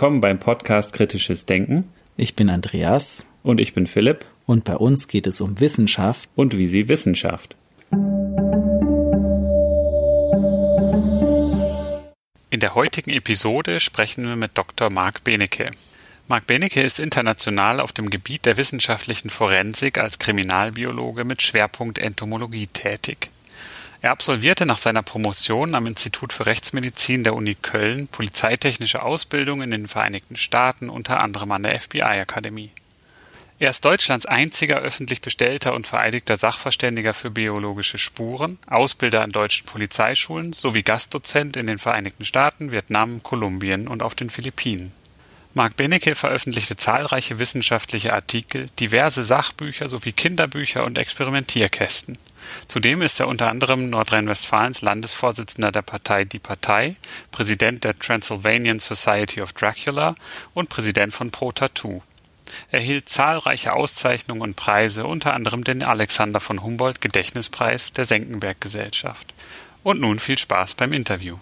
willkommen beim Podcast Kritisches Denken. Ich bin Andreas. Und ich bin Philipp. Und bei uns geht es um Wissenschaft. Und wie sie Wissenschaft. In der heutigen Episode sprechen wir mit Dr. Marc Benecke. Marc Benecke ist international auf dem Gebiet der wissenschaftlichen Forensik als Kriminalbiologe mit Schwerpunkt Entomologie tätig. Er absolvierte nach seiner Promotion am Institut für Rechtsmedizin der Uni Köln polizeitechnische Ausbildung in den Vereinigten Staaten, unter anderem an der FBI-Akademie. Er ist Deutschlands einziger öffentlich bestellter und vereidigter Sachverständiger für biologische Spuren, Ausbilder an deutschen Polizeischulen sowie Gastdozent in den Vereinigten Staaten, Vietnam, Kolumbien und auf den Philippinen. Marc Benecke veröffentlichte zahlreiche wissenschaftliche Artikel, diverse Sachbücher sowie Kinderbücher und Experimentierkästen. Zudem ist er unter anderem Nordrhein-Westfalens Landesvorsitzender der Partei Die Partei, Präsident der Transylvanian Society of Dracula und Präsident von Pro Tattoo. Er erhielt zahlreiche Auszeichnungen und Preise, unter anderem den Alexander von Humboldt Gedächtnispreis der Senckenberg Gesellschaft. Und nun viel Spaß beim Interview.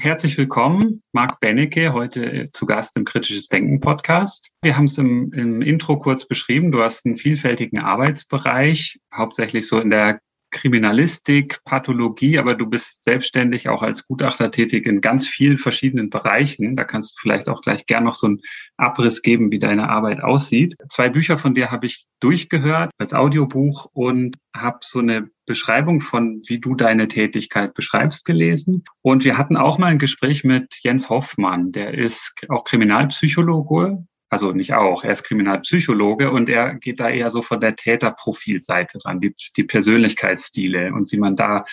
Herzlich willkommen, Marc Benecke, heute zu Gast im Kritisches Denken Podcast. Wir haben es im, im, Intro kurz beschrieben. Du hast einen vielfältigen Arbeitsbereich, hauptsächlich so in der Kriminalistik, Pathologie, aber du bist selbstständig auch als Gutachter tätig in ganz vielen verschiedenen Bereichen. Da kannst du vielleicht auch gleich gern noch so einen Abriss geben, wie deine Arbeit aussieht. Zwei Bücher von dir habe ich durchgehört als Audiobuch und habe so eine Beschreibung von, wie du deine Tätigkeit beschreibst, gelesen. Und wir hatten auch mal ein Gespräch mit Jens Hoffmann, der ist auch Kriminalpsychologe also nicht auch, er ist Kriminalpsychologe und er geht da eher so von der Täterprofilseite ran, die, die Persönlichkeitsstile und wie man da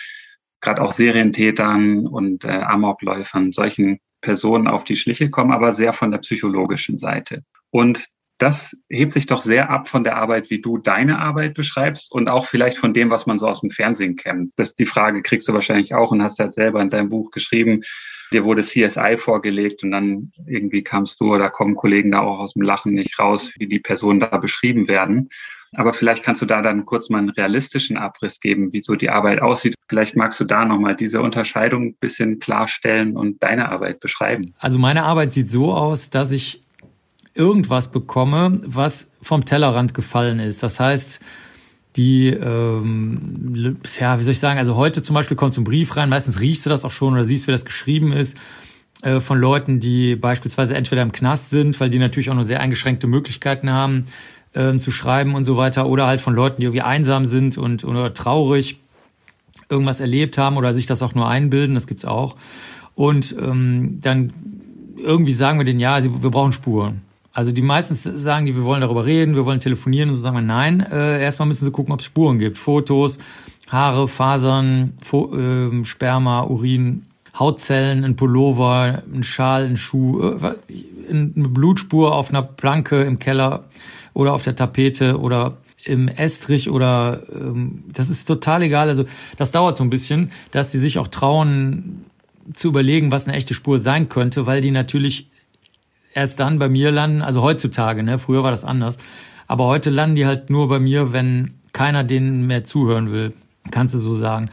gerade auch Serientätern und äh, Amokläufern, solchen Personen auf die Schliche kommen, aber sehr von der psychologischen Seite. Und das hebt sich doch sehr ab von der Arbeit, wie du deine Arbeit beschreibst und auch vielleicht von dem, was man so aus dem Fernsehen kennt. Das die Frage kriegst du wahrscheinlich auch und hast ja selber in deinem Buch geschrieben, dir wurde CSI vorgelegt und dann irgendwie kamst du oder kommen Kollegen da auch aus dem Lachen nicht raus, wie die Personen da beschrieben werden. Aber vielleicht kannst du da dann kurz mal einen realistischen Abriss geben, wie so die Arbeit aussieht. Vielleicht magst du da nochmal diese Unterscheidung ein bisschen klarstellen und deine Arbeit beschreiben. Also meine Arbeit sieht so aus, dass ich irgendwas bekomme, was vom Tellerrand gefallen ist. Das heißt, die, ähm, ja, wie soll ich sagen, also heute zum Beispiel kommt so ein Brief rein, meistens riechst du das auch schon oder siehst, wie das geschrieben ist, äh, von Leuten, die beispielsweise entweder im Knast sind, weil die natürlich auch nur sehr eingeschränkte Möglichkeiten haben, äh, zu schreiben und so weiter, oder halt von Leuten, die irgendwie einsam sind und oder traurig irgendwas erlebt haben oder sich das auch nur einbilden, das gibt's auch. Und ähm, dann irgendwie sagen wir denen, ja, wir brauchen Spuren. Also die meisten sagen die, wir wollen darüber reden, wir wollen telefonieren und so sagen wir nein. Äh, erstmal müssen sie gucken, ob es Spuren gibt. Fotos, Haare, Fasern, Fo äh, Sperma, Urin, Hautzellen, ein Pullover, ein Schal, ein Schuh, äh, eine Blutspur auf einer Planke im Keller oder auf der Tapete oder im Estrich oder ähm, das ist total egal. Also das dauert so ein bisschen, dass die sich auch trauen zu überlegen, was eine echte Spur sein könnte, weil die natürlich erst dann bei mir landen, also heutzutage, ne? Früher war das anders. Aber heute landen die halt nur bei mir, wenn keiner denen mehr zuhören will. Kannst du so sagen.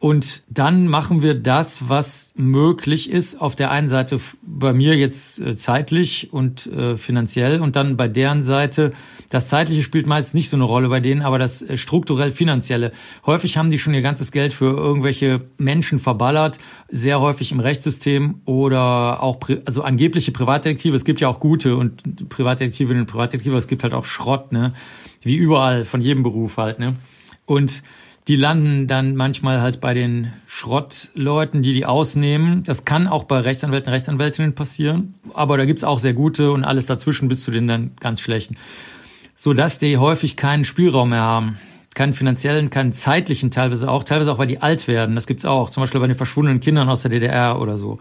Und dann machen wir das, was möglich ist, auf der einen Seite bei mir jetzt äh, zeitlich und äh, finanziell und dann bei deren Seite, das zeitliche spielt meist nicht so eine Rolle bei denen, aber das äh, strukturell finanzielle. Häufig haben die schon ihr ganzes Geld für irgendwelche Menschen verballert, sehr häufig im Rechtssystem oder auch, also angebliche Privatdetektive. Es gibt ja auch gute und Privatdetektivinnen und Privatdetektive, es gibt halt auch Schrott, ne? Wie überall, von jedem Beruf halt, ne? Und die landen dann manchmal halt bei den Schrottleuten, die die ausnehmen. Das kann auch bei Rechtsanwälten, Rechtsanwältinnen passieren. Aber da gibt's auch sehr gute und alles dazwischen bis zu den dann ganz schlechten. Sodass die häufig keinen Spielraum mehr haben. Keinen finanziellen, keinen zeitlichen teilweise auch. Teilweise auch, weil die alt werden. Das gibt's auch. Zum Beispiel bei den verschwundenen Kindern aus der DDR oder so.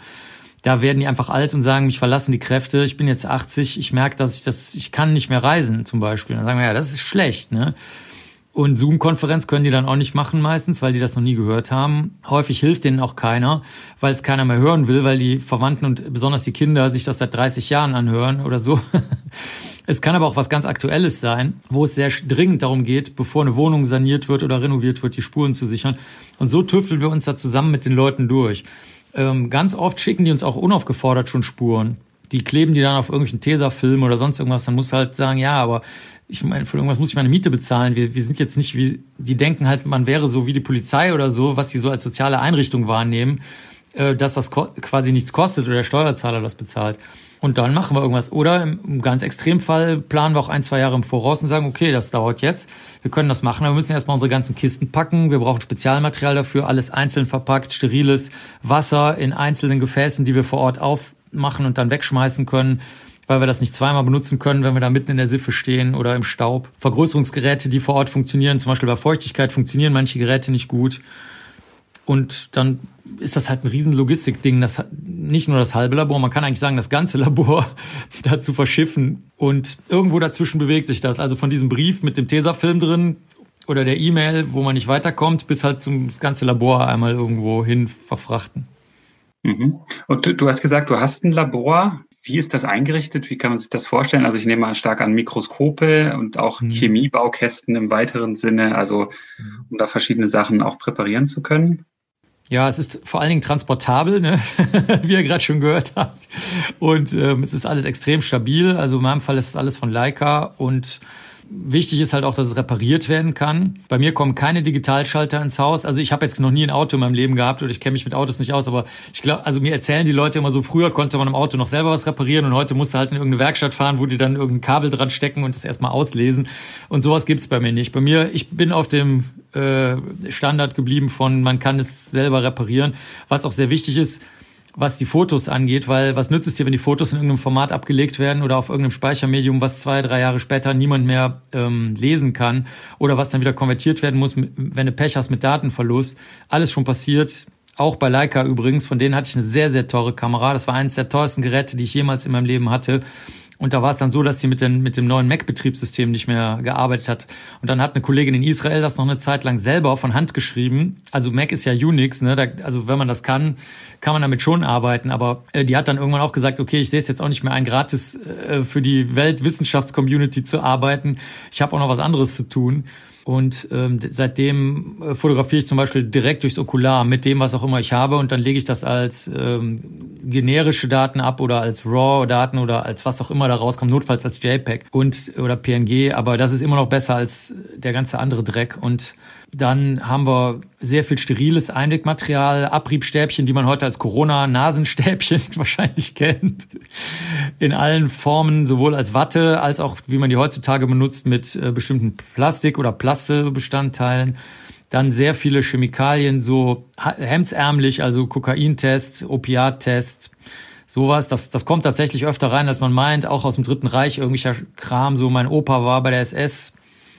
Da werden die einfach alt und sagen, mich verlassen die Kräfte. Ich bin jetzt 80. Ich merke, dass ich das, ich kann nicht mehr reisen zum Beispiel. Dann sagen wir, ja, das ist schlecht, ne? Und Zoom-Konferenz können die dann auch nicht machen meistens, weil die das noch nie gehört haben. Häufig hilft denen auch keiner, weil es keiner mehr hören will, weil die Verwandten und besonders die Kinder sich das seit 30 Jahren anhören oder so. Es kann aber auch was ganz Aktuelles sein, wo es sehr dringend darum geht, bevor eine Wohnung saniert wird oder renoviert wird, die Spuren zu sichern. Und so tüfteln wir uns da zusammen mit den Leuten durch. Ähm, ganz oft schicken die uns auch unaufgefordert schon Spuren. Die kleben die dann auf irgendwelchen Tesafilm oder sonst irgendwas. Dann musst du halt sagen, ja, aber ich meine, für irgendwas muss ich meine Miete bezahlen. Wir, wir sind jetzt nicht wie, die denken halt, man wäre so wie die Polizei oder so, was die so als soziale Einrichtung wahrnehmen, äh, dass das quasi nichts kostet oder der Steuerzahler das bezahlt. Und dann machen wir irgendwas. Oder im ganz Extremfall planen wir auch ein, zwei Jahre im Voraus und sagen, okay, das dauert jetzt. Wir können das machen, aber wir müssen erstmal unsere ganzen Kisten packen. Wir brauchen Spezialmaterial dafür, alles einzeln verpackt, steriles Wasser in einzelnen Gefäßen, die wir vor Ort aufmachen und dann wegschmeißen können weil wir das nicht zweimal benutzen können, wenn wir da mitten in der Siffe stehen oder im Staub. Vergrößerungsgeräte, die vor Ort funktionieren, zum Beispiel bei Feuchtigkeit funktionieren manche Geräte nicht gut. Und dann ist das halt ein riesen Logistikding, das nicht nur das halbe Labor, man kann eigentlich sagen, das ganze Labor dazu verschiffen. Und irgendwo dazwischen bewegt sich das. Also von diesem Brief mit dem Tesafilm drin oder der E-Mail, wo man nicht weiterkommt, bis halt zum das ganze Labor einmal irgendwo hin verfrachten. Mhm. Und du hast gesagt, du hast ein Labor. Wie ist das eingerichtet? Wie kann man sich das vorstellen? Also ich nehme mal stark an Mikroskope und auch mhm. Chemiebaukästen im weiteren Sinne, also um da verschiedene Sachen auch präparieren zu können. Ja, es ist vor allen Dingen transportabel, ne? wie ihr gerade schon gehört habt. Und ähm, es ist alles extrem stabil. Also in meinem Fall ist es alles von Leica und Wichtig ist halt auch, dass es repariert werden kann. Bei mir kommen keine Digitalschalter ins Haus. Also ich habe jetzt noch nie ein Auto in meinem Leben gehabt oder ich kenne mich mit Autos nicht aus, aber ich glaube, also mir erzählen die Leute immer so, früher konnte man im Auto noch selber was reparieren und heute musst du halt in irgendeine Werkstatt fahren, wo die dann irgendein Kabel dran stecken und es erstmal auslesen. Und sowas gibt's bei mir nicht. Bei mir, ich bin auf dem äh, Standard geblieben von, man kann es selber reparieren. Was auch sehr wichtig ist, was die Fotos angeht, weil was nützt es dir, wenn die Fotos in irgendeinem Format abgelegt werden oder auf irgendeinem Speichermedium, was zwei, drei Jahre später niemand mehr ähm, lesen kann oder was dann wieder konvertiert werden muss, wenn du Pech hast mit Datenverlust. Alles schon passiert. Auch bei Leica übrigens, von denen hatte ich eine sehr, sehr teure Kamera. Das war eines der teuersten Geräte, die ich jemals in meinem Leben hatte. Und da war es dann so, dass sie mit, den, mit dem neuen Mac-Betriebssystem nicht mehr gearbeitet hat. Und dann hat eine Kollegin in Israel das noch eine Zeit lang selber von Hand geschrieben. Also Mac ist ja Unix, ne? Da, also wenn man das kann, kann man damit schon arbeiten. Aber äh, die hat dann irgendwann auch gesagt, okay, ich sehe es jetzt auch nicht mehr ein, gratis äh, für die Weltwissenschaftscommunity zu arbeiten. Ich habe auch noch was anderes zu tun. Und ähm, seitdem äh, fotografiere ich zum Beispiel direkt durchs Okular mit dem, was auch immer ich habe. Und dann lege ich das als ähm, generische Daten ab oder als RAW-Daten oder als was auch immer da rauskommt, notfalls als JPEG und oder PNG. Aber das ist immer noch besser als der ganze andere Dreck. Und dann haben wir sehr viel steriles Einwegmaterial, Abriebstäbchen, die man heute als Corona-Nasenstäbchen wahrscheinlich kennt. In allen Formen, sowohl als Watte als auch, wie man die heutzutage benutzt, mit äh, bestimmten Plastik- oder Plastebestandteilen. Dann sehr viele Chemikalien, so hemdsärmlich, also Kokaintest, Opiattest, sowas. Das, das kommt tatsächlich öfter rein, als man meint, auch aus dem Dritten Reich, irgendwelcher Kram. So mein Opa war bei der SS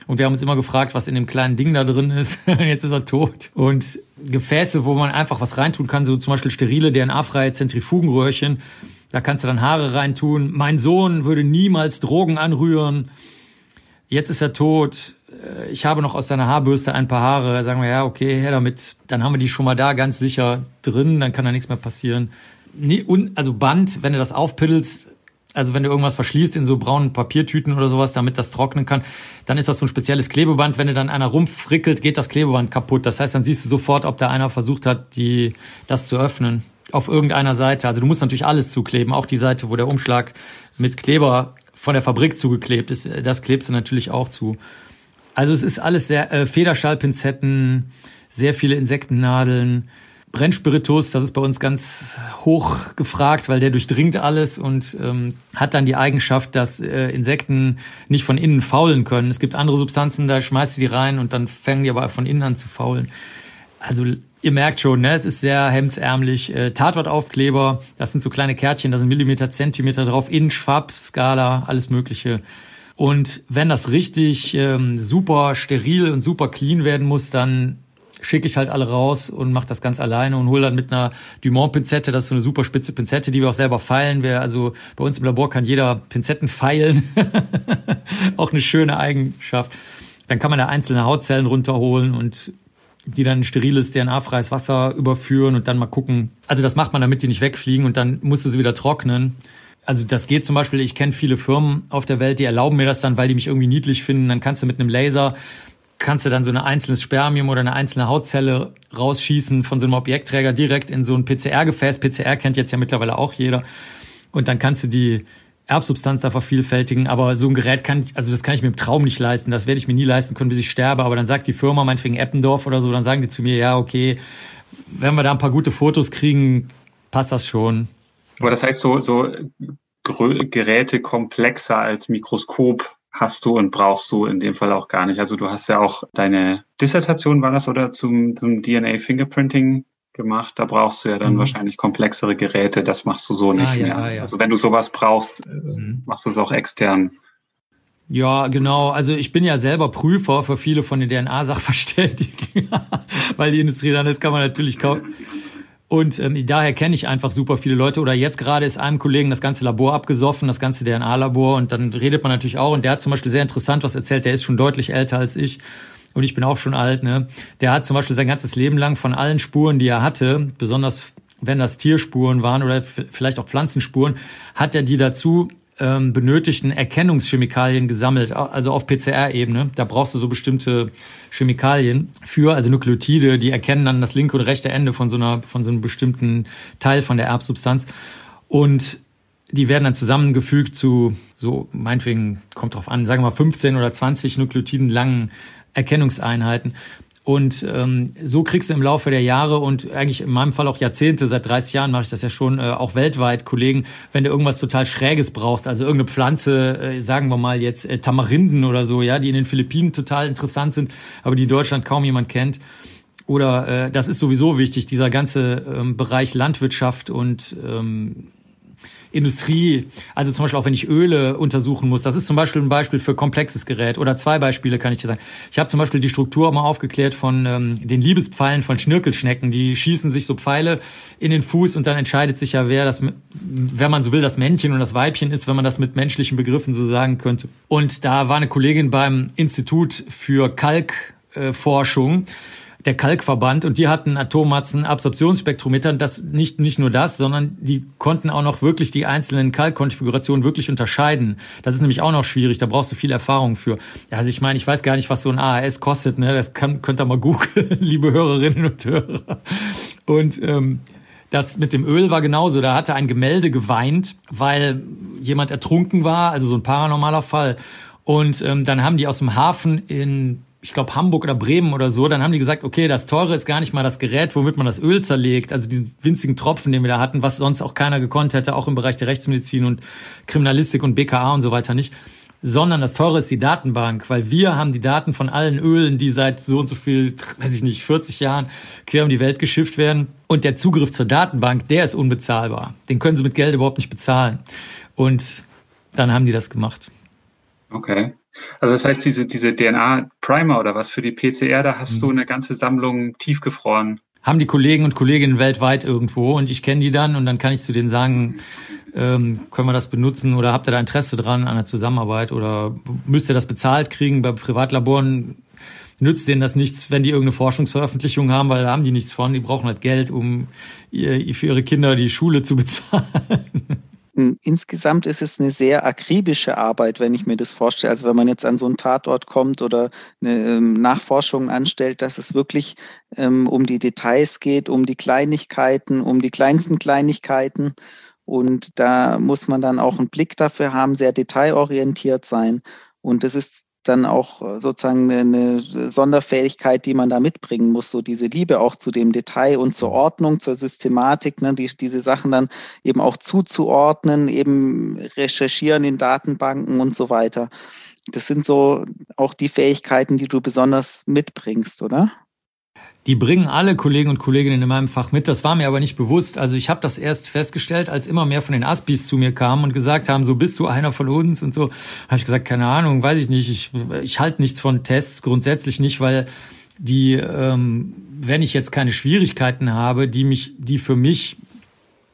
und wir haben uns immer gefragt, was in dem kleinen Ding da drin ist. Jetzt ist er tot. Und Gefäße, wo man einfach was reintun kann, so zum Beispiel sterile, DNA-freie Zentrifugenröhrchen. Da kannst du dann Haare reintun. Mein Sohn würde niemals Drogen anrühren. Jetzt ist er tot. Äh, ich habe noch aus seiner Haarbürste ein paar Haare. Sagen wir, ja, okay, her damit. Dann haben wir die schon mal da ganz sicher drin. Dann kann da nichts mehr passieren. Also Band, wenn du das aufpiddelst, also wenn du irgendwas verschließt in so braunen Papiertüten oder sowas, damit das trocknen kann, dann ist das so ein spezielles Klebeband. Wenn du dann einer rumfrickelt, geht das Klebeband kaputt. Das heißt, dann siehst du sofort, ob da einer versucht hat, die, das zu öffnen. Auf irgendeiner Seite. Also du musst natürlich alles zukleben. Auch die Seite, wo der Umschlag mit Kleber von der Fabrik zugeklebt ist, das klebst du natürlich auch zu. Also es ist alles sehr, äh, Federstahlpinzetten, sehr viele Insektennadeln, Brennspiritus, das ist bei uns ganz hoch gefragt, weil der durchdringt alles und ähm, hat dann die Eigenschaft, dass äh, Insekten nicht von innen faulen können. Es gibt andere Substanzen, da schmeißt du die rein und dann fangen die aber von innen an zu faulen. Also ihr merkt schon, ne, es ist sehr hemdsärmlich. Äh, Tatortaufkleber, das sind so kleine Kärtchen, da sind Millimeter, Zentimeter drauf, Inch, Farbskala, alles Mögliche. Und wenn das richtig ähm, super steril und super clean werden muss, dann schicke ich halt alle raus und mache das ganz alleine und hole dann mit einer Dumont-Pinzette, das ist so eine super spitze Pinzette, die wir auch selber feilen. Wir, also bei uns im Labor kann jeder Pinzetten feilen. auch eine schöne Eigenschaft. Dann kann man da einzelne Hautzellen runterholen und die dann steriles, DNA-freies Wasser überführen und dann mal gucken. Also das macht man, damit die nicht wegfliegen und dann musst du sie wieder trocknen. also das geht zum Beispiel, ich kenne viele Firmen auf der Welt, die erlauben mir das dann, weil die mich irgendwie niedlich finden. Dann kannst du mit einem Laser, kannst du dann so ein einzelnes Spermium oder eine einzelne Hautzelle rausschießen von so einem Objektträger direkt in so ein PCR-Gefäß. PCR kennt jetzt ja mittlerweile auch jeder. Und dann kannst du die Erbsubstanz da vervielfältigen. Aber so ein Gerät kann ich, also das kann ich mir im Traum nicht leisten. Das werde ich mir nie leisten können, bis ich sterbe. Aber dann sagt die Firma, meinetwegen Eppendorf oder so, dann sagen die zu mir, ja, okay, wenn wir da ein paar gute Fotos kriegen, passt das schon. Aber das heißt, so, so Geräte komplexer als Mikroskop hast du und brauchst du in dem Fall auch gar nicht. Also du hast ja auch deine Dissertation war das oder zum, zum DNA Fingerprinting gemacht. Da brauchst du ja dann mhm. wahrscheinlich komplexere Geräte. Das machst du so nicht ah, mehr. Ja, ja. Also wenn du sowas brauchst, äh, mhm. machst du es auch extern. Ja, genau. Also ich bin ja selber Prüfer für viele von den DNA-Sachverständigen, weil die Industrie dann, jetzt kann man natürlich kaum, und ähm, daher kenne ich einfach super viele Leute. Oder jetzt gerade ist einem Kollegen das ganze Labor abgesoffen, das ganze DNA-Labor. Und dann redet man natürlich auch. Und der hat zum Beispiel sehr interessant was erzählt. Der ist schon deutlich älter als ich. Und ich bin auch schon alt. Ne? Der hat zum Beispiel sein ganzes Leben lang von allen Spuren, die er hatte, besonders wenn das Tierspuren waren oder vielleicht auch Pflanzenspuren, hat er die dazu ähm, benötigten Erkennungschemikalien gesammelt, also auf PCR-Ebene. Da brauchst du so bestimmte Chemikalien für, also Nukleotide, die erkennen dann das linke und rechte Ende von so einer, von so einem bestimmten Teil von der Erbsubstanz. Und die werden dann zusammengefügt zu so, meinetwegen, kommt drauf an, sagen wir mal 15 oder 20 Nukleotiden langen Erkennungseinheiten. Und ähm, so kriegst du im Laufe der Jahre und eigentlich in meinem Fall auch Jahrzehnte, seit 30 Jahren mache ich das ja schon, äh, auch weltweit, Kollegen, wenn du irgendwas total Schräges brauchst, also irgendeine Pflanze, äh, sagen wir mal jetzt äh, Tamarinden oder so, ja, die in den Philippinen total interessant sind, aber die in Deutschland kaum jemand kennt. Oder äh, das ist sowieso wichtig, dieser ganze ähm, Bereich Landwirtschaft und ähm, Industrie, also zum Beispiel auch wenn ich Öle untersuchen muss, das ist zum Beispiel ein Beispiel für komplexes Gerät oder zwei Beispiele kann ich dir sagen. Ich habe zum Beispiel die Struktur mal aufgeklärt von ähm, den Liebespfeilen von Schnirkelschnecken, die schießen sich so Pfeile in den Fuß und dann entscheidet sich ja, wer das, wenn man so will, das Männchen und das Weibchen ist, wenn man das mit menschlichen Begriffen so sagen könnte. Und da war eine Kollegin beim Institut für Kalkforschung, äh, der Kalkverband und die hatten Atommassen-Absorptionsspektrometer. Das nicht, nicht nur das, sondern die konnten auch noch wirklich die einzelnen Kalkkonfigurationen wirklich unterscheiden. Das ist nämlich auch noch schwierig, da brauchst du viel Erfahrung für. Also ich meine, ich weiß gar nicht, was so ein AAS kostet, ne? Das kann, könnt ihr mal googeln, liebe Hörerinnen und Hörer. Und ähm, das mit dem Öl war genauso. Da hatte ein Gemälde geweint, weil jemand ertrunken war, also so ein paranormaler Fall. Und ähm, dann haben die aus dem Hafen in ich glaube Hamburg oder Bremen oder so, dann haben die gesagt, okay, das teure ist gar nicht mal das Gerät, womit man das Öl zerlegt, also diesen winzigen Tropfen, den wir da hatten, was sonst auch keiner gekonnt hätte, auch im Bereich der Rechtsmedizin und Kriminalistik und BKA und so weiter nicht, sondern das teure ist die Datenbank, weil wir haben die Daten von allen Ölen, die seit so und so viel, weiß ich nicht, 40 Jahren quer um die Welt geschifft werden und der Zugriff zur Datenbank, der ist unbezahlbar. Den können sie mit Geld überhaupt nicht bezahlen. Und dann haben die das gemacht. Okay. Also das heißt, diese, diese DNA-Primer oder was für die PCR, da hast mhm. du eine ganze Sammlung tiefgefroren. Haben die Kollegen und Kolleginnen weltweit irgendwo und ich kenne die dann und dann kann ich zu denen sagen, ähm, können wir das benutzen oder habt ihr da Interesse dran an der Zusammenarbeit oder müsst ihr das bezahlt kriegen bei Privatlaboren? Nützt denen das nichts, wenn die irgendeine Forschungsveröffentlichung haben, weil da haben die nichts von. Die brauchen halt Geld, um ihr, für ihre Kinder die Schule zu bezahlen. Insgesamt ist es eine sehr akribische Arbeit, wenn ich mir das vorstelle. Also wenn man jetzt an so einen Tatort kommt oder eine ähm, Nachforschung anstellt, dass es wirklich ähm, um die Details geht, um die Kleinigkeiten, um die kleinsten Kleinigkeiten. Und da muss man dann auch einen Blick dafür haben, sehr detailorientiert sein. Und das ist dann auch äh, sozusagen eine, Sonderfähigkeit, die man da mitbringen muss, so diese Liebe auch zu dem Detail und zur Ordnung, zur Systematik, ne, die, diese Sachen dann eben auch zuzuordnen, eben recherchieren in Datenbanken und so weiter. Das sind so auch die Fähigkeiten, die du besonders mitbringst, oder? Die bringen alle Kollegen und Kolleginnen in meinem Fach mit. Das war mir aber nicht bewusst. Also ich habe das erst festgestellt, als immer mehr von den Aspis zu mir kamen und gesagt haben, so bist du einer von uns und so. Habe ich gesagt, keine Ahnung, weiß ich nicht. Ich, ich halte nichts von Tests grundsätzlich nicht, weil die, ähm, wenn ich jetzt keine Schwierigkeiten habe, die mich, die für mich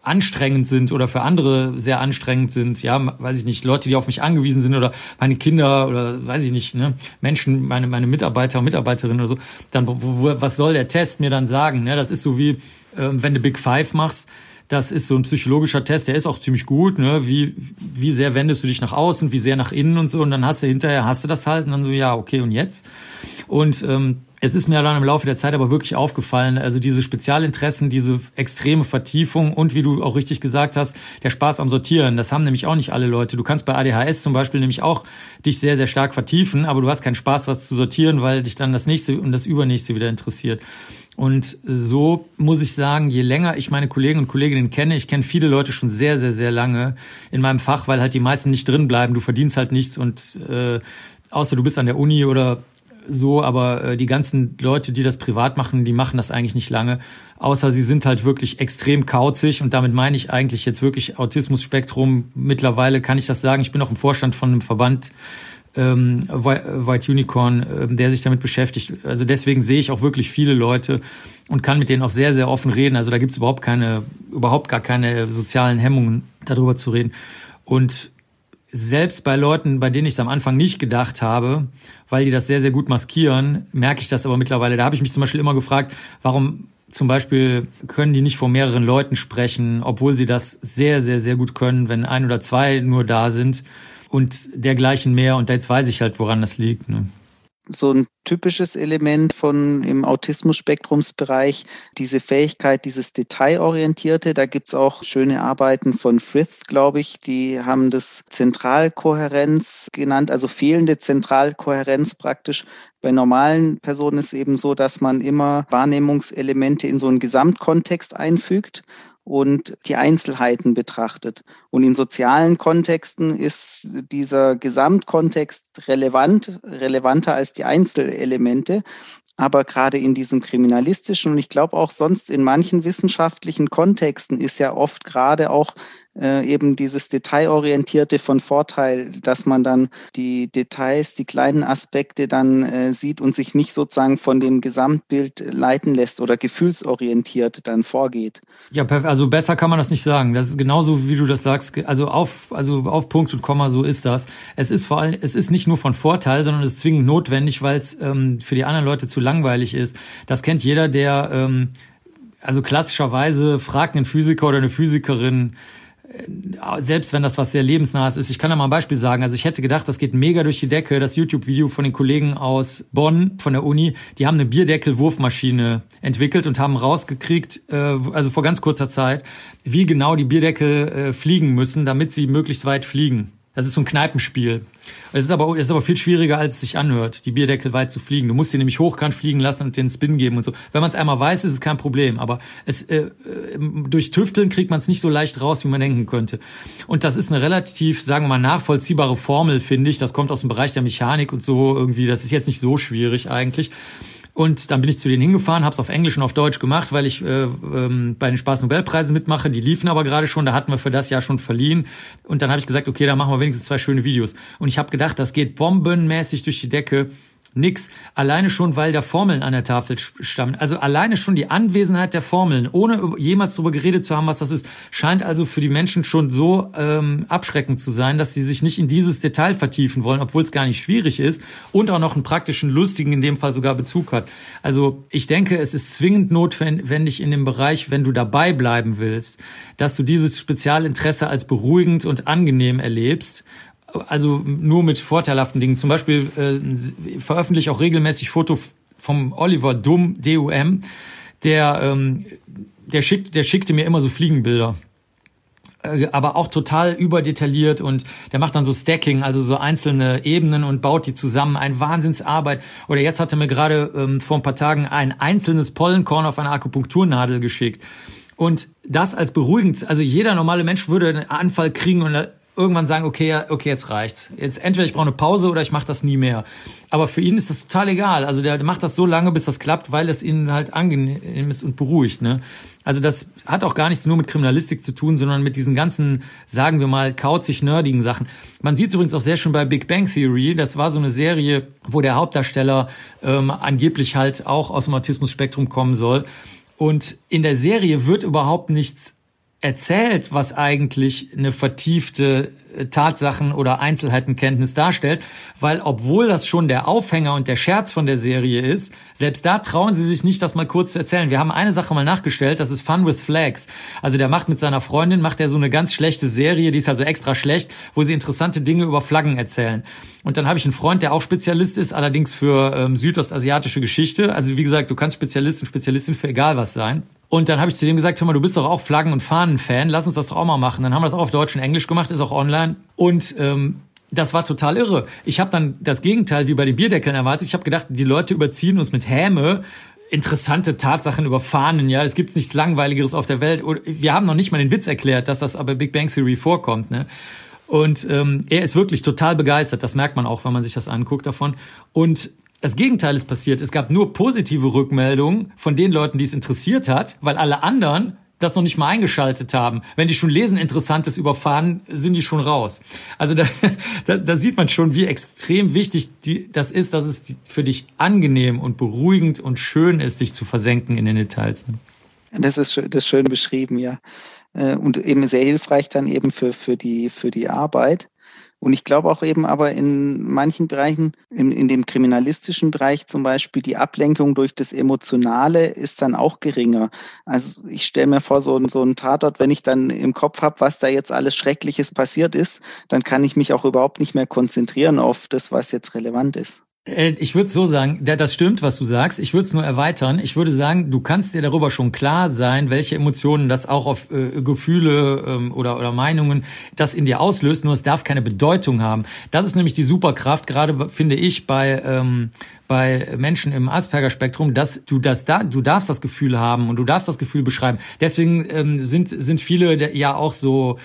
anstrengend sind oder für andere sehr anstrengend sind, ja, weiß ich nicht, Leute, die auf mich angewiesen sind oder meine Kinder oder weiß ich nicht, ne, Menschen, meine, meine Mitarbeiter und Mitarbeiterinnen oder so, dann wo, wo, was soll der Test mir dann sagen? Ne? Das ist so wie, äh, wenn du Big Five machst, Das ist so ein psychologischer Test, der ist auch ziemlich gut, ne? Wie, wie sehr wendest du dich nach außen, wie sehr nach innen und so. Und dann hast du hinterher, hast du das halt und dann so, ja, okay, und jetzt? Und ähm, es ist mir dann im Laufe der Zeit aber wirklich aufgefallen, also diese Spezialinteressen, diese extreme Vertiefung und wie du auch richtig gesagt hast, der Spaß am Sortieren, das haben nämlich auch nicht alle Leute. Du kannst bei ADHS zum Beispiel nämlich auch dich sehr, sehr stark vertiefen, aber du hast keinen Spaß, das zu sortieren, weil dich dann das nächste und das übernächste wieder interessiert. Und so muss ich sagen, je länger ich meine Kollegen und Kolleginnen kenne, ich kenne viele Leute schon sehr, sehr, sehr lange in meinem Fach, weil halt die meisten nicht drin bleiben. Du verdienst halt nichts und äh, außer du bist an der Uni oder so, aber äh, die ganzen Leute, die das privat machen, die machen das eigentlich nicht lange, außer sie sind halt wirklich extrem kauzig und damit meine ich eigentlich jetzt wirklich Autismus-Spektrum. Mittlerweile kann ich das sagen, ich bin auch im Vorstand von einem Verband, ähm, White Unicorn, äh, der sich damit beschäftigt. Also deswegen sehe ich auch wirklich viele Leute und kann mit denen auch sehr, sehr offen reden. Also da gibt's überhaupt keine, überhaupt gar keine sozialen Hemmungen, darüber zu reden. Und selbst bei Leuten, bei denen ich es am Anfang nicht gedacht habe, weil die das sehr, sehr gut maskieren, merke ich das aber mittlerweile. Da habe ich mich zum Beispiel immer gefragt, warum zum Beispiel können die nicht vor mehreren Leuten sprechen, obwohl sie das sehr, sehr, sehr gut können, wenn ein oder zwei nur da sind und dergleichen mehr. Und jetzt weiß ich halt, woran das liegt. Ne? So ein typisches Element von im Autismus-Spektrumsbereich, diese Fähigkeit, dieses Detailorientierte. Da gibt's auch schöne Arbeiten von Frith, glaube ich, die haben das Zentralkohärenz genannt, also fehlende Zentralkohärenz praktisch. Bei normalen Personen ist eben so, dass man immer Wahrnehmungselemente in so einen Gesamtkontext einfügt und die Einzelheiten betrachtet. Und in sozialen Kontexten ist dieser Gesamtkontext relevant, relevanter als die Einzelelemente. Aber gerade in diesem kriminalistischen und ich glaube auch sonst in manchen wissenschaftlichen Kontexten ist ja oft gerade auch äh, eben dieses Detailorientierte von Vorteil, dass man dann die Details, die kleinen Aspekte dann äh, sieht und sich nicht sozusagen von dem Gesamtbild leiten lässt oder gefühlsorientiert dann vorgeht. Ja, also besser kann man das nicht sagen. Das ist genauso, wie du das sagst. Also auf, also auf Punkt und Komma, so ist das. Es ist vor allem, es ist nicht nur von Vorteil, sondern es ist zwingend notwendig, weil es ähm, für die anderen Leute zu langweilig ist. Das kennt jeder, der ähm, also klassischerweise fragt einen Physiker oder eine Physikerin, äh, selbst wenn das was sehr lebensnahes ist. Ich kann da mal ein Beispiel sagen. Also ich hätte gedacht, das geht mega durch die Decke. Das YouTube-Video von den Kollegen aus Bonn von der Uni, die haben eine Bierdeckel-Wurfmaschine entwickelt und haben rausgekriegt, äh, also vor ganz kurzer Zeit, wie genau die Bierdeckel äh, fliegen müssen, damit sie möglichst weit fliegen. Das ist so ein Kneipenspiel. Es ist aber, es ist aber viel schwieriger, als es sich anhört, die Bierdeckel weit zu fliegen. Du musst sie nämlich hochkant fliegen lassen und den Spin geben und so. Wenn man es einmal weiß, ist es kein Problem. Aber es, äh, äh durch Tüfteln kriegt man es nicht so leicht raus, wie man denken könnte. Und das ist eine relativ, sagen wir mal, nachvollziehbare Formel, finde ich. Das kommt aus dem Bereich der Mechanik und so irgendwie. Das ist jetzt nicht so schwierig eigentlich. Und dann bin ich zu denen hingefahren, habe es auf Englisch und auf Deutsch gemacht, weil ich äh, ähm, bei den Spaß-Nobelpreisen mitmache. Die liefen aber gerade schon, da hatten wir für das Jahr schon verliehen. Und dann habe ich gesagt, okay, da machen wir wenigstens zwei schöne Videos. Und ich habe gedacht, das geht bombenmäßig durch die Decke nix. Alleine schon, weil da Formeln an der Tafel stammen. Also alleine schon die Anwesenheit der Formeln, ohne jemals darüber geredet zu haben, was das ist, scheint also für die Menschen schon so ähm, abschreckend zu sein, dass sie sich nicht in dieses Detail vertiefen wollen, obwohl es gar nicht schwierig ist und auch noch einen praktischen, lustigen, in dem Fall sogar Bezug hat. Also ich denke, es ist zwingend notwendig in dem Bereich, wenn du dabei bleiben willst, dass du dieses Spezialinteresse als beruhigend und angenehm erlebst also nur mit vorteilhaften Dingen. Zum Beispiel äh, veröffentliche auch regelmäßig Foto vom Oliver Dumm, D-U-M, der, ähm, der, schickt, der schickte mir immer so Fliegenbilder äh, aber auch total überdetailliert und der macht dann so Stacking, also so einzelne Ebenen und baut die zusammen. Ein Wahnsinnsarbeit. Oder jetzt hat er mir gerade ähm, vor ein paar Tagen ein einzelnes Pollenkorn auf eine Akupunkturnadel geschickt. Und das als beruhigend, also jeder normale Mensch würde einen Anfall kriegen und irgendwann sagen, okay, okay, jetzt reicht's. Jetzt entweder ich brauche eine Pause oder ich mache das nie mehr. Aber für ihn ist das total egal. Also der macht das so lange, bis das klappt, weil es ihn halt angenehm ist und beruhigt. Ne? Also das hat auch gar nichts nur mit Kriminalistik zu tun, sondern mit diesen ganzen, sagen wir mal, kauzig nerdigen Sachen. Man sieht übrigens auch sehr schön bei Big Bang Theory. Das war so eine Serie, wo der Hauptdarsteller ähm, angeblich halt auch aus dem Autismus-Spektrum kommen soll. Und in der Serie wird überhaupt nichts erzählt, was eigentlich eine vertiefte äh, Tatsachen- oder Einzelheitenkenntnis darstellt, weil obwohl das schon der Aufhänger und der Scherz von der Serie ist, selbst da trauen sie sich nicht, das mal kurz zu erzählen. Wir haben eine Sache mal nachgestellt, das ist Fun with Flags. Also der macht mit seiner Freundin, macht er so eine ganz schlechte Serie, die ist also extra schlecht, wo sie interessante Dinge über Flaggen erzählen. Und dann habe ich einen Freund, der auch Spezialist ist, allerdings für ähm, südostasiatische Geschichte. Also wie gesagt, du kannst Spezialist und Spezialistin für egal was sein. Und dann habe ich zu dem gesagt, hör mal, du bist doch auch Flaggen- und Fahnen-Fan, lass uns das doch auch mal machen. Dann haben wir das auch auf Deutsch und Englisch gemacht, ist auch online. Und ähm, das war total irre. Ich habe dann das Gegenteil wie bei den Bierdeckeln erwartet. Ich habe gedacht, die Leute überziehen uns mit Häme interessante Tatsachen über Fahnen, ja, es gibt nichts langweiligeres auf der Welt. Wir haben noch nicht mal den Witz erklärt, dass das aber Big Bang Theory vorkommt, ne? Und ähm, er ist wirklich total begeistert. Das merkt man auch, wenn man sich das anguckt davon. Und das Gegenteil ist passiert. Es gab nur positive Rückmeldungen von den Leuten, die es interessiert hat, weil alle anderen das noch nicht mal eingeschaltet haben. Wenn die schon lesen Interessantes überfahren, sind die schon raus. Also da, da, da sieht man schon, wie extrem wichtig die, das ist, dass es für dich angenehm und beruhigend und schön ist, dich zu versenken in den Details. Ne? Das ist, das ist schön beschrieben, ja. Äh, und eben sehr hilfreich dann eben für, für, die, für die Arbeit. Und ich glaube auch eben aber in manchen Bereichen, in, in dem kriminalistischen Bereich zum Beispiel, die Ablenkung durch das Emotionale ist dann auch geringer. Also ich stelle mir vor, so, so ein Tatort, wenn ich dann im Kopf habe, was da jetzt alles Schreckliches passiert ist, dann kann ich mich auch überhaupt nicht mehr konzentrieren auf das, was jetzt relevant ist. Äh, ich würde so sagen, das stimmt, was du sagst. Ich würde es nur erweitern. Ich würde sagen, du kannst dir darüber schon klar sein, welche Emotionen das auch auf äh, Gefühle ähm, oder, oder Meinungen das in dir auslöst. Nur es darf keine Bedeutung haben. Das ist nämlich die Superkraft, gerade finde ich bei ähm, bei Menschen im Asperger-Spektrum, dass du das da, du darfst das Gefühl haben und du darfst das Gefühl beschreiben. Deswegen ähm, sind sind viele ja auch so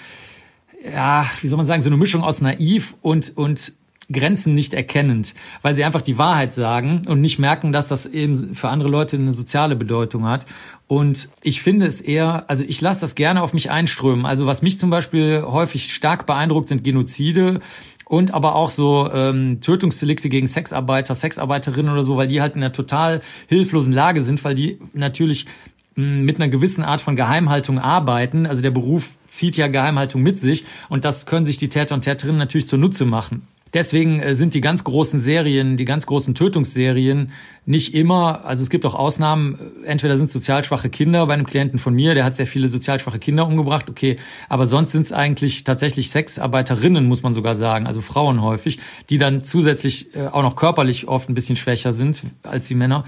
ja, wie soll man sagen, so eine Mischung aus naiv und und Grenzen nicht erkennend, weil sie einfach die Wahrheit sagen und nicht merken, dass das eben für andere Leute eine soziale Bedeutung hat. Und ich finde es eher, also ich lasse das gerne auf mich einströmen. Also was mich zum Beispiel häufig stark beeindruckt, sind Genozide und aber auch so ähm, Tötungsdelikte gegen Sexarbeiter, Sexarbeiterinnen oder so, weil die halt in einer total hilflosen Lage sind, weil die natürlich hm, mit einer gewissen Art von Geheimhaltung arbeiten. Also der Beruf zieht ja Geheimhaltung mit sich und das können sich die Täter und Täterinnen natürlich zunutze machen. Deswegen äh, sind die ganz großen Serien, die ganz großen Tötungsserien nicht immer, also es gibt auch Ausnahmen, entweder sind sozial schwache Kinder bei einem Klienten von mir, der hat sehr viele sozial schwache Kinder umgebracht, okay, aber sonst sind es eigentlich tatsächlich Sexarbeiterinnen, muss man sogar sagen, also Frauen häufig, die dann zusätzlich äh, auch noch körperlich oft ein bisschen schwächer sind als die Männer.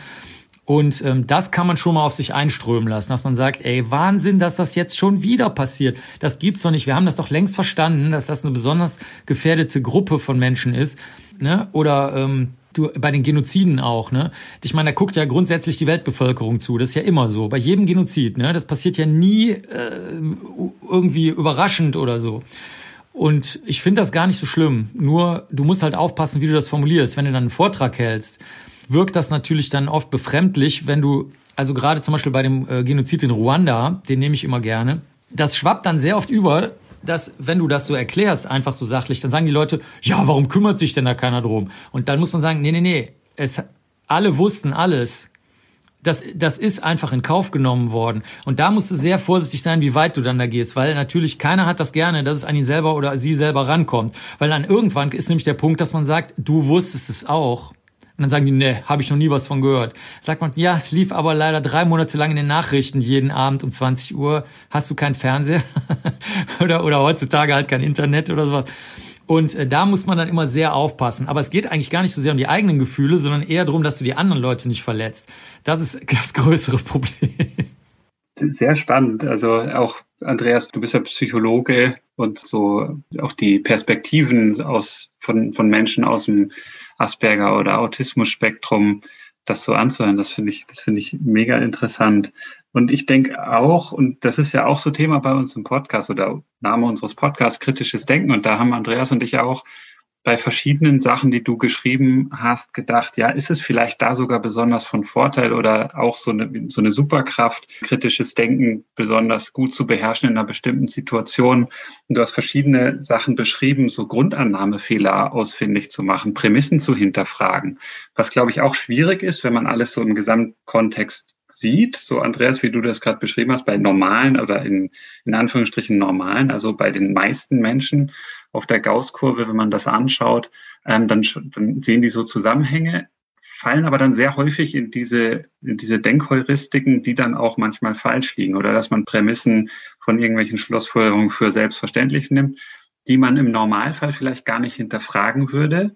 Und ähm, das kann man schon mal auf sich einströmen lassen, dass man sagt, ey, Wahnsinn, dass das jetzt schon wieder passiert. Das gibt's doch nicht. Wir haben das doch längst verstanden, dass das eine besonders gefährdete Gruppe von Menschen ist. Ne? Oder ähm, du bei den Genoziden auch, ne? Ich meine, da guckt ja grundsätzlich die Weltbevölkerung zu. Das ist ja immer so. Bei jedem Genozid, ne? Das passiert ja nie äh, irgendwie überraschend oder so. Und ich finde das gar nicht so schlimm. Nur du musst halt aufpassen, wie du das formulierst. Wenn du dann einen Vortrag hältst, wirkt das natürlich dann oft befremdlich, wenn du, also gerade zum Beispiel bei dem äh, Genozid in Ruanda, den nehme ich immer gerne, das schwappt dann sehr oft über, dass, wenn du das so erklärst, einfach so sachlich, dann sagen die Leute, ja, warum kümmert sich denn da keiner drum? Und dann muss man sagen, nee, nee, nee, es, alle wussten alles. Das, das ist einfach in Kauf genommen worden. Und da musst du sehr vorsichtig sein, wie weit du dann da gehst, weil natürlich keiner hat das gerne, dass es an ihn selber oder sie selber rankommt. Weil dann irgendwann ist nämlich der Punkt, dass man sagt, du wusstest es auch. Und dann sagen die, ne, habe ich noch nie was von gehört. Sagt man, ja, es lief aber leider drei Monate lang in den Nachrichten jeden Abend um 20 Uhr. Hast du keinen Fernseher? oder, oder heutzutage halt kein Internet oder sowas. Und äh, da muss man dann immer sehr aufpassen. Aber es geht eigentlich gar nicht so sehr um die eigenen Gefühle, sondern eher darum, dass du die anderen Leute nicht verletzt. Das ist das größere Problem. Sehr spannend. Also auch Andreas, du bist ja Psychologe und so auch die Perspektiven aus von, von Menschen aus dem Asperger oder Autismus-Spektrum, das so anzuhören, das finde ich, das finde ich mega interessant. Und ich denke auch, und das ist ja auch so Thema bei uns im Podcast oder Name unseres Podcasts, kritisches Denken. Und da haben Andreas und ich auch bei verschiedenen Sachen, die du geschrieben hast, gedacht, ja, ist es vielleicht da sogar besonders von Vorteil oder auch so eine, so eine Superkraft, kritisches Denken besonders gut zu beherrschen in einer bestimmten Situation. Und du hast verschiedene Sachen beschrieben, so Grundannahmefehler ausfindig zu machen, Prämissen zu hinterfragen, was glaube ich auch schwierig ist, wenn man alles so im Gesamtkontext sieht, so Andreas, wie du das gerade beschrieben hast, bei normalen oder in, in Anführungsstrichen normalen, also bei den meisten Menschen auf der Gauss-Kurve, wenn man das anschaut, ähm, dann, dann sehen die so Zusammenhänge, fallen aber dann sehr häufig in diese, in diese Denkheuristiken, die dann auch manchmal falsch liegen oder dass man Prämissen von irgendwelchen Schlussfolgerungen für selbstverständlich nimmt, die man im Normalfall vielleicht gar nicht hinterfragen würde,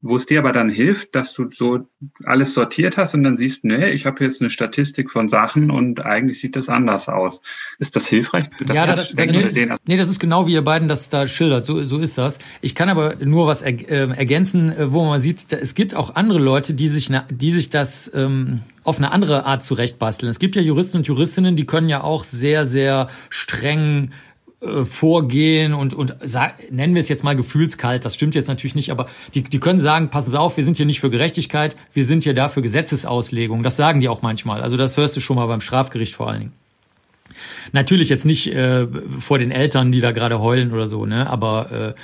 wo es dir aber dann hilft, dass du so alles sortiert hast und dann siehst, nee, ich habe jetzt eine Statistik von Sachen und eigentlich sieht das anders aus. Ist das hilfreich für das? Ja, das, das, nee, nee, das ist genau wie ihr beiden das da schildert. So, so ist das. Ich kann aber nur was er, äh, ergänzen, wo man sieht, es gibt auch andere Leute, die sich, die sich das ähm, auf eine andere Art zurechtbasteln. Es gibt ja Juristen und Juristinnen, die können ja auch sehr, sehr streng äh, vorgehen und, und nennen wir es jetzt mal gefühlskalt, das stimmt jetzt natürlich nicht, aber die, die können sagen, passen Sie auf, wir sind hier nicht für Gerechtigkeit, wir sind hier da für Gesetzesauslegung. Das sagen die auch manchmal. Also das hörst du schon mal beim Strafgericht vor allen Dingen. Natürlich jetzt nicht äh, vor den Eltern, die da gerade heulen oder so, ne? Aber äh,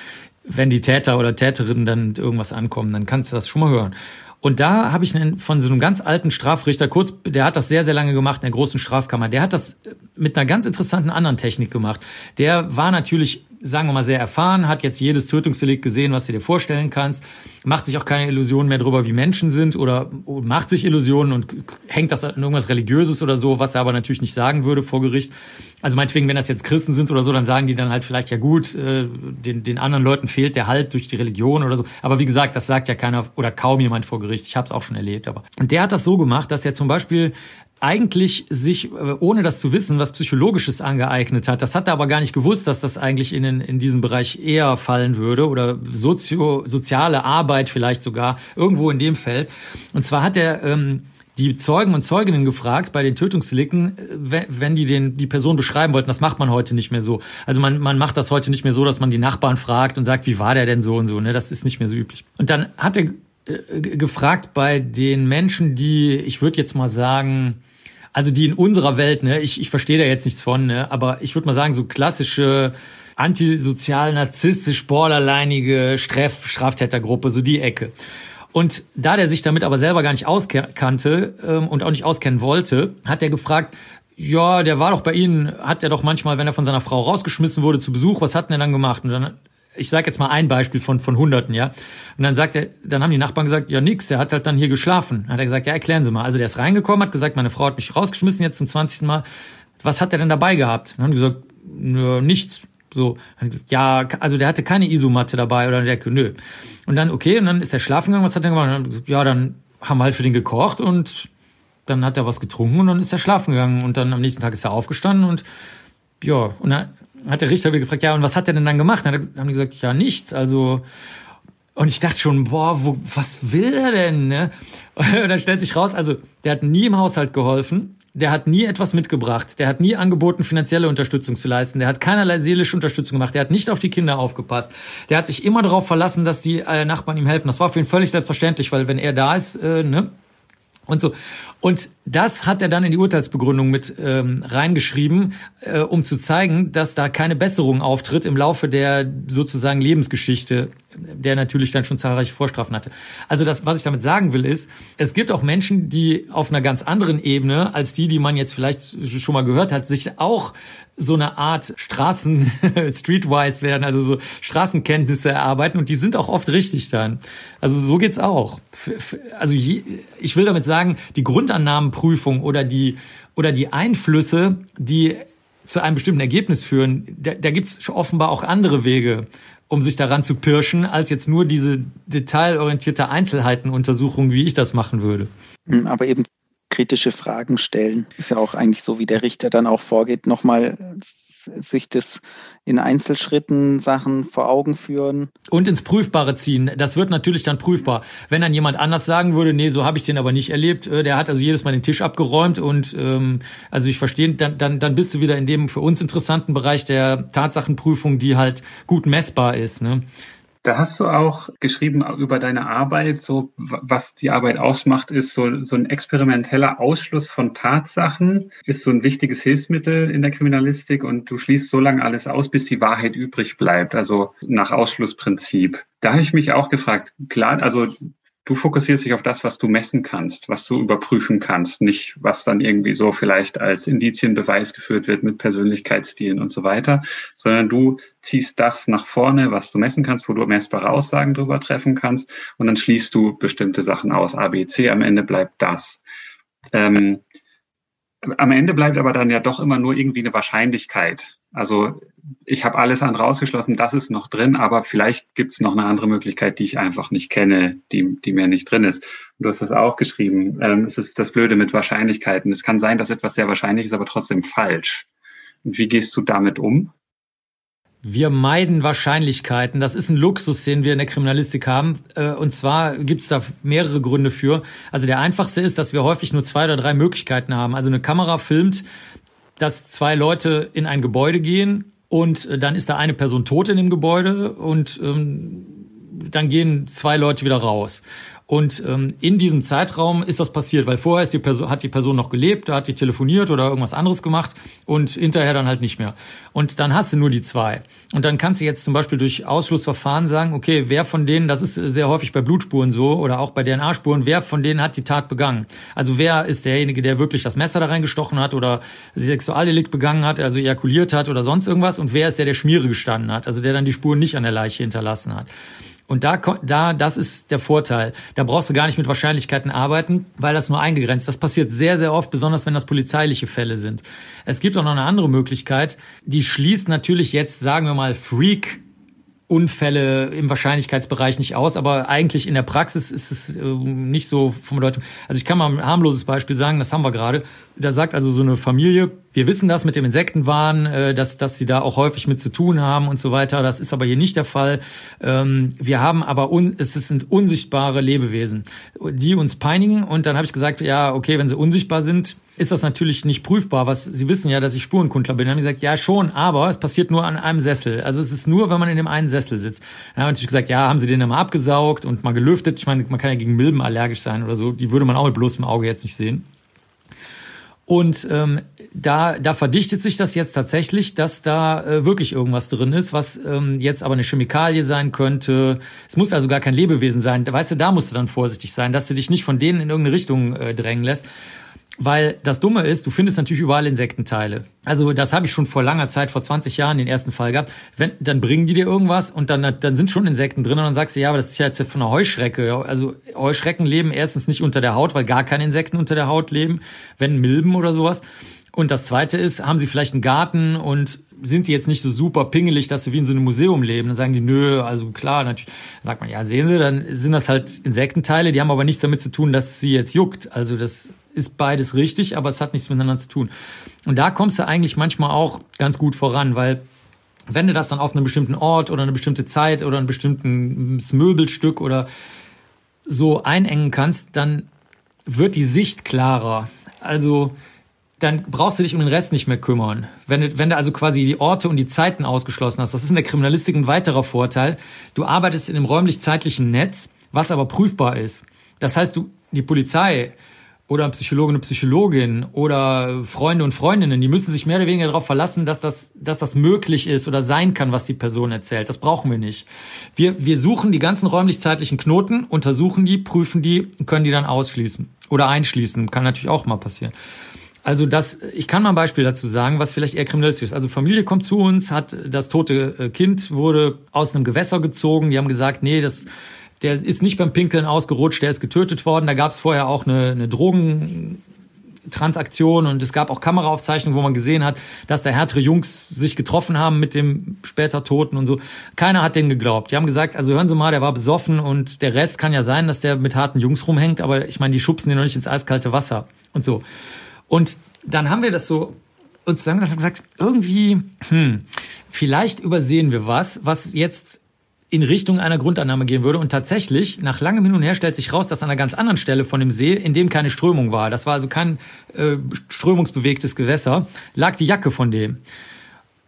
wenn die Täter oder Täterinnen dann irgendwas ankommen, dann kannst du das schon mal hören. Und da habe ich einen, von so einem ganz alten Strafrichter, kurz, der hat das sehr, sehr lange gemacht in der großen Strafkammer, der hat das mit einer ganz interessanten anderen Technik gemacht. Der war natürlich sagen wir mal, sehr erfahren, hat jetzt jedes Tötungsdelikt gesehen, was du dir vorstellen kannst, macht sich auch keine Illusionen mehr darüber, wie Menschen sind oder macht sich Illusionen und hängt das an irgendwas Religiöses oder so, was er aber natürlich nicht sagen würde vor Gericht. Also meinetwegen, wenn das jetzt Christen sind oder so, dann sagen die dann halt vielleicht, ja gut, äh, den, den anderen Leuten fehlt der Halt durch die Religion oder so. Aber wie gesagt, das sagt ja keiner oder kaum jemand vor Gericht. Ich habe es auch schon erlebt. Aber und der hat das so gemacht, dass er zum Beispiel eigentlich sich, äh, ohne das zu wissen, was Psychologisches angeeignet hat. Das hat er aber gar nicht gewusst, dass das eigentlich in, in diesem Bereich eher fallen würde oder sozio, soziale Arbeit vielleicht sogar irgendwo in dem Feld. Und zwar hat er ähm, die Zeugen und Zeuginnen gefragt bei den Tötungsdelikten, äh, wenn die den, die Person beschreiben wollten. Das macht man heute nicht mehr so. Also man, man macht das heute nicht mehr so, dass man die Nachbarn fragt und sagt, wie war der denn so und so. Ne? Das ist nicht mehr so üblich. Und dann hat er äh, gefragt bei den Menschen, die, ich würde jetzt mal sagen, also die in unserer Welt, ne, ich, ich verstehe da jetzt nichts von, ne, aber ich würde mal sagen, so klassische antisozial, narzisstisch, borderleinige Straf Straftätergruppe, so die Ecke. Und da der sich damit aber selber gar nicht auskannte ähm, und auch nicht auskennen wollte, hat er gefragt, ja, der war doch bei Ihnen, hat er doch manchmal, wenn er von seiner Frau rausgeschmissen wurde zu Besuch, was hat denn er dann gemacht? Und dann ich sage jetzt mal ein Beispiel von von Hunderten, ja. Und dann sagt er, dann haben die Nachbarn gesagt, ja nix, der hat halt dann hier geschlafen. Dann hat er gesagt, ja erklären Sie mal. Also der ist reingekommen, hat gesagt, meine Frau hat mich rausgeschmissen jetzt zum 20. Mal. Was hat er denn dabei gehabt? Dann haben die gesagt, nö, nichts. So, dann gesagt, ja, also der hatte keine Isomatte dabei oder der, nö. Und dann, okay, und dann ist er schlafen gegangen, was hat er gemacht? dann gesagt, ja, dann haben wir halt für den gekocht und dann hat er was getrunken und dann ist er schlafen gegangen und dann am nächsten Tag ist er aufgestanden und ja, und dann hat der Richter wieder gefragt, ja, und was hat er denn dann gemacht? Dann haben die gesagt, ja, nichts. Also, und ich dachte schon, boah, wo, was will er denn? Ne? Und dann stellt sich raus, also der hat nie im Haushalt geholfen, der hat nie etwas mitgebracht, der hat nie angeboten, finanzielle Unterstützung zu leisten, der hat keinerlei seelische Unterstützung gemacht, der hat nicht auf die Kinder aufgepasst, der hat sich immer darauf verlassen, dass die äh, Nachbarn ihm helfen. Das war für ihn völlig selbstverständlich, weil wenn er da ist, äh, ne, und so. Und das hat er dann in die Urteilsbegründung mit ähm, reingeschrieben, äh, um zu zeigen, dass da keine Besserung auftritt im Laufe der sozusagen Lebensgeschichte, der natürlich dann schon zahlreiche Vorstrafen hatte. Also das, was ich damit sagen will, ist, es gibt auch Menschen, die auf einer ganz anderen Ebene als die, die man jetzt vielleicht schon mal gehört hat, sich auch so eine Art Straßen streetwise werden, also so Straßenkenntnisse erarbeiten und die sind auch oft richtig dann. Also so geht's auch. Also ich will damit sagen, die Grundannahmenprüfung oder die oder die Einflüsse, die zu einem bestimmten Ergebnis führen, da, da gibt's offenbar auch andere Wege, um sich daran zu pirschen, als jetzt nur diese detailorientierte Einzelheitenuntersuchung, wie ich das machen würde. Hm, aber eben kritische Fragen stellen. Ist ja auch eigentlich so, wie der Richter dann auch vorgeht, nochmal sich das in Einzelschritten Sachen vor Augen führen. Und ins Prüfbare ziehen. Das wird natürlich dann prüfbar. Wenn dann jemand anders sagen würde, nee, so habe ich den aber nicht erlebt, äh, der hat also jedes Mal den Tisch abgeräumt und ähm, also ich verstehe, dann, dann, dann bist du wieder in dem für uns interessanten Bereich der Tatsachenprüfung, die halt gut messbar ist. Ne? Da hast du auch geschrieben über deine Arbeit, so was die Arbeit ausmacht, ist so, so ein experimenteller Ausschluss von Tatsachen, ist so ein wichtiges Hilfsmittel in der Kriminalistik und du schließt so lange alles aus, bis die Wahrheit übrig bleibt, also nach Ausschlussprinzip. Da habe ich mich auch gefragt, klar, also du fokussierst dich auf das, was du messen kannst, was du überprüfen kannst, nicht was dann irgendwie so vielleicht als Indizienbeweis geführt wird mit Persönlichkeitsstilen und so weiter, sondern du ziehst das nach vorne, was du messen kannst, wo du messbare Aussagen drüber treffen kannst und dann schließt du bestimmte Sachen aus. A, B, C, am Ende bleibt das. Ähm, am Ende bleibt aber dann ja doch immer nur irgendwie eine Wahrscheinlichkeit. Also ich habe alles andere ausgeschlossen, das ist noch drin, aber vielleicht gibt es noch eine andere Möglichkeit, die ich einfach nicht kenne, die, die mir nicht drin ist. du hast das auch geschrieben. Ähm, es ist das Blöde mit Wahrscheinlichkeiten. Es kann sein, dass etwas sehr wahrscheinlich ist, aber trotzdem falsch. Und wie gehst du damit um? Wir meiden Wahrscheinlichkeiten. Das ist ein Luxus, den wir in der Kriminalistik haben. Äh, und zwar gibt es da mehrere Gründe für. Also der einfachste ist, dass wir häufig nur zwei oder drei Möglichkeiten haben. Also eine Kamera filmt, dass zwei Leute in ein Gebäude gehen und äh, dann ist da eine Person tot in dem Gebäude und ähm, dann gehen zwei Leute wieder raus. Und ähm, in diesem Zeitraum ist das passiert, weil vorher ist die Person, hat die Person noch gelebt, da hat die telefoniert oder irgendwas anderes gemacht und hinterher dann halt nicht mehr. Und dann hast du nur die zwei. Und dann kannst du jetzt zum Beispiel durch Ausschlussverfahren sagen, okay, wer von denen, das ist sehr häufig bei Blutspuren so oder auch bei DNA-Spuren, wer von denen hat die Tat begangen? Also wer ist derjenige, der wirklich das Messer da reingestochen hat oder Sexualdelikt begangen hat, also ejakuliert hat oder sonst irgendwas? Und wer ist der, der Schmiere gestanden hat, also der dann die Spuren nicht an der Leiche hinterlassen hat? Und da, da, das ist der Vorteil. Da brauchst du gar nicht mit Wahrscheinlichkeiten arbeiten, weil das nur eingegrenzt. Das passiert sehr, sehr oft, besonders wenn das polizeiliche Fälle sind. Es gibt auch noch eine andere Möglichkeit. Die schließt natürlich jetzt, sagen wir mal, Freak Unfälle im Wahrscheinlichkeitsbereich nicht aus, aber eigentlich in der Praxis ist es äh, nicht so von Bedeutung. Also ich kann mal ein harmloses Beispiel sagen, das haben wir gerade. Da sagt also so eine Familie, wir wissen das mit dem Insektenwahn, äh, dass, dass sie da auch häufig mit zu tun haben und so weiter. Das ist aber hier nicht der Fall. Ähm, wir haben aber, un, es sind unsichtbare Lebewesen, die uns peinigen. Und dann habe ich gesagt, ja, okay, wenn sie unsichtbar sind, ist das natürlich nicht prüfbar. Was Sie wissen ja, dass ich Spurenkundler bin. Dann haben die gesagt, ja schon, aber es passiert nur an einem Sessel. Also es ist nur, wenn man in dem einen Sessel sitzt. Dann haben natürlich gesagt, ja, haben Sie den mal abgesaugt und mal gelüftet. Ich meine, man kann ja gegen Milben allergisch sein oder so. Die würde man auch mit bloßem Auge jetzt nicht sehen. Und ähm, da, da verdichtet sich das jetzt tatsächlich, dass da äh, wirklich irgendwas drin ist, was ähm, jetzt aber eine Chemikalie sein könnte. Es muss also gar kein Lebewesen sein. Weißt du, da musst du dann vorsichtig sein, dass du dich nicht von denen in irgendeine Richtung äh, drängen lässt. Weil das Dumme ist, du findest natürlich überall Insektenteile. Also das habe ich schon vor langer Zeit, vor 20 Jahren, den ersten Fall gehabt. Wenn, dann bringen die dir irgendwas und dann, dann sind schon Insekten drin und dann sagst du, ja, aber das ist ja jetzt von einer Heuschrecke. Also Heuschrecken leben erstens nicht unter der Haut, weil gar keine Insekten unter der Haut leben, wenn Milben oder sowas. Und das zweite ist, haben sie vielleicht einen Garten und sind sie jetzt nicht so super pingelig, dass sie wie in so einem Museum leben. Dann sagen die, nö, also klar, natürlich. Dann sagt man, ja, sehen Sie, dann sind das halt Insektenteile, die haben aber nichts damit zu tun, dass sie jetzt juckt. Also das ist beides richtig, aber es hat nichts miteinander zu tun. Und da kommst du eigentlich manchmal auch ganz gut voran, weil wenn du das dann auf einen bestimmten Ort oder eine bestimmte Zeit oder ein bestimmtes Möbelstück oder so einengen kannst, dann wird die Sicht klarer. Also dann brauchst du dich um den Rest nicht mehr kümmern. Wenn du, wenn du also quasi die Orte und die Zeiten ausgeschlossen hast, das ist in der Kriminalistik ein weiterer Vorteil. Du arbeitest in einem räumlich-zeitlichen Netz, was aber prüfbar ist. Das heißt, du, die Polizei oder ein Psychologe, eine Psychologin oder Freunde und Freundinnen, die müssen sich mehr oder weniger darauf verlassen, dass das, dass das möglich ist oder sein kann, was die Person erzählt. Das brauchen wir nicht. Wir, wir suchen die ganzen räumlich-zeitlichen Knoten, untersuchen die, prüfen die, können die dann ausschließen oder einschließen. Kann natürlich auch mal passieren. Also das, ich kann mal ein Beispiel dazu sagen, was vielleicht eher kriminalistisch ist. Also Familie kommt zu uns, hat das tote äh, Kind wurde aus einem Gewässer gezogen. Die haben gesagt, nee, das der ist nicht beim Pinkeln ausgerutscht, der ist getötet worden. Da gab es vorher auch eine, eine Drogentransaktion und es gab auch Kameraaufzeichnungen, wo man gesehen hat, dass da härtere Jungs sich getroffen haben mit dem später Toten und so. Keiner hat denen geglaubt. Die haben gesagt, also hören Sie mal, der war besoffen und der Rest kann ja sein, dass der mit harten Jungs rumhängt, aber ich meine, die schubsen den noch nicht ins eiskalte Wasser und so. Und dann haben wir das so uns sagen gesagt, irgendwie, hm, vielleicht übersehen wir was, was jetzt in Richtung einer Grundannahme gehen würde. Und tatsächlich, nach langem Hin und Her stellt sich raus, dass an einer ganz anderen Stelle von dem See, in dem keine Strömung war, das war also kein äh, strömungsbewegtes Gewässer, lag die Jacke von dem.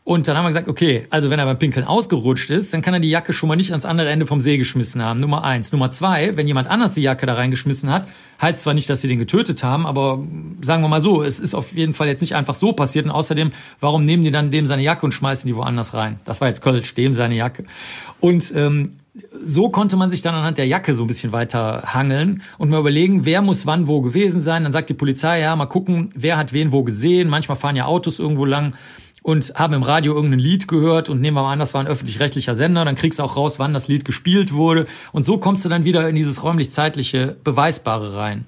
Und dann haben wir gesagt, okay, also wenn er beim Pinkeln ausgerutscht ist, dann kann er die Jacke schon mal nicht ans andere Ende vom See geschmissen haben. Nummer eins. Nummer zwei, wenn jemand anders die Jacke da reingeschmissen hat, heißt zwar nicht, dass sie den getötet haben, aber sagen wir mal so, es ist auf jeden Fall jetzt nicht einfach so passiert. Und außerdem, warum nehmen die dann dem seine Jacke und schmeißen die woanders rein? Das war jetzt Kölsch, dem seine Jacke. Und ähm, so konnte man sich dann anhand der Jacke so ein bisschen weiter hangeln und mal überlegen, wer muss wann wo gewesen sein. Dann sagt die Polizei, ja, mal gucken, wer hat wen wo gesehen. Manchmal fahren ja Autos irgendwo lang und haben im Radio irgendein Lied gehört und nehmen wir mal an, das war ein öffentlich-rechtlicher Sender, dann kriegst du auch raus, wann das Lied gespielt wurde. Und so kommst du dann wieder in dieses räumlich-zeitliche Beweisbare rein.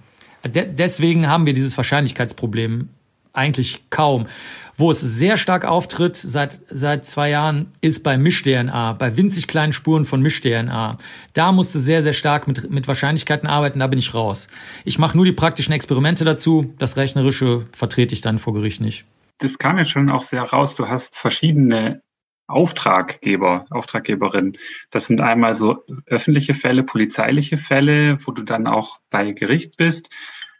De deswegen haben wir dieses Wahrscheinlichkeitsproblem eigentlich kaum. Wo es sehr stark auftritt seit, seit zwei Jahren, ist bei Misch-DNA, bei winzig kleinen Spuren von Misch-DNA. Da musst du sehr, sehr stark mit, mit Wahrscheinlichkeiten arbeiten, da bin ich raus. Ich mache nur die praktischen Experimente dazu, das Rechnerische vertrete ich dann vor Gericht nicht das kam jetzt schon auch sehr raus. Du hast verschiedene Auftraggeber, Auftraggeberinnen. Das sind einmal so öffentliche Fälle, polizeiliche Fälle, wo du dann auch bei Gericht bist.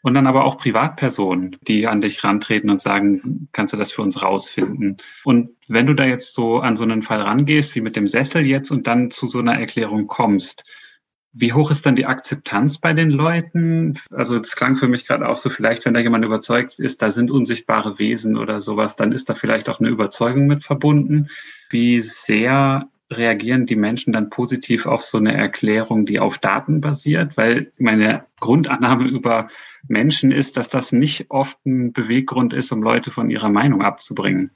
Und dann aber auch Privatpersonen, die an dich rantreten und sagen, kannst du das für uns rausfinden? Und wenn du da jetzt so an so einen Fall rangehst, wie mit dem Sessel jetzt, und dann zu so einer Erklärung kommst, wie hoch ist dann die Akzeptanz bei den Leuten? Also es klang für mich gerade auch so, vielleicht wenn da jemand überzeugt ist, da sind unsichtbare Wesen oder sowas, dann ist da vielleicht auch eine Überzeugung mit verbunden. Wie sehr reagieren die Menschen dann positiv auf so eine Erklärung, die auf Daten basiert? Weil meine Grundannahme über Menschen ist, dass das nicht oft ein Beweggrund ist, um Leute von ihrer Meinung abzubringen.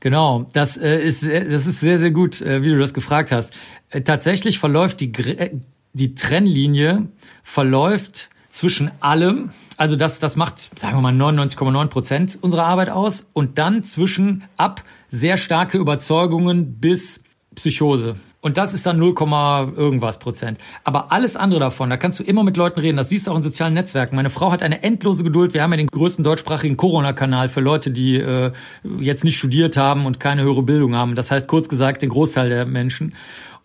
Genau, das äh, ist das ist sehr sehr gut, äh, wie du das gefragt hast. Äh, tatsächlich verläuft die die Trennlinie verläuft zwischen allem, also das, das macht, sagen wir mal, 99,9 Prozent unserer Arbeit aus und dann zwischen ab sehr starke Überzeugungen bis Psychose. Und das ist dann 0, irgendwas Prozent. Aber alles andere davon, da kannst du immer mit Leuten reden. Das siehst du auch in sozialen Netzwerken. Meine Frau hat eine endlose Geduld. Wir haben ja den größten deutschsprachigen Corona-Kanal für Leute, die äh, jetzt nicht studiert haben und keine höhere Bildung haben. Das heißt kurz gesagt den Großteil der Menschen.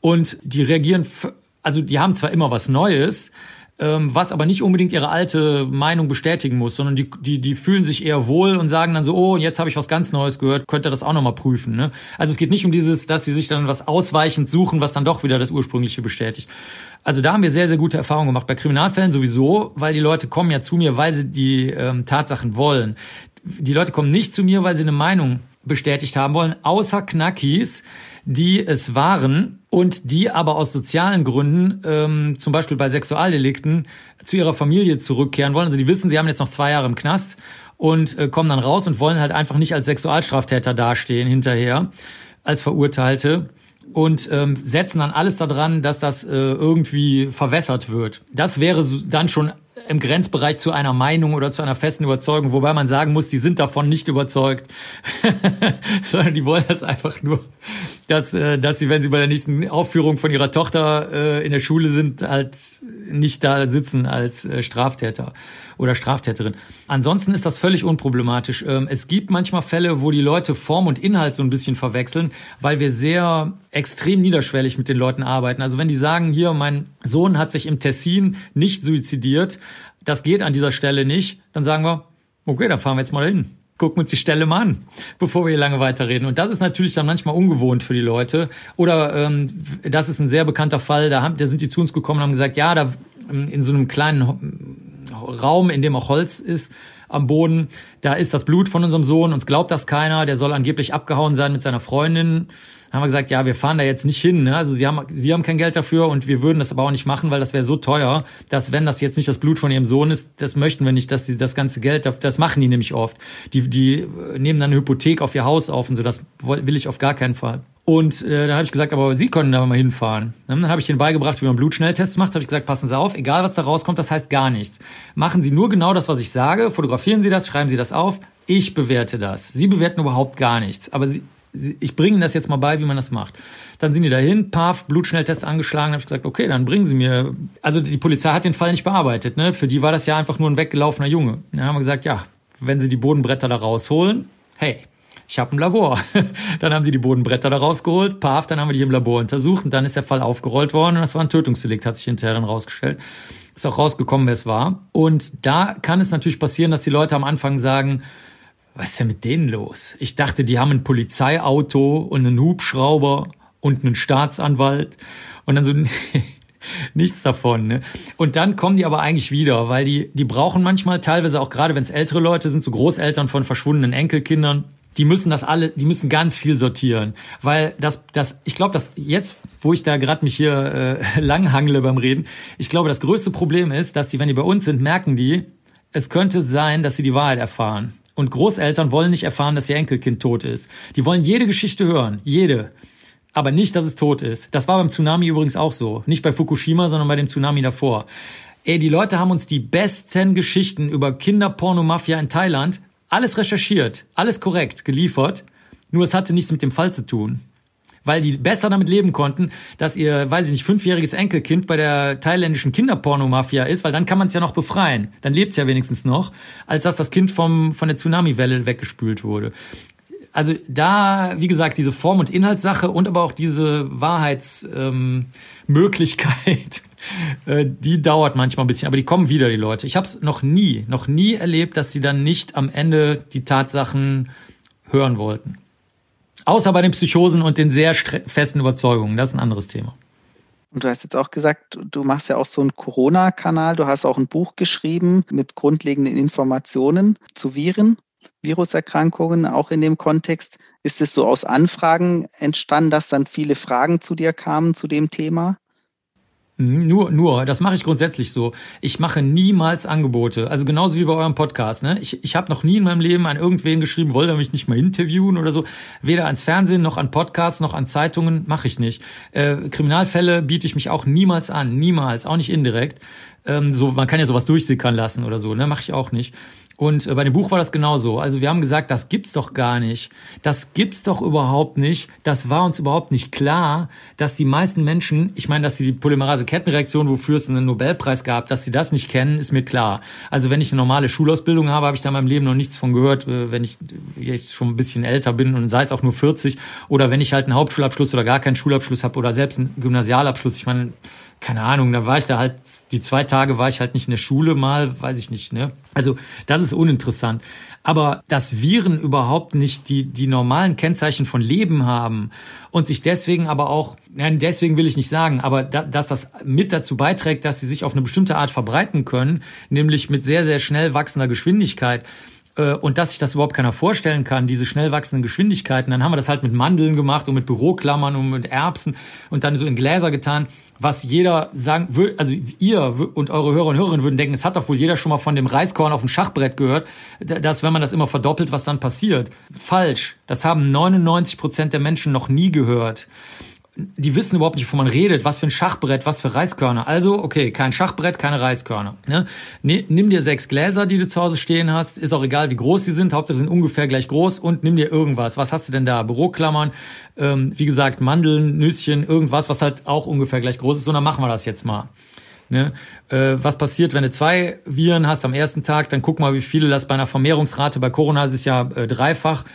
Und die reagieren also die haben zwar immer was Neues, ähm, was aber nicht unbedingt ihre alte Meinung bestätigen muss, sondern die, die, die fühlen sich eher wohl und sagen dann so, oh, jetzt habe ich was ganz Neues gehört, könnt ihr das auch nochmal prüfen. Ne? Also es geht nicht um dieses, dass sie sich dann was ausweichend suchen, was dann doch wieder das Ursprüngliche bestätigt. Also da haben wir sehr, sehr gute Erfahrungen gemacht. Bei Kriminalfällen sowieso, weil die Leute kommen ja zu mir, weil sie die ähm, Tatsachen wollen. Die Leute kommen nicht zu mir, weil sie eine Meinung bestätigt haben wollen, außer Knackis, die es waren und die aber aus sozialen Gründen, ähm, zum Beispiel bei Sexualdelikten, zu ihrer Familie zurückkehren wollen. Also die wissen, sie haben jetzt noch zwei Jahre im Knast und äh, kommen dann raus und wollen halt einfach nicht als Sexualstraftäter dastehen hinterher, als Verurteilte und ähm, setzen dann alles daran, dass das äh, irgendwie verwässert wird. Das wäre dann schon im Grenzbereich zu einer Meinung oder zu einer festen Überzeugung, wobei man sagen muss, die sind davon nicht überzeugt, sondern die wollen das einfach nur, dass, äh, dass sie, wenn sie bei der nächsten Aufführung von ihrer Tochter äh, in der Schule sind, halt nicht da sitzen als äh, Straftäter oder Straftäterin. Ansonsten ist das völlig unproblematisch. Ähm, es gibt manchmal Fälle, wo die Leute Form und Inhalt so ein bisschen verwechseln, weil wir sehr extrem niederschwellig mit den Leuten arbeiten. Also wenn die sagen, hier, mein Sohn hat sich im Tessin nicht suizidiert, das geht an dieser Stelle nicht, dann sagen wir, okay, dann fahren wir jetzt mal hin gucken uns die Stelle mal an, bevor wir hier lange weiterreden. Und das ist natürlich dann manchmal ungewohnt für die Leute. Oder ähm, das ist ein sehr bekannter Fall, da, haben, da sind die zu uns gekommen und haben gesagt, ja, da ähm, in so einem kleinen Raum, in dem auch Holz ist, am Boden, da ist das Blut von unserem Sohn, uns glaubt das keiner, der soll angeblich abgehauen sein mit seiner Freundin haben wir gesagt, ja, wir fahren da jetzt nicht hin. Ne? Also sie haben, sie haben kein Geld dafür und wir würden das aber auch nicht machen, weil das wäre so teuer, dass wenn das jetzt nicht das Blut von ihrem Sohn ist, das möchten wir nicht, dass sie das ganze Geld, das machen die nämlich oft. Die, die nehmen dann eine Hypothek auf ihr Haus auf und so, das will ich auf gar keinen Fall. Und äh, dann habe ich gesagt, aber Sie können da mal hinfahren. Ne? Dann habe ich denen beigebracht, wie man Blutschnelltests macht. Habe ich gesagt, passen Sie auf, egal was da rauskommt, das heißt gar nichts. Machen Sie nur genau das, was ich sage, fotografieren Sie das, schreiben Sie das auf. Ich bewerte das. Sie bewerten überhaupt gar nichts. Aber Sie, ich bringe Ihnen das jetzt mal bei, wie man das macht. Dann sind die dahin, paf, Blutschnelltest angeschlagen, habe ich gesagt, okay, dann bringen Sie mir. Also die Polizei hat den Fall nicht bearbeitet, ne? Für die war das ja einfach nur ein weggelaufener Junge. Dann haben wir gesagt, ja, wenn Sie die Bodenbretter da rausholen, hey, ich habe ein Labor. dann haben die die Bodenbretter da rausgeholt, paf, dann haben wir die im Labor untersucht und dann ist der Fall aufgerollt worden und das war ein Tötungsdelikt, hat sich hinterher dann rausgestellt. Ist auch rausgekommen, wer es war. Und da kann es natürlich passieren, dass die Leute am Anfang sagen, was ist denn mit denen los? Ich dachte, die haben ein Polizeiauto und einen Hubschrauber und einen Staatsanwalt und dann so nichts davon. Ne? Und dann kommen die aber eigentlich wieder, weil die die brauchen manchmal teilweise auch gerade, wenn es ältere Leute sind, so Großeltern von verschwundenen Enkelkindern, die müssen das alle, die müssen ganz viel sortieren, weil das, das, ich glaube, dass jetzt, wo ich da gerade mich hier äh, langhangle beim Reden, ich glaube, das größte Problem ist, dass die, wenn die bei uns sind, merken die, es könnte sein, dass sie die Wahrheit erfahren. Und Großeltern wollen nicht erfahren, dass ihr Enkelkind tot ist. Die wollen jede Geschichte hören, jede. Aber nicht, dass es tot ist. Das war beim Tsunami übrigens auch so. Nicht bei Fukushima, sondern bei dem Tsunami davor. Ey, die Leute haben uns die besten Geschichten über Kinderpornomafia in Thailand alles recherchiert, alles korrekt geliefert, nur es hatte nichts mit dem Fall zu tun. Weil die besser damit leben konnten, dass ihr, weiß ich nicht, fünfjähriges Enkelkind bei der thailändischen Kinderpornomafia ist, weil dann kann man es ja noch befreien. Dann lebt es ja wenigstens noch, als dass das Kind vom, von der Tsunami-Welle weggespült wurde. Also da, wie gesagt, diese Form- und Inhaltssache und aber auch diese Wahrheitsmöglichkeit, ähm, äh, die dauert manchmal ein bisschen, aber die kommen wieder, die Leute. Ich habe es noch nie, noch nie erlebt, dass sie dann nicht am Ende die Tatsachen hören wollten. Außer bei den Psychosen und den sehr festen Überzeugungen. Das ist ein anderes Thema. Und du hast jetzt auch gesagt, du machst ja auch so einen Corona-Kanal. Du hast auch ein Buch geschrieben mit grundlegenden Informationen zu Viren. Viruserkrankungen auch in dem Kontext? Ist es so aus Anfragen entstanden, dass dann viele Fragen zu dir kamen zu dem Thema? Mhm, nur, nur, das mache ich grundsätzlich so. Ich mache niemals Angebote. Also genauso wie bei eurem Podcast. Ne? Ich, ich habe noch nie in meinem Leben an irgendwen geschrieben, wollt ihr mich nicht mal interviewen oder so. Weder ans Fernsehen noch an Podcasts noch an Zeitungen mache ich nicht. Äh, Kriminalfälle biete ich mich auch niemals an, niemals, auch nicht indirekt. Ähm, so, man kann ja sowas durchsickern lassen oder so, ne? Mache ich auch nicht. Und äh, bei dem Buch war das genauso. Also wir haben gesagt, das gibt's doch gar nicht. Das gibt's doch überhaupt nicht. Das war uns überhaupt nicht klar, dass die meisten Menschen, ich meine, dass sie die Polymerase-Kettenreaktion, wofür es einen Nobelpreis gab, dass sie das nicht kennen, ist mir klar. Also wenn ich eine normale Schulausbildung habe, habe ich da in meinem Leben noch nichts von gehört, äh, wenn ich jetzt schon ein bisschen älter bin und sei es auch nur 40 oder wenn ich halt einen Hauptschulabschluss oder gar keinen Schulabschluss habe oder selbst einen Gymnasialabschluss. Ich meine, keine Ahnung, da war ich da halt, die zwei Tage war ich halt nicht in der Schule mal, weiß ich nicht, ne? Also, das ist uninteressant. Aber dass Viren überhaupt nicht die, die normalen Kennzeichen von Leben haben und sich deswegen aber auch, nein, deswegen will ich nicht sagen, aber da, dass das mit dazu beiträgt, dass sie sich auf eine bestimmte Art verbreiten können, nämlich mit sehr, sehr schnell wachsender Geschwindigkeit, und dass sich das überhaupt keiner vorstellen kann, diese schnell wachsenden Geschwindigkeiten. Dann haben wir das halt mit Mandeln gemacht und mit Büroklammern und mit Erbsen und dann so in Gläser getan, was jeder sagen würde, also ihr und eure Hörer und Hörerinnen würden denken, es hat doch wohl jeder schon mal von dem Reiskorn auf dem Schachbrett gehört, dass wenn man das immer verdoppelt, was dann passiert. Falsch. Das haben 99 Prozent der Menschen noch nie gehört die wissen überhaupt nicht, wovon man redet, was für ein Schachbrett, was für Reiskörner. Also, okay, kein Schachbrett, keine Reiskörner. Ne? Nimm dir sechs Gläser, die du zu Hause stehen hast, ist auch egal, wie groß sie sind, Hauptsache sie sind ungefähr gleich groß und nimm dir irgendwas. Was hast du denn da? Büroklammern, ähm, wie gesagt, Mandeln, Nüsschen, irgendwas, was halt auch ungefähr gleich groß ist. Und dann machen wir das jetzt mal. Ne? Äh, was passiert, wenn du zwei Viren hast am ersten Tag? Dann guck mal, wie viele das bei einer Vermehrungsrate, bei Corona ist es ja äh, dreifach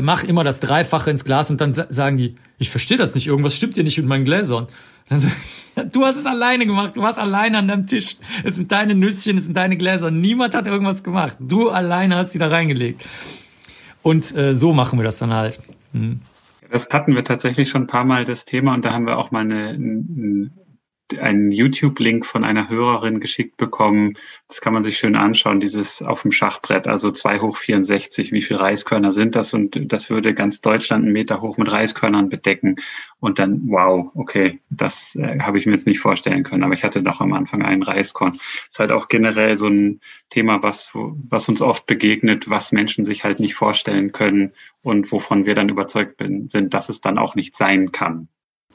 mach immer das Dreifache ins Glas und dann sagen die, ich verstehe das nicht, irgendwas stimmt hier nicht mit meinen Gläsern. Dann so, du hast es alleine gemacht, du warst alleine an deinem Tisch. Es sind deine Nüsschen, es sind deine Gläser. Niemand hat irgendwas gemacht. Du alleine hast sie da reingelegt. Und äh, so machen wir das dann halt. Hm. Das hatten wir tatsächlich schon ein paar Mal das Thema und da haben wir auch mal eine, eine einen YouTube-Link von einer Hörerin geschickt bekommen. Das kann man sich schön anschauen, dieses auf dem Schachbrett, also zwei hoch 64. Wie viele Reiskörner sind das? Und das würde ganz Deutschland einen Meter hoch mit Reiskörnern bedecken. Und dann, wow, okay, das äh, habe ich mir jetzt nicht vorstellen können. Aber ich hatte doch am Anfang einen Reiskorn. Das ist halt auch generell so ein Thema, was, was uns oft begegnet, was Menschen sich halt nicht vorstellen können und wovon wir dann überzeugt sind, dass es dann auch nicht sein kann.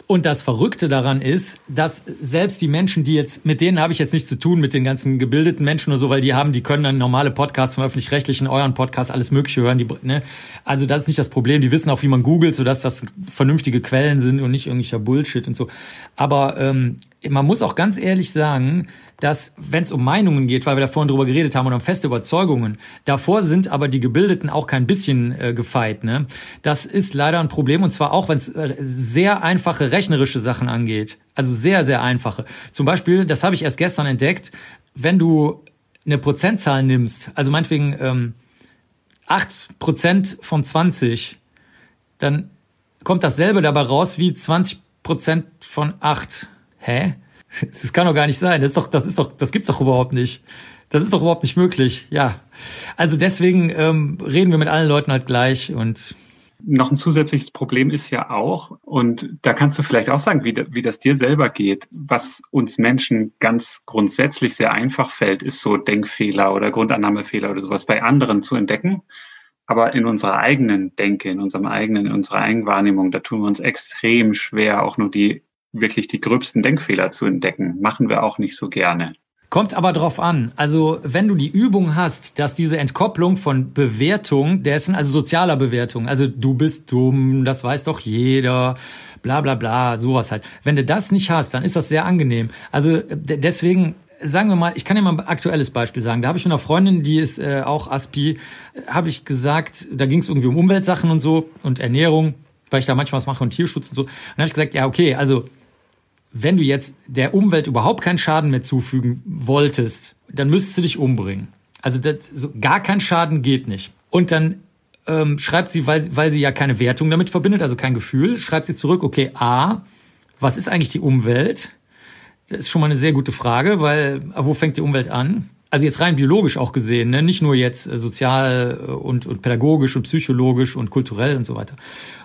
Und das Verrückte daran ist, dass selbst die Menschen, die jetzt, mit denen habe ich jetzt nichts zu tun, mit den ganzen gebildeten Menschen oder so, weil die haben, die können dann normale Podcasts vom öffentlich-rechtlichen, euren Podcast, alles Mögliche hören. Die, ne? Also das ist nicht das Problem. Die wissen auch, wie man googelt, sodass das vernünftige Quellen sind und nicht irgendwelcher Bullshit und so. Aber ähm, man muss auch ganz ehrlich sagen, dass wenn es um Meinungen geht, weil wir da vorhin drüber geredet haben und um feste Überzeugungen, davor sind aber die Gebildeten auch kein bisschen äh, gefeit. Ne? Das ist leider ein Problem und zwar auch, wenn es äh, sehr einfache rechnerische Sachen angeht. Also sehr, sehr einfache. Zum Beispiel, das habe ich erst gestern entdeckt, wenn du eine Prozentzahl nimmst, also meinetwegen ähm, 8% von 20, dann kommt dasselbe dabei raus wie 20% von 8 hä? Das kann doch gar nicht sein. Das ist doch, das ist doch, das gibt's doch überhaupt nicht. Das ist doch überhaupt nicht möglich. Ja. Also deswegen ähm, reden wir mit allen Leuten halt gleich und noch ein zusätzliches Problem ist ja auch, und da kannst du vielleicht auch sagen, wie, wie das dir selber geht. Was uns Menschen ganz grundsätzlich sehr einfach fällt, ist so Denkfehler oder Grundannahmefehler oder sowas bei anderen zu entdecken. Aber in unserer eigenen Denke, in unserem eigenen, in unserer Eigenwahrnehmung, da tun wir uns extrem schwer, auch nur die wirklich die gröbsten Denkfehler zu entdecken. Machen wir auch nicht so gerne. Kommt aber drauf an. Also, wenn du die Übung hast, dass diese Entkopplung von Bewertung dessen, also sozialer Bewertung, also du bist dumm, das weiß doch jeder, bla bla bla, sowas halt. Wenn du das nicht hast, dann ist das sehr angenehm. Also deswegen sagen wir mal, ich kann ja mal ein aktuelles Beispiel sagen. Da habe ich mit einer Freundin, die ist äh, auch Aspi, habe ich gesagt, da ging es irgendwie um Umweltsachen und so und Ernährung, weil ich da manchmal was mache und Tierschutz und so. Und dann habe ich gesagt, ja, okay, also wenn du jetzt der Umwelt überhaupt keinen Schaden mehr zufügen wolltest, dann müsstest du dich umbringen. Also das, so, gar kein Schaden geht nicht. Und dann ähm, schreibt sie, weil, weil sie ja keine Wertung damit verbindet, also kein Gefühl, schreibt sie zurück, okay, A, was ist eigentlich die Umwelt? Das ist schon mal eine sehr gute Frage, weil wo fängt die Umwelt an? Also jetzt rein biologisch auch gesehen, ne? nicht nur jetzt äh, sozial äh, und, und pädagogisch und psychologisch und kulturell und so weiter.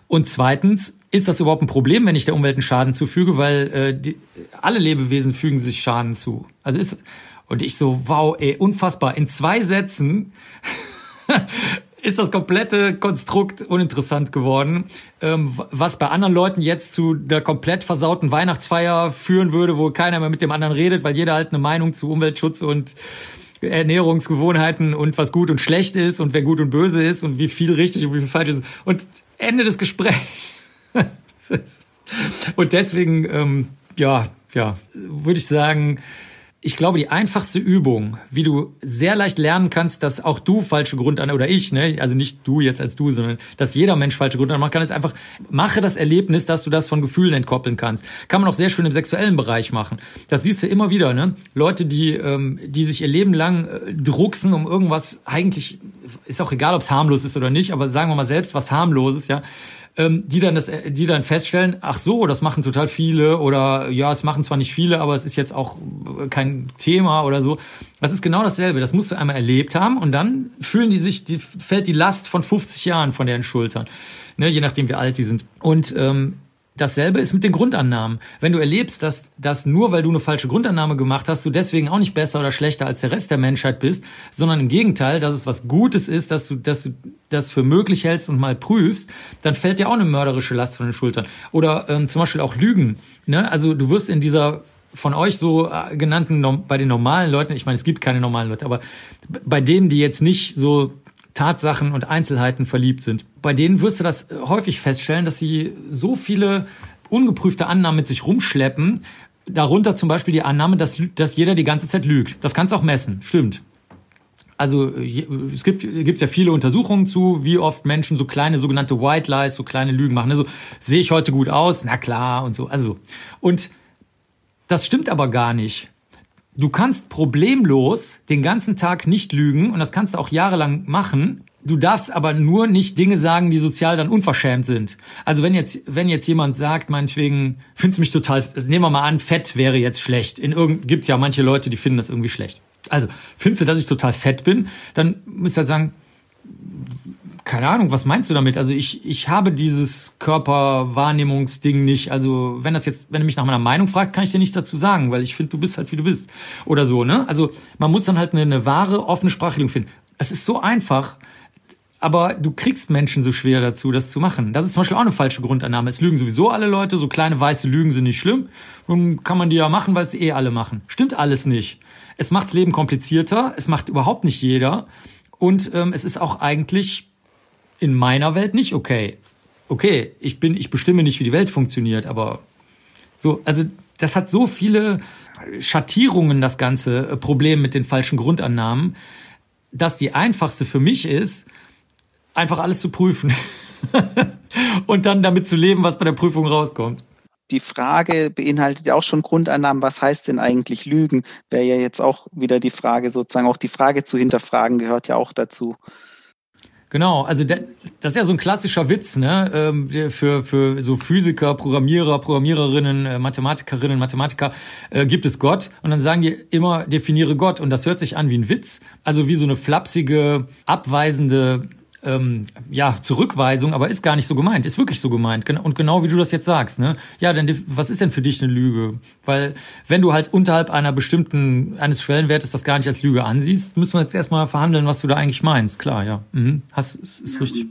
Und zweitens, ist das überhaupt ein Problem, wenn ich der Umwelt einen Schaden zufüge? Weil äh, die, alle Lebewesen fügen sich Schaden zu. Also ist und ich so, wow, ey, unfassbar. In zwei Sätzen ist das komplette Konstrukt uninteressant geworden, ähm, was bei anderen Leuten jetzt zu der komplett versauten Weihnachtsfeier führen würde, wo keiner mehr mit dem anderen redet, weil jeder halt eine Meinung zu Umweltschutz und Ernährungsgewohnheiten und was gut und schlecht ist und wer gut und böse ist und wie viel richtig und wie viel falsch ist. Und Ende des Gesprächs. und deswegen, ähm, ja, ja, würde ich sagen, ich glaube, die einfachste Übung, wie du sehr leicht lernen kannst, dass auch du falsche Grundannahmen, oder ich, ne, also nicht du jetzt als du, sondern dass jeder Mensch falsche Grundannahmen machen kann, ist einfach, mache das Erlebnis, dass du das von Gefühlen entkoppeln kannst. Kann man auch sehr schön im sexuellen Bereich machen. Das siehst du immer wieder, ne? Leute, die, ähm, die sich ihr Leben lang äh, drucksen um irgendwas, eigentlich, ist auch egal, ob es harmlos ist oder nicht, aber sagen wir mal selbst was harmloses, ja, ähm, die dann das, die dann feststellen, ach so, das machen total viele oder ja, es machen zwar nicht viele, aber es ist jetzt auch kein Thema oder so. Das ist genau dasselbe. Das musst du einmal erlebt haben und dann fühlen die sich, die, fällt die Last von 50 Jahren von deren Schultern, ne, je nachdem wie alt die sind. Und ähm, Dasselbe ist mit den Grundannahmen. Wenn du erlebst, dass, dass nur weil du eine falsche Grundannahme gemacht hast, du deswegen auch nicht besser oder schlechter als der Rest der Menschheit bist, sondern im Gegenteil, dass es was Gutes ist, dass du, dass du das für möglich hältst und mal prüfst, dann fällt dir auch eine mörderische Last von den Schultern. Oder ähm, zum Beispiel auch Lügen. Ne? Also du wirst in dieser von euch so äh, genannten, bei den normalen Leuten, ich meine, es gibt keine normalen Leute, aber bei denen, die jetzt nicht so Tatsachen und Einzelheiten verliebt sind. Bei denen wirst du das häufig feststellen, dass sie so viele ungeprüfte Annahmen mit sich rumschleppen. Darunter zum Beispiel die Annahme, dass, dass jeder die ganze Zeit lügt. Das kannst du auch messen, stimmt. Also es gibt gibt's ja viele Untersuchungen zu, wie oft Menschen so kleine sogenannte White Lies, so kleine Lügen machen. Also sehe ich heute gut aus? Na klar und so. Also und das stimmt aber gar nicht. Du kannst problemlos den ganzen Tag nicht lügen und das kannst du auch jahrelang machen. Du darfst aber nur nicht Dinge sagen, die sozial dann unverschämt sind. Also wenn jetzt, wenn jetzt jemand sagt, meinetwegen, findest du mich total, also nehmen wir mal an, fett wäre jetzt schlecht. In irgend, gibt's ja manche Leute, die finden das irgendwie schlecht. Also, findest du, dass ich total fett bin? Dann müsst ihr halt sagen, keine Ahnung, was meinst du damit? Also ich, ich habe dieses Körperwahrnehmungsding nicht. Also wenn das jetzt, wenn du mich nach meiner Meinung fragt, kann ich dir nichts dazu sagen, weil ich finde, du bist halt wie du bist. Oder so, ne? Also man muss dann halt eine, eine wahre, offene Sprachregelung finden. Es ist so einfach, aber du kriegst Menschen so schwer dazu, das zu machen. Das ist zum Beispiel auch eine falsche Grundannahme. Es lügen sowieso alle Leute, so kleine weiße Lügen sind nicht schlimm. Nun kann man die ja machen, weil es eh alle machen. Stimmt alles nicht. Es macht's Leben komplizierter, es macht überhaupt nicht jeder. Und ähm, es ist auch eigentlich in meiner Welt nicht okay. Okay, ich bin, ich bestimme nicht, wie die Welt funktioniert, aber so, also das hat so viele Schattierungen, das ganze äh, Problem mit den falschen Grundannahmen, dass die einfachste für mich ist, einfach alles zu prüfen und dann damit zu leben, was bei der Prüfung rauskommt. Die Frage beinhaltet ja auch schon Grundannahmen, was heißt denn eigentlich Lügen? Wäre ja jetzt auch wieder die Frage, sozusagen auch die Frage zu hinterfragen, gehört ja auch dazu. Genau, also das ist ja so ein klassischer Witz, ne? Ähm, für, für so Physiker, Programmierer, Programmiererinnen, äh, Mathematikerinnen, Mathematiker äh, gibt es Gott und dann sagen die immer, definiere Gott. Und das hört sich an wie ein Witz, also wie so eine flapsige, abweisende ähm, ja, Zurückweisung, aber ist gar nicht so gemeint, ist wirklich so gemeint. Und genau wie du das jetzt sagst, ne? Ja, denn was ist denn für dich eine Lüge? Weil wenn du halt unterhalb einer bestimmten, eines Schwellenwertes das gar nicht als Lüge ansiehst, müssen wir jetzt erstmal verhandeln, was du da eigentlich meinst. Klar, ja. Mhm. Hast, ist, ist richtig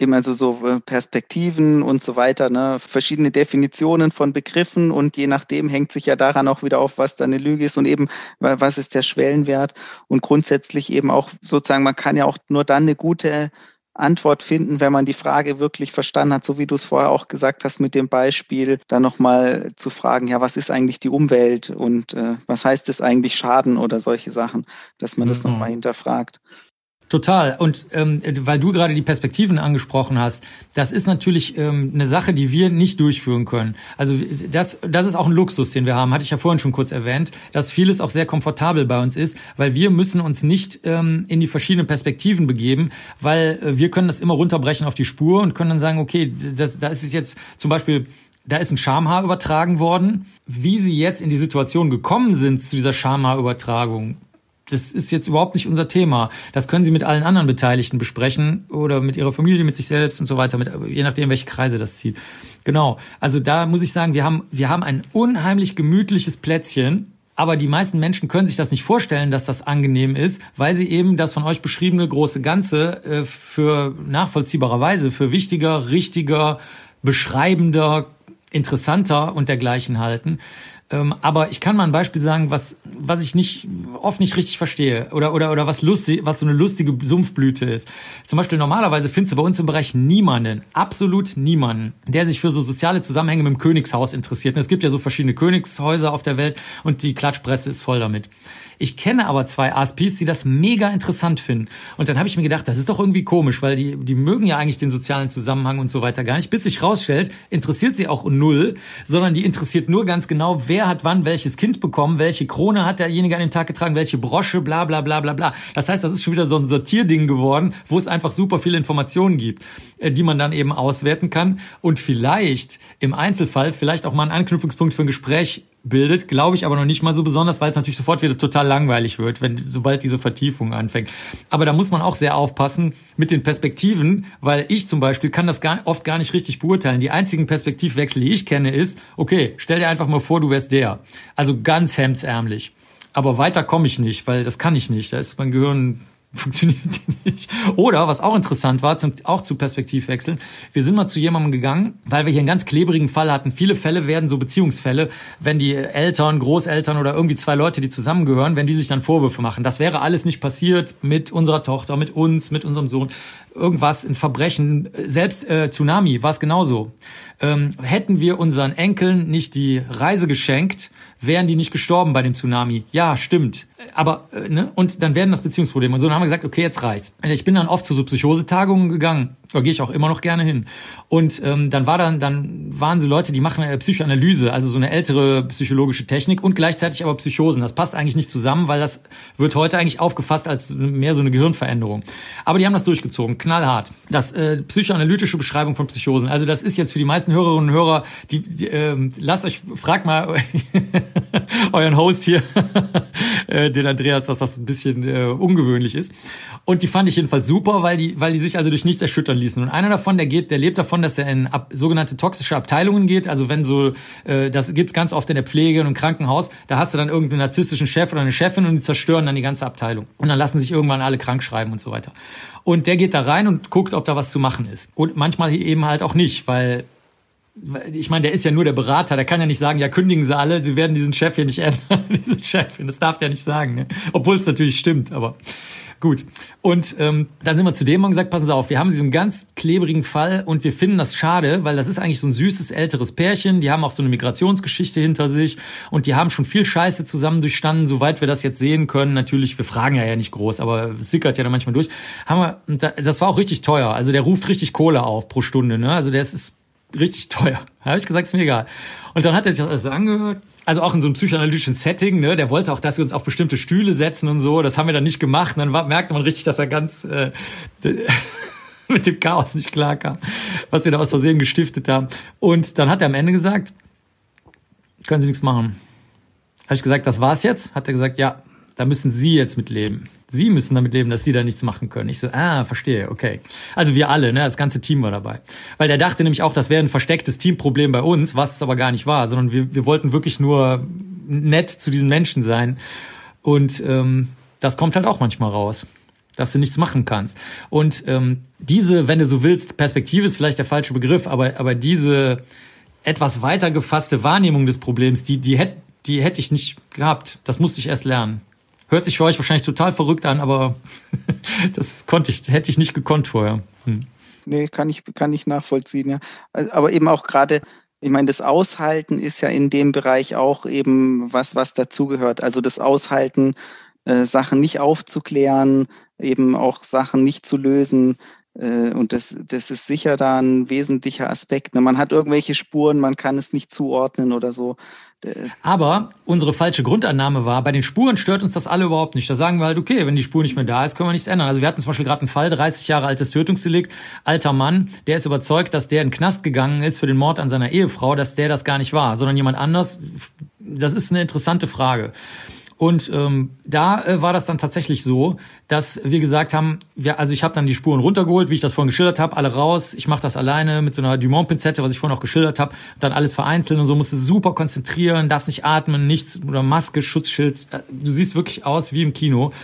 eben also so äh, Perspektiven und so weiter, ne? verschiedene Definitionen von Begriffen und je nachdem hängt sich ja daran auch wieder auf, was da eine Lüge ist und eben, was ist der Schwellenwert und grundsätzlich eben auch sozusagen, man kann ja auch nur dann eine gute Antwort finden, wenn man die Frage wirklich verstanden hat, so wie du es vorher auch gesagt hast mit dem Beispiel, dann nochmal zu fragen, ja, was ist eigentlich die Umwelt und äh, was heißt es eigentlich Schaden oder solche Sachen, dass man das mhm. nochmal hinterfragt. Total. Und ähm, weil du gerade die Perspektiven angesprochen hast, das ist natürlich ähm, eine Sache, die wir nicht durchführen können. Also das, das ist auch ein Luxus, den wir haben, hatte ich ja vorhin schon kurz erwähnt, dass vieles auch sehr komfortabel bei uns ist, weil wir müssen uns nicht ähm, in die verschiedenen Perspektiven begeben, weil äh, wir können das immer runterbrechen auf die Spur und können dann sagen, okay, das, da ist es jetzt zum Beispiel da ist ein Schamhaar übertragen worden. Wie sie jetzt in die Situation gekommen sind zu dieser Schamhaarübertragung, das ist jetzt überhaupt nicht unser Thema. Das können Sie mit allen anderen Beteiligten besprechen oder mit Ihrer Familie, mit sich selbst und so weiter, mit, je nachdem, welche Kreise das zieht. Genau. Also da muss ich sagen, wir haben, wir haben ein unheimlich gemütliches Plätzchen. Aber die meisten Menschen können sich das nicht vorstellen, dass das angenehm ist, weil sie eben das von euch beschriebene große Ganze äh, für nachvollziehbarerweise, für wichtiger, richtiger, beschreibender, interessanter und dergleichen halten. Ähm, aber ich kann mal ein Beispiel sagen, was, was ich nicht, oft nicht richtig verstehe oder, oder, oder was lustig, was so eine lustige Sumpfblüte ist. Zum Beispiel normalerweise findest du bei uns im Bereich niemanden, absolut niemanden, der sich für so soziale Zusammenhänge mit dem Königshaus interessiert. Und es gibt ja so verschiedene Königshäuser auf der Welt und die Klatschpresse ist voll damit. Ich kenne aber zwei ASPs, die das mega interessant finden. Und dann habe ich mir gedacht, das ist doch irgendwie komisch, weil die, die mögen ja eigentlich den sozialen Zusammenhang und so weiter gar nicht. Bis sich rausstellt, interessiert sie auch null, sondern die interessiert nur ganz genau, wer hat wann welches Kind bekommen, welche Krone hat derjenige an dem Tag getragen, welche Brosche, bla bla bla bla bla. Das heißt, das ist schon wieder so ein Sortierding geworden, wo es einfach super viele Informationen gibt, äh, die man dann eben auswerten kann und vielleicht im Einzelfall vielleicht auch mal einen Anknüpfungspunkt für ein Gespräch bildet, glaube ich aber noch nicht mal so besonders, weil es natürlich sofort wieder total langweilig wird, wenn sobald diese Vertiefung anfängt. Aber da muss man auch sehr aufpassen mit den Perspektiven, weil ich zum Beispiel kann das gar, oft gar nicht richtig beurteilen. Die einzigen Perspektivwechsel, die ich kenne, ist, okay, stell dir einfach mal vor, du wärst der. Also ganz hemdsärmlich. Aber weiter komme ich nicht, weil das kann ich nicht. Da ist mein Gehirn funktioniert nicht. Oder, was auch interessant war, zum, auch zu Perspektivwechseln, wir sind mal zu jemandem gegangen, weil wir hier einen ganz klebrigen Fall hatten. Viele Fälle werden so Beziehungsfälle, wenn die Eltern, Großeltern oder irgendwie zwei Leute, die zusammengehören, wenn die sich dann Vorwürfe machen. Das wäre alles nicht passiert mit unserer Tochter, mit uns, mit unserem Sohn. Irgendwas, ein Verbrechen, selbst äh, Tsunami war es genauso. Ähm, hätten wir unseren Enkeln nicht die Reise geschenkt, wären die nicht gestorben bei dem Tsunami. Ja, stimmt. Aber, äh, ne? Und dann werden das Beziehungsprobleme. So dann haben wir gesagt, okay, jetzt reicht's. Ich bin dann oft zu so Psychosetagungen gegangen. Da gehe ich auch immer noch gerne hin. Und ähm, dann war dann, dann waren so Leute, die machen eine Psychoanalyse, also so eine ältere psychologische Technik und gleichzeitig aber Psychosen. Das passt eigentlich nicht zusammen, weil das wird heute eigentlich aufgefasst als mehr so eine Gehirnveränderung. Aber die haben das durchgezogen, knallhart. Das äh, psychoanalytische Beschreibung von Psychosen. Also das ist jetzt für die meisten Hörerinnen und Hörer, die, die äh, lasst euch, fragt mal euren Host hier, äh, den Andreas, dass das ein bisschen äh, ungewöhnlich ist. Und die fand ich jedenfalls super, weil die, weil die sich also durch nichts erschüttern ließen. Und einer davon, der geht, der lebt davon, dass er in ab, sogenannte toxische Abteilungen geht. Also wenn so, äh, das gibt's ganz oft in der Pflege und im Krankenhaus, da hast du dann irgendeinen narzisstischen Chef oder eine Chefin und die zerstören dann die ganze Abteilung. Und dann lassen sich irgendwann alle krank schreiben und so weiter. Und der geht da rein und guckt, ob da was zu machen ist. Und manchmal eben halt auch nicht, weil ich meine, der ist ja nur der Berater, der kann ja nicht sagen, ja, kündigen Sie alle, Sie werden diesen Chef hier nicht ändern, diesen Chefin, das darf der nicht sagen, ne? obwohl es natürlich stimmt, aber Gut. Und ähm, dann sind wir zu dem und gesagt, passen Sie auf, wir haben diesen ganz klebrigen Fall und wir finden das schade, weil das ist eigentlich so ein süßes älteres Pärchen, die haben auch so eine Migrationsgeschichte hinter sich und die haben schon viel Scheiße zusammen durchstanden, soweit wir das jetzt sehen können. Natürlich, wir fragen ja ja nicht groß, aber es sickert ja dann manchmal durch. Haben wir, das war auch richtig teuer. Also der ruft richtig Kohle auf pro Stunde. Ne? Also der ist richtig teuer. Habe ich gesagt, ist mir egal. Und dann hat er sich das alles angehört. Also auch in so einem psychoanalytischen Setting, ne? Der wollte auch, dass wir uns auf bestimmte Stühle setzen und so. Das haben wir dann nicht gemacht. Und dann war, merkte man richtig, dass er ganz äh, mit dem Chaos nicht klarkam, was wir da aus Versehen gestiftet haben. Und dann hat er am Ende gesagt, können Sie nichts machen. Habe ich gesagt, das war's jetzt? Hat er gesagt, ja, da müssen Sie jetzt mit leben. Sie müssen damit leben, dass Sie da nichts machen können. Ich so, ah, verstehe, okay. Also wir alle, ne, das ganze Team war dabei. Weil der dachte nämlich auch, das wäre ein verstecktes Teamproblem bei uns, was es aber gar nicht war, sondern wir, wir wollten wirklich nur nett zu diesen Menschen sein. Und ähm, das kommt halt auch manchmal raus dass du nichts machen kannst. Und ähm, diese, wenn du so willst, Perspektive ist vielleicht der falsche Begriff, aber, aber diese etwas weiter gefasste Wahrnehmung des Problems, die, die, hätte die hätte ich nicht gehabt. Das musste ich erst lernen. Hört sich für euch wahrscheinlich total verrückt an, aber das konnte ich, hätte ich nicht gekonnt vorher. Hm. Nee, kann ich, kann ich nachvollziehen, ja. Aber eben auch gerade, ich meine, das Aushalten ist ja in dem Bereich auch eben was, was dazugehört. Also das Aushalten, äh, Sachen nicht aufzuklären, eben auch Sachen nicht zu lösen. Äh, und das, das ist sicher da ein wesentlicher Aspekt. Ne? Man hat irgendwelche Spuren, man kann es nicht zuordnen oder so. Aber unsere falsche Grundannahme war, bei den Spuren stört uns das alle überhaupt nicht. Da sagen wir halt, okay, wenn die Spur nicht mehr da ist, können wir nichts ändern. Also wir hatten zum Beispiel gerade einen Fall, 30 Jahre altes Tötungsdelikt, alter Mann, der ist überzeugt, dass der in den Knast gegangen ist für den Mord an seiner Ehefrau, dass der das gar nicht war, sondern jemand anders. Das ist eine interessante Frage. Und ähm, da äh, war das dann tatsächlich so, dass wir gesagt haben, wir, also ich habe dann die Spuren runtergeholt, wie ich das vorhin geschildert habe, alle raus. Ich mache das alleine mit so einer Dumont-Pinzette, was ich vorhin auch geschildert habe. Dann alles vereinzelt und so musst du super konzentrieren, darfst nicht atmen, nichts oder Maske, Schutzschild. Äh, du siehst wirklich aus wie im Kino.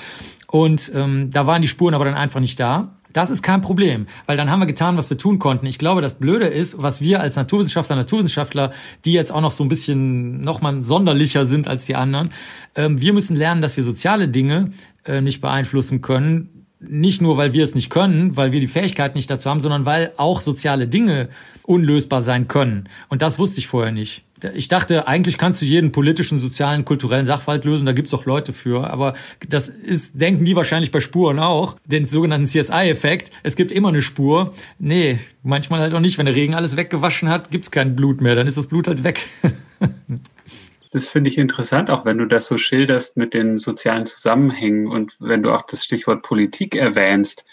Und ähm, da waren die Spuren aber dann einfach nicht da. Das ist kein Problem, weil dann haben wir getan, was wir tun konnten. Ich glaube, das Blöde ist, was wir als Naturwissenschaftler, Naturwissenschaftler, die jetzt auch noch so ein bisschen noch mal sonderlicher sind als die anderen, ähm, wir müssen lernen, dass wir soziale Dinge äh, nicht beeinflussen können. Nicht nur, weil wir es nicht können, weil wir die Fähigkeit nicht dazu haben, sondern weil auch soziale Dinge unlösbar sein können. Und das wusste ich vorher nicht ich dachte, eigentlich kannst du jeden politischen, sozialen, kulturellen Sachverhalt lösen, da gibt's auch Leute für. Aber das ist, denken die wahrscheinlich bei Spuren auch, den sogenannten CSI-Effekt. Es gibt immer eine Spur. Nee, manchmal halt auch nicht. Wenn der Regen alles weggewaschen hat, gibt's kein Blut mehr, dann ist das Blut halt weg. Das finde ich interessant, auch wenn du das so schilderst mit den sozialen Zusammenhängen und wenn du auch das Stichwort Politik erwähnst.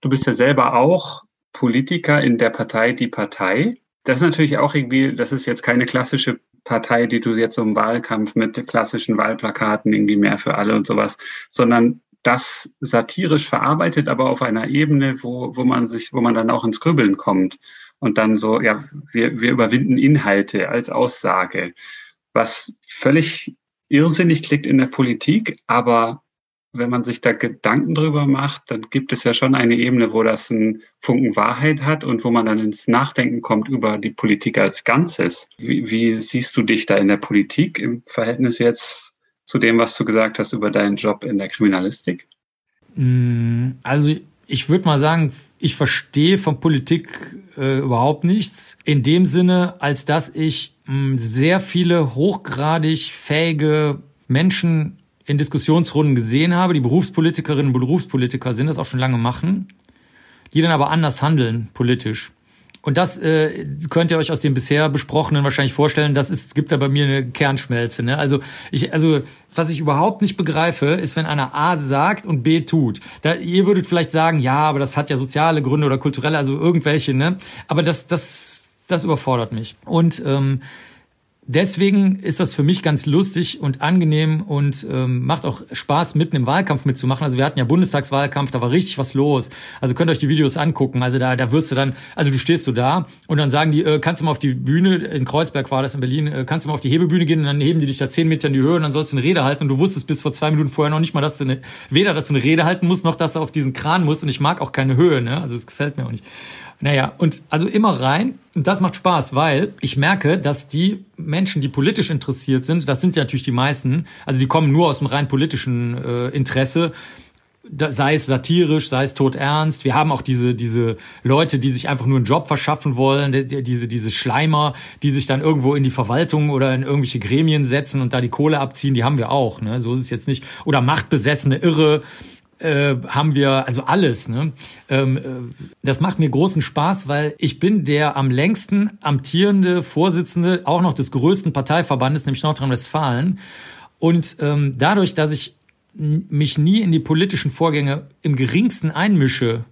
Du bist ja selber auch Politiker in der Partei Die Partei das ist natürlich auch irgendwie, das ist jetzt keine klassische Partei, die du jetzt so im Wahlkampf mit klassischen Wahlplakaten irgendwie mehr für alle und sowas, sondern das satirisch verarbeitet, aber auf einer Ebene, wo, wo man sich, wo man dann auch ins Grübeln kommt und dann so, ja, wir, wir überwinden Inhalte als Aussage, was völlig irrsinnig klingt in der Politik, aber wenn man sich da Gedanken drüber macht, dann gibt es ja schon eine Ebene, wo das einen Funken Wahrheit hat und wo man dann ins Nachdenken kommt über die Politik als Ganzes. Wie, wie siehst du dich da in der Politik im Verhältnis jetzt zu dem, was du gesagt hast über deinen Job in der Kriminalistik? Mm, also ich würde mal sagen, ich verstehe von Politik äh, überhaupt nichts. In dem Sinne, als dass ich mh, mm, sehr viele hochgradig fähige Menschen in Diskussionsrunden gesehen habe, die Berufspolitikerinnen und Berufspolitiker sind, das auch schon lange machen, die dann aber anders handeln politisch. Und das äh, könnt ihr euch aus dem bisher besprochenen wahrscheinlich vorstellen. Das ist, gibt da bei mir eine Kernschmelze. Ne? Also ich, also was ich überhaupt nicht begreife, ist, wenn einer A sagt und B tut. Da, ihr würdet vielleicht sagen, ja, aber das hat ja soziale Gründe oder kulturelle, also irgendwelche. Ne? Aber das, das, das überfordert mich. Und ähm, Deswegen ist das für mich ganz lustig und angenehm und ähm, macht auch Spaß, mitten im Wahlkampf mitzumachen. Also wir hatten ja Bundestagswahlkampf, da war richtig was los. Also könnt ihr euch die Videos angucken. Also da, da wirst du dann, also du stehst so da und dann sagen die, äh, kannst du mal auf die Bühne, in Kreuzberg war das in Berlin, äh, kannst du mal auf die Hebebühne gehen und dann heben die dich da zehn Meter in die Höhe und dann sollst du eine Rede halten und du wusstest bis vor zwei Minuten vorher noch nicht mal, dass du eine, weder, dass du eine Rede halten musst, noch dass du auf diesen Kran musst und ich mag auch keine Höhe, ne? Also es gefällt mir auch nicht. Naja, und also immer rein. Und das macht Spaß, weil ich merke, dass die Menschen, die politisch interessiert sind, das sind ja natürlich die meisten, also die kommen nur aus dem rein politischen äh, Interesse, sei es satirisch, sei es todernst. Wir haben auch diese, diese Leute, die sich einfach nur einen Job verschaffen wollen, diese, diese Schleimer, die sich dann irgendwo in die Verwaltung oder in irgendwelche Gremien setzen und da die Kohle abziehen, die haben wir auch. Ne? So ist es jetzt nicht. Oder machtbesessene Irre, äh, haben wir also alles. Ne? Ähm, äh, das macht mir großen Spaß, weil ich bin der am längsten amtierende Vorsitzende auch noch des größten Parteiverbandes, nämlich Nordrhein-Westfalen. Und ähm, dadurch, dass ich mich nie in die politischen Vorgänge im geringsten einmische,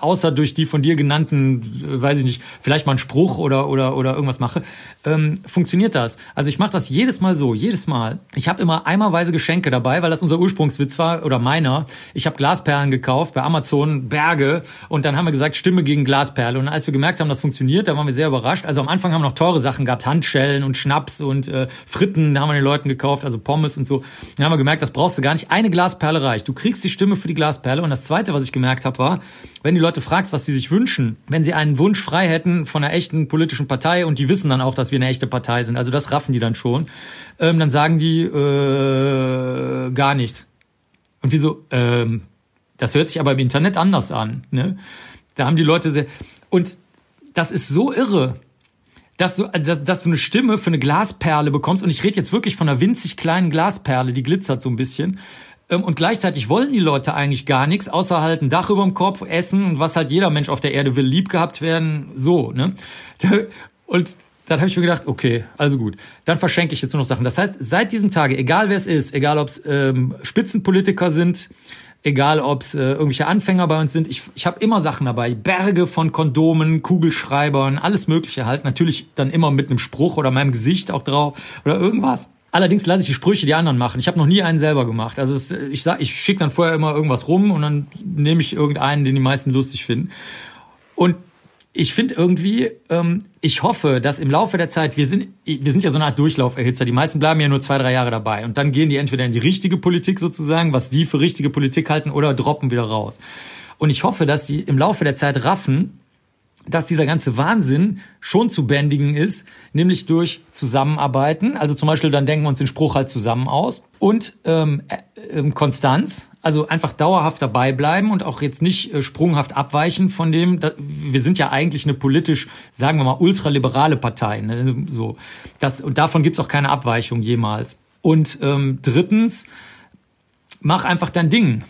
außer durch die von dir genannten, äh, weiß ich nicht, vielleicht mal einen Spruch oder oder oder irgendwas mache, ähm, funktioniert das. Also ich mache das jedes Mal so, jedes Mal. Ich habe immer eimerweise Geschenke dabei, weil das unser Ursprungswitz war oder meiner. Ich habe Glasperlen gekauft bei Amazon Berge und dann haben wir gesagt Stimme gegen Glasperle und als wir gemerkt haben, das funktioniert, da waren wir sehr überrascht. Also am Anfang haben wir noch teure Sachen gehabt, Handschellen und Schnaps und äh, Fritten, da haben wir den Leuten gekauft, also Pommes und so. Dann haben wir gemerkt, das brauchst du gar nicht. Eine Glasperle reicht. Du kriegst die Stimme für die Glasperle und das zweite, was ich gemerkt habe, war, wenn die Leute fragst, was sie sich wünschen, wenn sie einen Wunsch frei hätten von einer echten politischen Partei und die wissen dann auch, dass wir eine echte Partei sind, also das raffen die dann schon, ähm, dann sagen die äh, gar nichts. Und wieso? Ähm, das hört sich aber im Internet anders an. Ne? Da haben die Leute sehr und das ist so irre, dass du, dass, dass du eine Stimme für eine Glasperle bekommst. Und ich rede jetzt wirklich von einer winzig kleinen Glasperle, die glitzert so ein bisschen. Ähm, und gleichzeitig wollen die Leute eigentlich gar nichts, außer halt ein Dach über dem Kopf, Essen und was halt jeder Mensch auf der Erde will, lieb gehabt werden, so, ne? Und dann habe ich mir gedacht, okay, also gut, dann verschenke ich jetzt nur noch Sachen. Das heißt, seit diesem Tage, egal wer es ist, egal ob es ähm, Spitzenpolitiker sind, egal ob es äh, irgendwelche Anfänger bei uns sind, ich, ich habe immer Sachen dabei. Berge von Kondomen, Kugelschreibern, alles Mögliche halt. Natürlich dann immer mit einem Spruch oder meinem Gesicht auch drauf oder irgendwas. Allerdings lasse ich die Sprüche die anderen machen. Ich habe noch nie einen selber gemacht. Also es, ich sag, ich schicke dann vorher immer irgendwas rum und dann nehme ich irgendeinen, den die meisten lustig finden. Und ich finde irgendwie, ähm, ich hoffe, dass im Laufe der Zeit, wir sind, wir sind ja so eine Art Durchlauferhitzer, die meisten bleiben ja nur zwei, drei Jahre dabei und dann gehen die entweder in die richtige Politik sozusagen, was die für richtige Politik halten, oder droppen wieder raus. Und ich hoffe, dass die im Laufe der Zeit raffen, dass dieser ganze Wahnsinn schon zu bändigen ist, nämlich durch Zusammenarbeiten. Also zum Beispiel, dann denken wir uns den Spruch halt zusammen aus. Und ähm, äh, Konstanz, also einfach dauerhaft dabei bleiben und auch jetzt nicht äh, sprunghaft abweichen von dem. Da, wir sind ja eigentlich eine politisch, sagen wir mal, ultraliberale Partei. Ne? So, das, und davon gibt's auch keine Abweichung jemals. Und ähm, drittens, mach einfach dein Ding.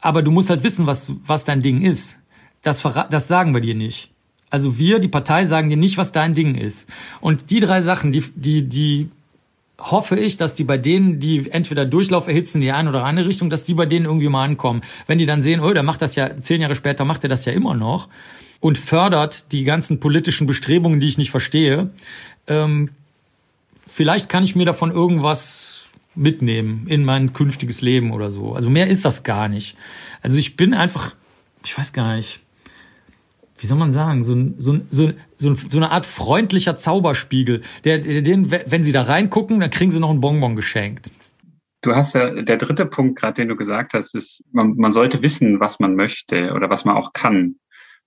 Aber du musst halt wissen, was, was dein Ding ist. Das, das sagen wir dir nicht. Also wir, die Partei, sagen dir nicht, was dein Ding ist. Und die drei Sachen, die, die, die hoffe ich, dass die bei denen, die entweder Durchlauf erhitzen, die eine oder andere Richtung, dass die bei denen irgendwie mal ankommen. Wenn die dann sehen, oh, der macht das ja, zehn Jahre später macht er das ja immer noch und fördert die ganzen politischen Bestrebungen, die ich nicht verstehe, ähm, vielleicht kann ich mir davon irgendwas mitnehmen in mein künftiges Leben oder so. Also mehr ist das gar nicht. Also ich bin einfach, ich weiß gar nicht, wie soll man sagen, so, so, so, so, so eine Art freundlicher Zauberspiegel, der, den, wenn sie da reingucken, dann kriegen sie noch ein Bonbon geschenkt. Du hast ja, der dritte Punkt gerade, den du gesagt hast, ist, man, man sollte wissen, was man möchte oder was man auch kann.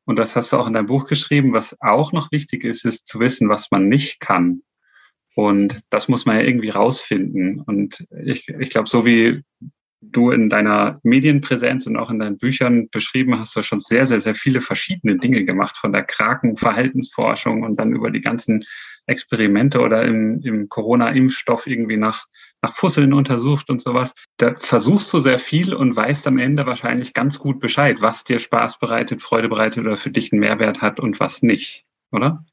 Und das hast du auch in deinem Buch geschrieben. Was auch noch wichtig ist, ist zu wissen, was man nicht kann. Und das muss man ja irgendwie rausfinden. Und ich, ich glaube, so wie du in deiner Medienpräsenz und auch in deinen Büchern beschrieben hast, du schon sehr, sehr, sehr viele verschiedene Dinge gemacht, von der Krakenverhaltensforschung und dann über die ganzen Experimente oder im, im Corona-Impfstoff irgendwie nach, nach Fusseln untersucht und sowas. Da versuchst du sehr viel und weißt am Ende wahrscheinlich ganz gut Bescheid, was dir Spaß bereitet, Freude bereitet oder für dich einen Mehrwert hat und was nicht, oder?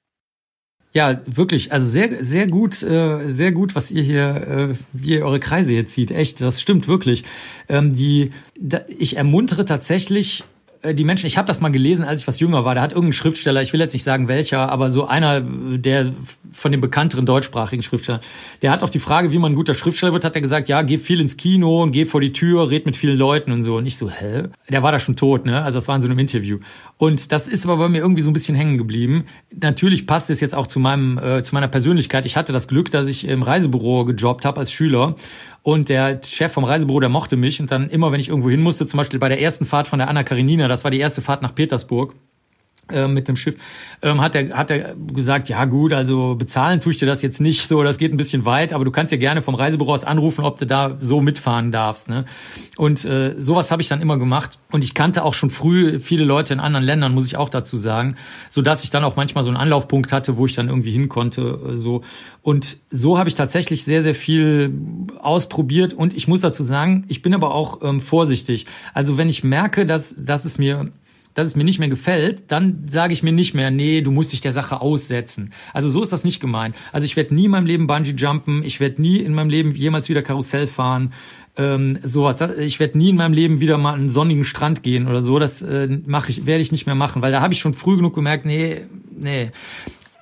Ja, wirklich. Also sehr, sehr gut, äh, sehr gut, was ihr hier, äh, wie ihr eure Kreise hier zieht. Echt, das stimmt wirklich. Ähm, die, da, ich ermuntere tatsächlich die Menschen, ich habe das mal gelesen, als ich was jünger war, da hat irgendein Schriftsteller, ich will jetzt nicht sagen welcher, aber so einer der von den bekannteren deutschsprachigen Schriftstellern, der hat auf die Frage, wie man ein guter Schriftsteller wird, hat er gesagt, ja, geh viel ins Kino und geh vor die Tür, red mit vielen Leuten und so. Und ich so, hä? Der war da schon tot, ne? Also das war in so einem Interview. Und das ist aber bei mir irgendwie so ein bisschen hängen geblieben. Natürlich passt es jetzt auch zu meinem, äh, zu meiner Persönlichkeit. Ich hatte das Glück, dass ich im Reisebüro gejobbt habe als Schüler und der Chef vom Reisebüro, der mochte mich. Und dann immer, wenn ich irgendwo hin musste, zum Beispiel bei der ersten Fahrt von der Anna Karenina, das war die erste Fahrt nach Petersburg, mit dem Schiff, ähm, hat er hat er gesagt, ja gut, also bezahlen tue ich dir das jetzt nicht so, das geht ein bisschen weit, aber du kannst ja gerne vom Reisebüro aus anrufen, ob du da so mitfahren darfst. Ne? Und äh, sowas habe ich dann immer gemacht. Und ich kannte auch schon früh viele Leute in anderen Ländern, muss ich auch dazu sagen, so dass ich dann auch manchmal so einen Anlaufpunkt hatte, wo ich dann irgendwie hin konnte. Äh, so und so habe ich tatsächlich sehr sehr viel ausprobiert. Und ich muss dazu sagen, ich bin aber auch ähm, vorsichtig. Also wenn ich merke, dass dass es mir dass es mir nicht mehr gefällt, dann sage ich mir nicht mehr, nee, du musst dich der Sache aussetzen. Also so ist das nicht gemeint. Also ich werde nie in meinem Leben Bungee jumpen, ich werde nie in meinem Leben jemals wieder Karussell fahren. ähm, sowas. Ich werde nie in meinem Leben wieder mal einen sonnigen Strand gehen oder so. Das äh, mache ich, werde ich nicht mehr machen, weil da habe ich schon früh genug gemerkt, nee, nee.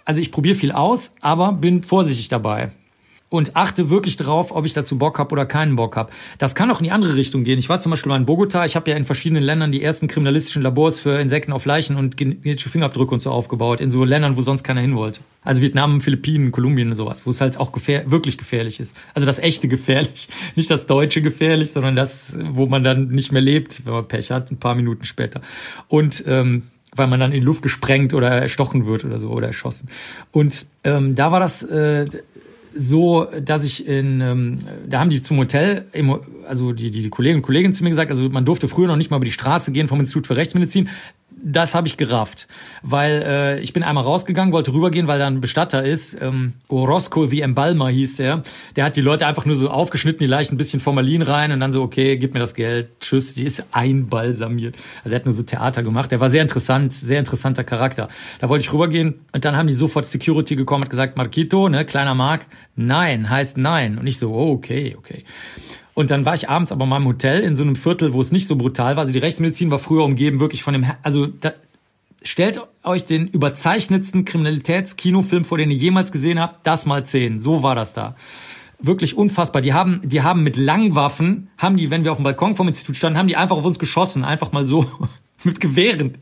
Also ich probiere viel aus, aber bin vorsichtig dabei und achte wirklich drauf, ob ich dazu Bock habe oder keinen Bock habe. Das kann auch in die andere Richtung gehen. Ich war zum Beispiel mal in Bogota. Ich habe ja in verschiedenen Ländern die ersten kriminalistischen Labors für Insekten auf Leichen und genetische Fingerabdrücke und so aufgebaut. In so Ländern, wo sonst keiner hin wollte. Also Vietnam, Philippinen, Kolumbien und sowas, wo es halt auch gefähr wirklich gefährlich ist. Also das echte gefährlich. Nicht das deutsche gefährlich, sondern das, wo man dann nicht mehr lebt, wenn man Pech hat, ein paar Minuten später. Und ähm, weil man dann in die Luft gesprengt oder erstochen wird oder so oder erschossen. Und ähm, da war das äh, so, dass ich in, ähm, da haben die zum Hotel, also die, die, die Kollegen und Kolleginnen zu mir gesagt, also man durfte früher noch nicht mal über die Straße gehen vom Institut für Rechtsmedizin das habe ich gerafft, weil äh, ich bin einmal rausgegangen, wollte rübergehen, weil da ein Bestatter ist. Ähm, Orozco the Embalmer hieß der. Der hat die Leute einfach nur so aufgeschnitten, die Leichen ein bisschen Formalin rein und dann so, okay, gib mir das Geld, tschüss, die ist einbalsamiert. Also er hat nur so Theater gemacht. Der war sehr interessant, sehr interessanter Charakter. Da wollte ich rübergehen und dann haben die sofort Security gekommen, hat gesagt, Marquito, ne, kleiner Mark, nein, heißt nein. Und ich so, oh, okay, okay. Und dann war ich abends aber mal im Hotel in so einem Viertel, wo es nicht so brutal war. Also die Rechtsmedizin war früher umgeben wirklich von dem, also da, stellt euch den überzeichnetsten Kriminalitätskinofilm vor, den ihr jemals gesehen habt, das mal zehn. So war das da. Wirklich unfassbar. Die haben, die haben mit Langwaffen, haben die, wenn wir auf dem Balkon vom Institut standen, haben die einfach auf uns geschossen, einfach mal so mit Gewehren.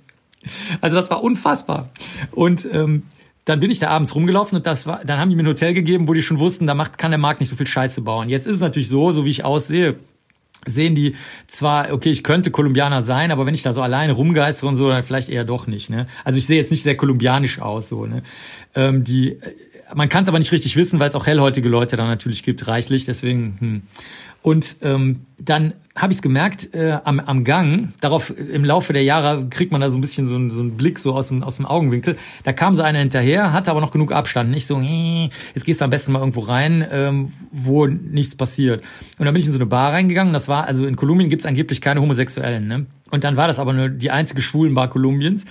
Also das war unfassbar. Und ähm, dann bin ich da abends rumgelaufen und das war, dann haben die mir ein Hotel gegeben, wo die schon wussten, da macht, kann der Markt nicht so viel Scheiße bauen. Jetzt ist es natürlich so, so wie ich aussehe, sehen die zwar, okay, ich könnte Kolumbianer sein, aber wenn ich da so alleine rumgeistere und so, dann vielleicht eher doch nicht. Ne? Also ich sehe jetzt nicht sehr kolumbianisch aus. so. Ne? Ähm, die, man kann es aber nicht richtig wissen, weil es auch hellhäutige Leute da natürlich gibt, reichlich. Deswegen. Hm. Und ähm, dann habe ich es gemerkt äh, am, am Gang, darauf im Laufe der Jahre kriegt man da so ein bisschen so, so einen Blick so aus dem, aus dem Augenwinkel. Da kam so einer hinterher, hatte aber noch genug Abstand. Nicht so, äh, jetzt gehst du am besten mal irgendwo rein, ähm, wo nichts passiert. Und dann bin ich in so eine Bar reingegangen. Das war, also in Kolumbien gibt's angeblich keine Homosexuellen. Ne? Und dann war das aber nur die einzige Schwulenbar Kolumbiens.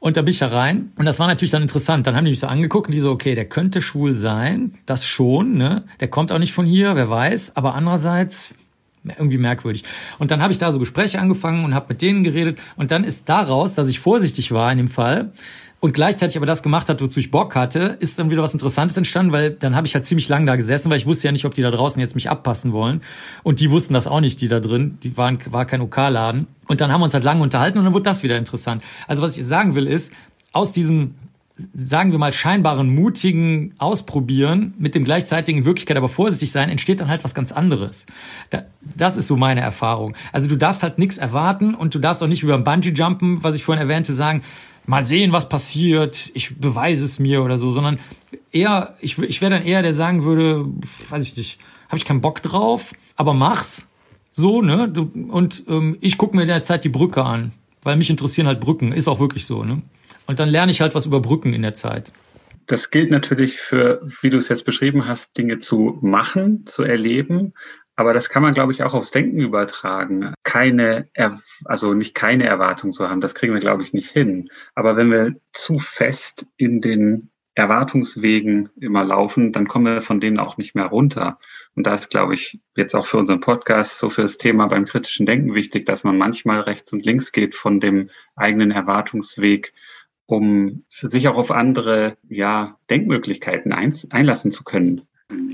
Und da bin ich da rein. Und das war natürlich dann interessant. Dann haben die mich so angeguckt und die so, okay, der könnte schwul sein. Das schon, ne? Der kommt auch nicht von hier, wer weiß. Aber andererseits, irgendwie merkwürdig. Und dann habe ich da so Gespräche angefangen und habe mit denen geredet. Und dann ist daraus, dass ich vorsichtig war in dem Fall, und gleichzeitig aber das gemacht hat, wozu ich Bock hatte, ist dann wieder was Interessantes entstanden, weil dann habe ich halt ziemlich lang da gesessen, weil ich wusste ja nicht, ob die da draußen jetzt mich abpassen wollen. Und die wussten das auch nicht, die da drin. Die waren, war kein OK-Laden. und dann haben wir uns halt lange unterhalten und dann wurde das wieder interessant. Also was ich sagen will ist, aus diesem sagen wir mal, scheinbaren mutigen Ausprobieren mit dem gleichzeitigen Wirklichkeit aber vorsichtig sein, entsteht dann halt was ganz anderes. das ist so meine Erfahrung. Also du darfst halt nichts erwarten und du darfst auch nicht über Bungee-Jumpen, was ich vorhin erwähnte, sagen, mal sehen, was passiert, ich beweise es mir oder so, sondern eher, ich, ich wäre dann eher der sagen würde, weiß ich nicht, habe ich keinen Bock drauf, aber mach's. So, ne? Du, und ähm, ich gucke mir in der Zeit die Brücke an, weil mich interessieren halt Brücken, ist auch wirklich so, ne? Und dann lerne ich halt was über Brücken in der Zeit. Das gilt natürlich für, wie du es jetzt beschrieben hast, Dinge zu machen, zu erleben. Aber das kann man, glaube ich, auch aufs Denken übertragen. Keine, also nicht keine Erwartung zu haben, das kriegen wir, glaube ich, nicht hin. Aber wenn wir zu fest in den Erwartungswegen immer laufen, dann kommen wir von denen auch nicht mehr runter. Und da ist, glaube ich, jetzt auch für unseren Podcast, so für das Thema beim kritischen Denken wichtig, dass man manchmal rechts und links geht von dem eigenen Erwartungsweg, um sich auch auf andere ja, Denkmöglichkeiten einlassen zu können.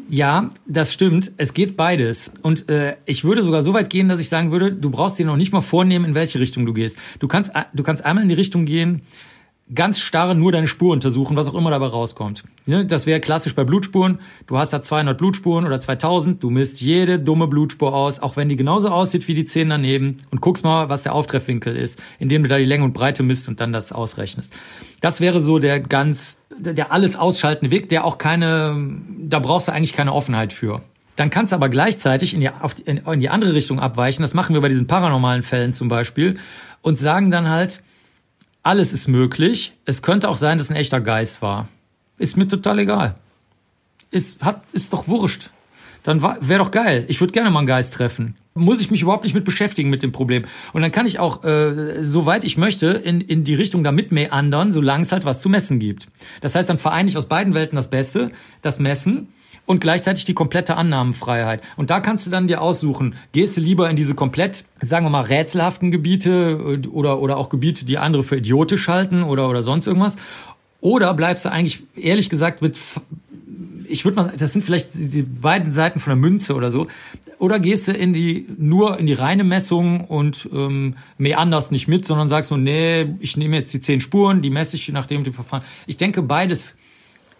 Ja, das stimmt. Es geht beides. Und äh, ich würde sogar so weit gehen, dass ich sagen würde, du brauchst dir noch nicht mal vornehmen, in welche Richtung du gehst. Du kannst, du kannst einmal in die Richtung gehen, ganz starr nur deine Spur untersuchen, was auch immer dabei rauskommt. Das wäre klassisch bei Blutspuren. Du hast da 200 Blutspuren oder 2000, du misst jede dumme Blutspur aus, auch wenn die genauso aussieht wie die 10 daneben und guckst mal, was der Auftreffwinkel ist, indem du da die Länge und Breite misst und dann das ausrechnest. Das wäre so der ganz, der alles ausschaltende Weg, der auch keine, da brauchst du eigentlich keine Offenheit für. Dann kannst du aber gleichzeitig in die, in die andere Richtung abweichen. Das machen wir bei diesen paranormalen Fällen zum Beispiel und sagen dann halt, alles ist möglich. Es könnte auch sein, dass ein echter Geist war. Ist mir total egal. Ist, hat, ist doch wurscht. Dann wäre doch geil. Ich würde gerne mal einen Geist treffen. Muss ich mich überhaupt nicht mit beschäftigen mit dem Problem. Und dann kann ich auch, äh, soweit ich möchte, in, in die Richtung da mitmeandern, solange es halt was zu messen gibt. Das heißt, dann vereine ich aus beiden Welten das Beste, das Messen und gleichzeitig die komplette Annahmenfreiheit. Und da kannst du dann dir aussuchen, gehst du lieber in diese komplett, sagen wir mal, rätselhaften Gebiete äh, oder, oder auch Gebiete, die andere für idiotisch halten oder, oder sonst irgendwas. Oder bleibst du eigentlich, ehrlich gesagt, mit ich würde mal, das sind vielleicht die beiden Seiten von der Münze oder so. Oder gehst du in die nur in die reine Messung und ähm, mehr anders nicht mit, sondern sagst nur, nee, ich nehme jetzt die zehn Spuren, die messe ich nach dem Verfahren. Ich denke, beides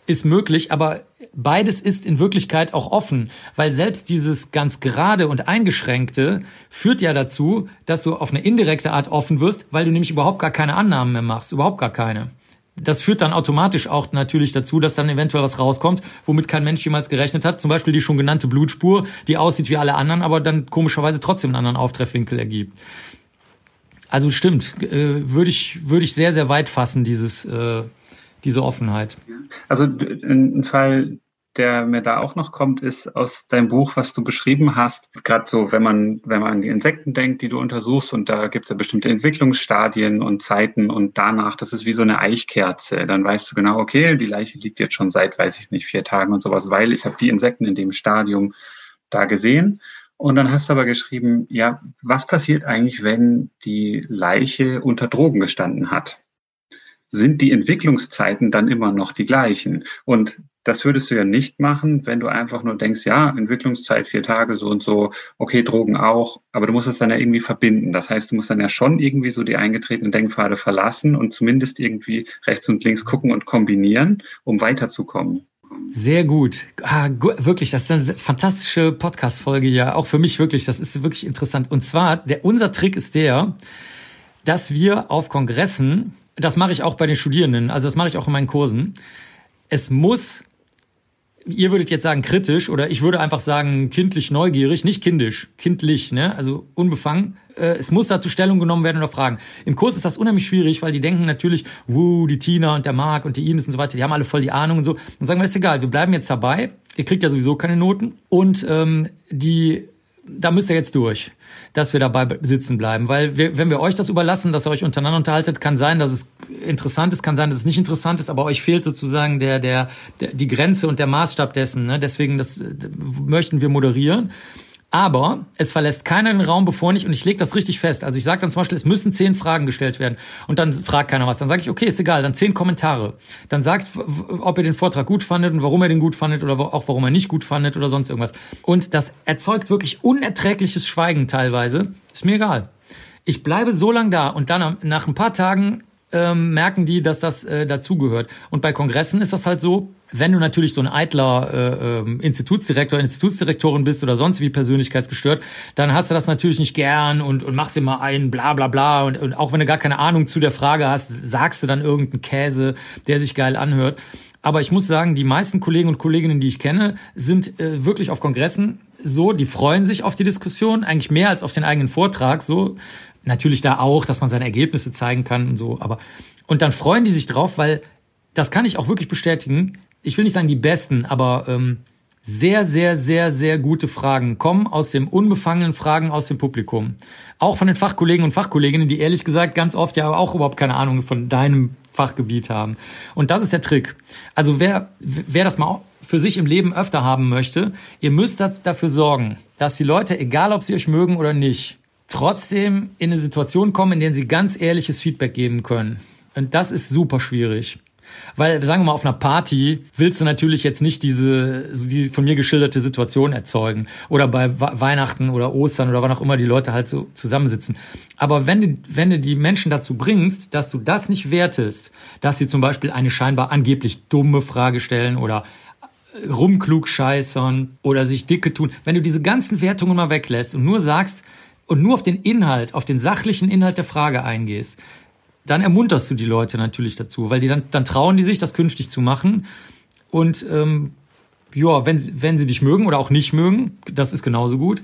ist möglich, aber beides ist in Wirklichkeit auch offen, weil selbst dieses ganz gerade und eingeschränkte führt ja dazu, dass du auf eine indirekte Art offen wirst, weil du nämlich überhaupt gar keine Annahmen mehr machst, überhaupt gar keine das führt dann automatisch auch natürlich dazu, dass dann eventuell was rauskommt, womit kein Mensch jemals gerechnet hat. Zum Beispiel die schon genannte Blutspur, die aussieht wie alle anderen, aber dann komischerweise trotzdem einen anderen Auftreffwinkel ergibt. Also stimmt, äh, würde ich, würde ich sehr, sehr weit fassen, dieses, äh, diese Offenheit. Also ein Fall, der mir da auch noch kommt, ist aus deinem Buch, was du beschrieben hast. Gerade so, wenn man, wenn man an die Insekten denkt, die du untersuchst, und da gibt es ja bestimmte Entwicklungsstadien und Zeiten und danach, das ist wie so eine Eichkerze. Dann weißt du genau, okay, die Leiche liegt jetzt schon seit, weiß ich nicht, vier Tagen und sowas, weil ich habe die Insekten in dem Stadium da gesehen. Und dann hast du aber geschrieben, ja, was passiert eigentlich, wenn die Leiche unter Drogen gestanden hat? Sind die Entwicklungszeiten dann immer noch die gleichen? Und das würdest du ja nicht machen, wenn du einfach nur denkst, ja, Entwicklungszeit vier Tage, so und so, okay, Drogen auch, aber du musst es dann ja irgendwie verbinden. Das heißt, du musst dann ja schon irgendwie so die eingetretenen Denkpfade verlassen und zumindest irgendwie rechts und links gucken und kombinieren, um weiterzukommen. Sehr gut. Ah, gu wirklich, das ist eine fantastische Podcast-Folge ja. Auch für mich wirklich, das ist wirklich interessant. Und zwar, der, unser Trick ist der, dass wir auf Kongressen, das mache ich auch bei den Studierenden, also das mache ich auch in meinen Kursen, es muss ihr würdet jetzt sagen kritisch oder ich würde einfach sagen kindlich neugierig, nicht kindisch, kindlich, ne? Also unbefangen. Äh, es muss dazu Stellung genommen werden oder Fragen. Im Kurs ist das unheimlich schwierig, weil die denken natürlich, wuh, die Tina und der Marc und die Ines und so weiter, die haben alle voll die Ahnung und so. Dann sagen wir, ist egal, wir bleiben jetzt dabei. Ihr kriegt ja sowieso keine Noten. Und ähm, die da müsst ihr jetzt durch, dass wir dabei sitzen bleiben. Weil wir, wenn wir euch das überlassen, dass ihr euch untereinander unterhaltet, kann sein, dass es interessant ist, kann sein, dass es nicht interessant ist, aber euch fehlt sozusagen der, der, der die Grenze und der Maßstab dessen. Ne? Deswegen das möchten wir moderieren. Aber es verlässt keiner den Raum, bevor nicht, und ich lege das richtig fest. Also ich sage dann zum Beispiel, es müssen zehn Fragen gestellt werden. Und dann fragt keiner was. Dann sage ich, okay, ist egal, dann zehn Kommentare. Dann sagt, ob ihr den Vortrag gut fandet und warum ihr den gut fandet oder auch warum er nicht gut fandet oder sonst irgendwas. Und das erzeugt wirklich unerträgliches Schweigen teilweise. Ist mir egal. Ich bleibe so lang da und dann nach ein paar Tagen ähm, merken die, dass das äh, dazugehört. Und bei Kongressen ist das halt so, wenn du natürlich so ein eitler äh, äh, Institutsdirektor, Institutsdirektorin bist oder sonst wie persönlichkeitsgestört, dann hast du das natürlich nicht gern und, und machst immer ein bla bla bla und, und auch wenn du gar keine Ahnung zu der Frage hast, sagst du dann irgendeinen Käse, der sich geil anhört. Aber ich muss sagen, die meisten Kollegen und Kolleginnen, die ich kenne, sind äh, wirklich auf Kongressen so, die freuen sich auf die Diskussion, eigentlich mehr als auf den eigenen Vortrag, so. Natürlich da auch, dass man seine Ergebnisse zeigen kann und so, aber, und dann freuen die sich drauf, weil das kann ich auch wirklich bestätigen ich will nicht sagen die besten, aber ähm, sehr, sehr, sehr, sehr gute Fragen kommen aus dem unbefangenen Fragen aus dem Publikum. Auch von den Fachkollegen und Fachkolleginnen, die ehrlich gesagt ganz oft ja auch überhaupt keine Ahnung von deinem Fachgebiet haben. Und das ist der Trick. Also wer, wer das mal für sich im Leben öfter haben möchte, ihr müsst dafür sorgen, dass die Leute, egal ob sie euch mögen oder nicht, trotzdem in eine Situation kommen, in der sie ganz ehrliches Feedback geben können. Und das ist super schwierig. Weil, sagen wir mal, auf einer Party willst du natürlich jetzt nicht diese, die von mir geschilderte Situation erzeugen. Oder bei Weihnachten oder Ostern oder wann auch immer die Leute halt so zusammensitzen. Aber wenn du, wenn du die Menschen dazu bringst, dass du das nicht wertest, dass sie zum Beispiel eine scheinbar angeblich dumme Frage stellen oder rumklug scheißern oder sich dicke tun, wenn du diese ganzen Wertungen mal weglässt und nur sagst, und nur auf den Inhalt, auf den sachlichen Inhalt der Frage eingehst, dann ermunterst du die Leute natürlich dazu, weil die dann, dann trauen die sich, das künftig zu machen. Und ähm, ja, wenn, wenn sie dich mögen oder auch nicht mögen, das ist genauso gut,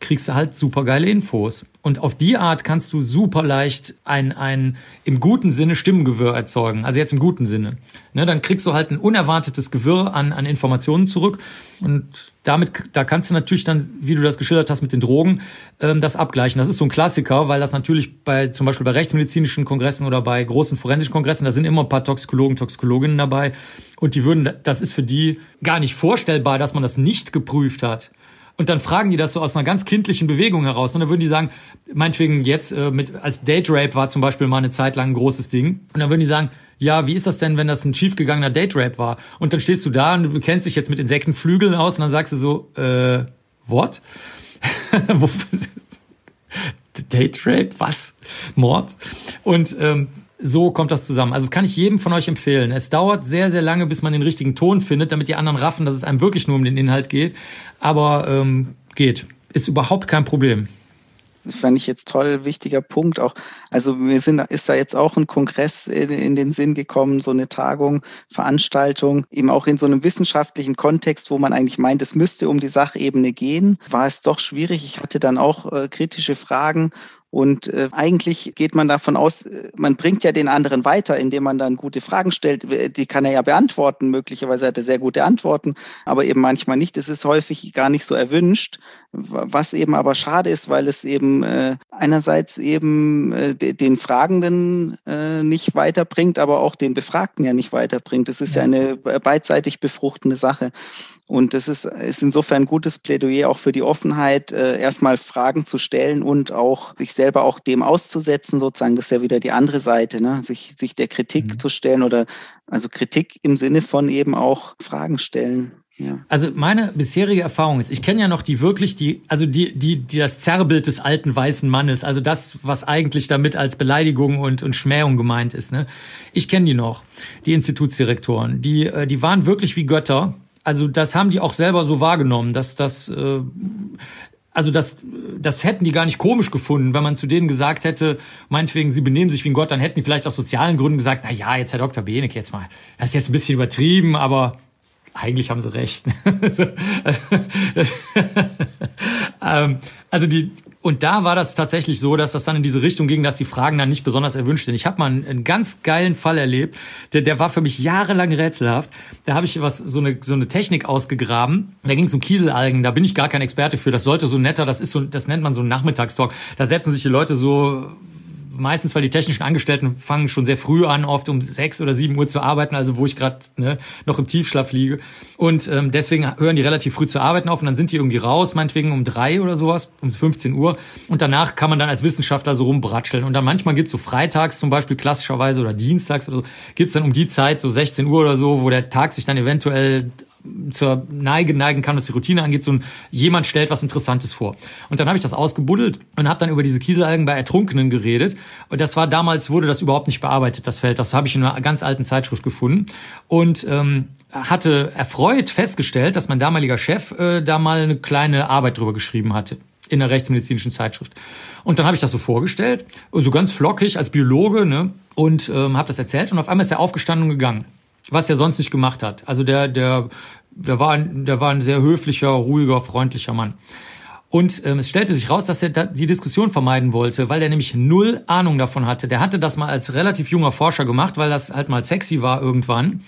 kriegst du halt super geile Infos. Und auf die Art kannst du super leicht ein, ein im guten Sinne Stimmengewirr erzeugen. Also jetzt im guten Sinne. Ne, dann kriegst du halt ein unerwartetes Gewirr an, an Informationen zurück. Und damit, da kannst du natürlich dann, wie du das geschildert hast mit den Drogen, ähm, das abgleichen. Das ist so ein Klassiker, weil das natürlich bei, zum Beispiel bei rechtsmedizinischen Kongressen oder bei großen forensischen Kongressen, da sind immer ein paar Toxikologen, Toxikologinnen dabei. Und die würden, das ist für die gar nicht vorstellbar, dass man das nicht geprüft hat. Und dann fragen die das so aus einer ganz kindlichen Bewegung heraus. Und dann würden die sagen, meinetwegen jetzt äh, mit als Date Rape war zum Beispiel mal eine Zeit lang ein großes Ding. Und dann würden die sagen, ja, wie ist das denn, wenn das ein schiefgegangener Date Rape war? Und dann stehst du da und du kennst dich jetzt mit Insektenflügeln aus und dann sagst du so, äh, what? Date Rape? Was? Mord? Und ähm, so kommt das zusammen. Also das kann ich jedem von euch empfehlen. Es dauert sehr, sehr lange, bis man den richtigen Ton findet, damit die anderen raffen, dass es einem wirklich nur um den Inhalt geht. Aber ähm, geht. Ist überhaupt kein Problem. Fand ich jetzt toll, wichtiger Punkt auch. Also wir sind, ist da jetzt auch ein Kongress in, in, den Sinn gekommen, so eine Tagung, Veranstaltung, eben auch in so einem wissenschaftlichen Kontext, wo man eigentlich meint, es müsste um die Sachebene gehen, war es doch schwierig. Ich hatte dann auch äh, kritische Fragen und äh, eigentlich geht man davon aus, äh, man bringt ja den anderen weiter, indem man dann gute Fragen stellt. Die kann er ja beantworten. Möglicherweise hat er sehr gute Antworten, aber eben manchmal nicht. Es ist häufig gar nicht so erwünscht, was eben aber schade ist, weil es eben äh, einerseits eben äh, den Fragenden äh, nicht weiterbringt, aber auch den Befragten ja nicht weiterbringt. Es ist ja eine beidseitig befruchtende Sache. Und das ist, ist insofern ein gutes Plädoyer auch für die Offenheit, äh, erstmal Fragen zu stellen und auch sich selber auch dem auszusetzen, sozusagen. Das ist ja wieder die andere Seite, ne? sich, sich der Kritik mhm. zu stellen oder also Kritik im Sinne von eben auch Fragen stellen. Also meine bisherige Erfahrung ist, ich kenne ja noch die wirklich die, also die, die, die das Zerrbild des alten weißen Mannes, also das, was eigentlich damit als Beleidigung und, und Schmähung gemeint ist. Ne? Ich kenne die noch, die Institutsdirektoren, die, äh, die waren wirklich wie Götter also das haben die auch selber so wahrgenommen, dass das äh, also das, das hätten die gar nicht komisch gefunden, wenn man zu denen gesagt hätte, meinetwegen, sie benehmen sich wie ein Gott, dann hätten die vielleicht aus sozialen Gründen gesagt, na ja, jetzt Herr Dr. Benecke, jetzt mal, das ist jetzt ein bisschen übertrieben, aber eigentlich haben sie recht. Ähm, also die, und da war das tatsächlich so, dass das dann in diese Richtung ging, dass die Fragen dann nicht besonders erwünscht sind. Ich habe mal einen, einen, ganz geilen Fall erlebt, der, der war für mich jahrelang rätselhaft. Da habe ich was so eine so eine Technik ausgegraben. Da ging es um Kieselalgen. Da bin ich gar kein Experte für. Das sollte so netter. Das ist so, das nennt man so ein Nachmittagstalk. Da setzen sich die Leute so meistens, weil die technischen Angestellten fangen schon sehr früh an, oft um sechs oder sieben Uhr zu arbeiten, also wo ich gerade ne, noch im Tiefschlaf liege. Und ähm, deswegen hören die relativ früh zu arbeiten auf und dann sind die irgendwie raus, meinetwegen um drei oder sowas, um 15 Uhr. Und danach kann man dann als Wissenschaftler so rumbratscheln. Und dann manchmal gibt's so freitags zum Beispiel klassischerweise oder dienstags oder so, gibt's dann um die Zeit, so 16 Uhr oder so, wo der Tag sich dann eventuell zur Neige neigen kann, was die Routine angeht, so ein, jemand stellt was Interessantes vor. Und dann habe ich das ausgebuddelt und habe dann über diese Kieselalgen bei Ertrunkenen geredet. Und das war damals, wurde das überhaupt nicht bearbeitet, das Feld. Das habe ich in einer ganz alten Zeitschrift gefunden. Und ähm, hatte erfreut festgestellt, dass mein damaliger Chef äh, da mal eine kleine Arbeit drüber geschrieben hatte in der rechtsmedizinischen Zeitschrift. Und dann habe ich das so vorgestellt, so ganz flockig als Biologe, ne, und ähm, habe das erzählt und auf einmal ist er aufgestanden und gegangen was er sonst nicht gemacht hat. Also der, der, der war, der war ein sehr höflicher, ruhiger, freundlicher Mann. Und ähm, es stellte sich raus, dass er da die Diskussion vermeiden wollte, weil er nämlich null Ahnung davon hatte. Der hatte das mal als relativ junger Forscher gemacht, weil das halt mal sexy war irgendwann.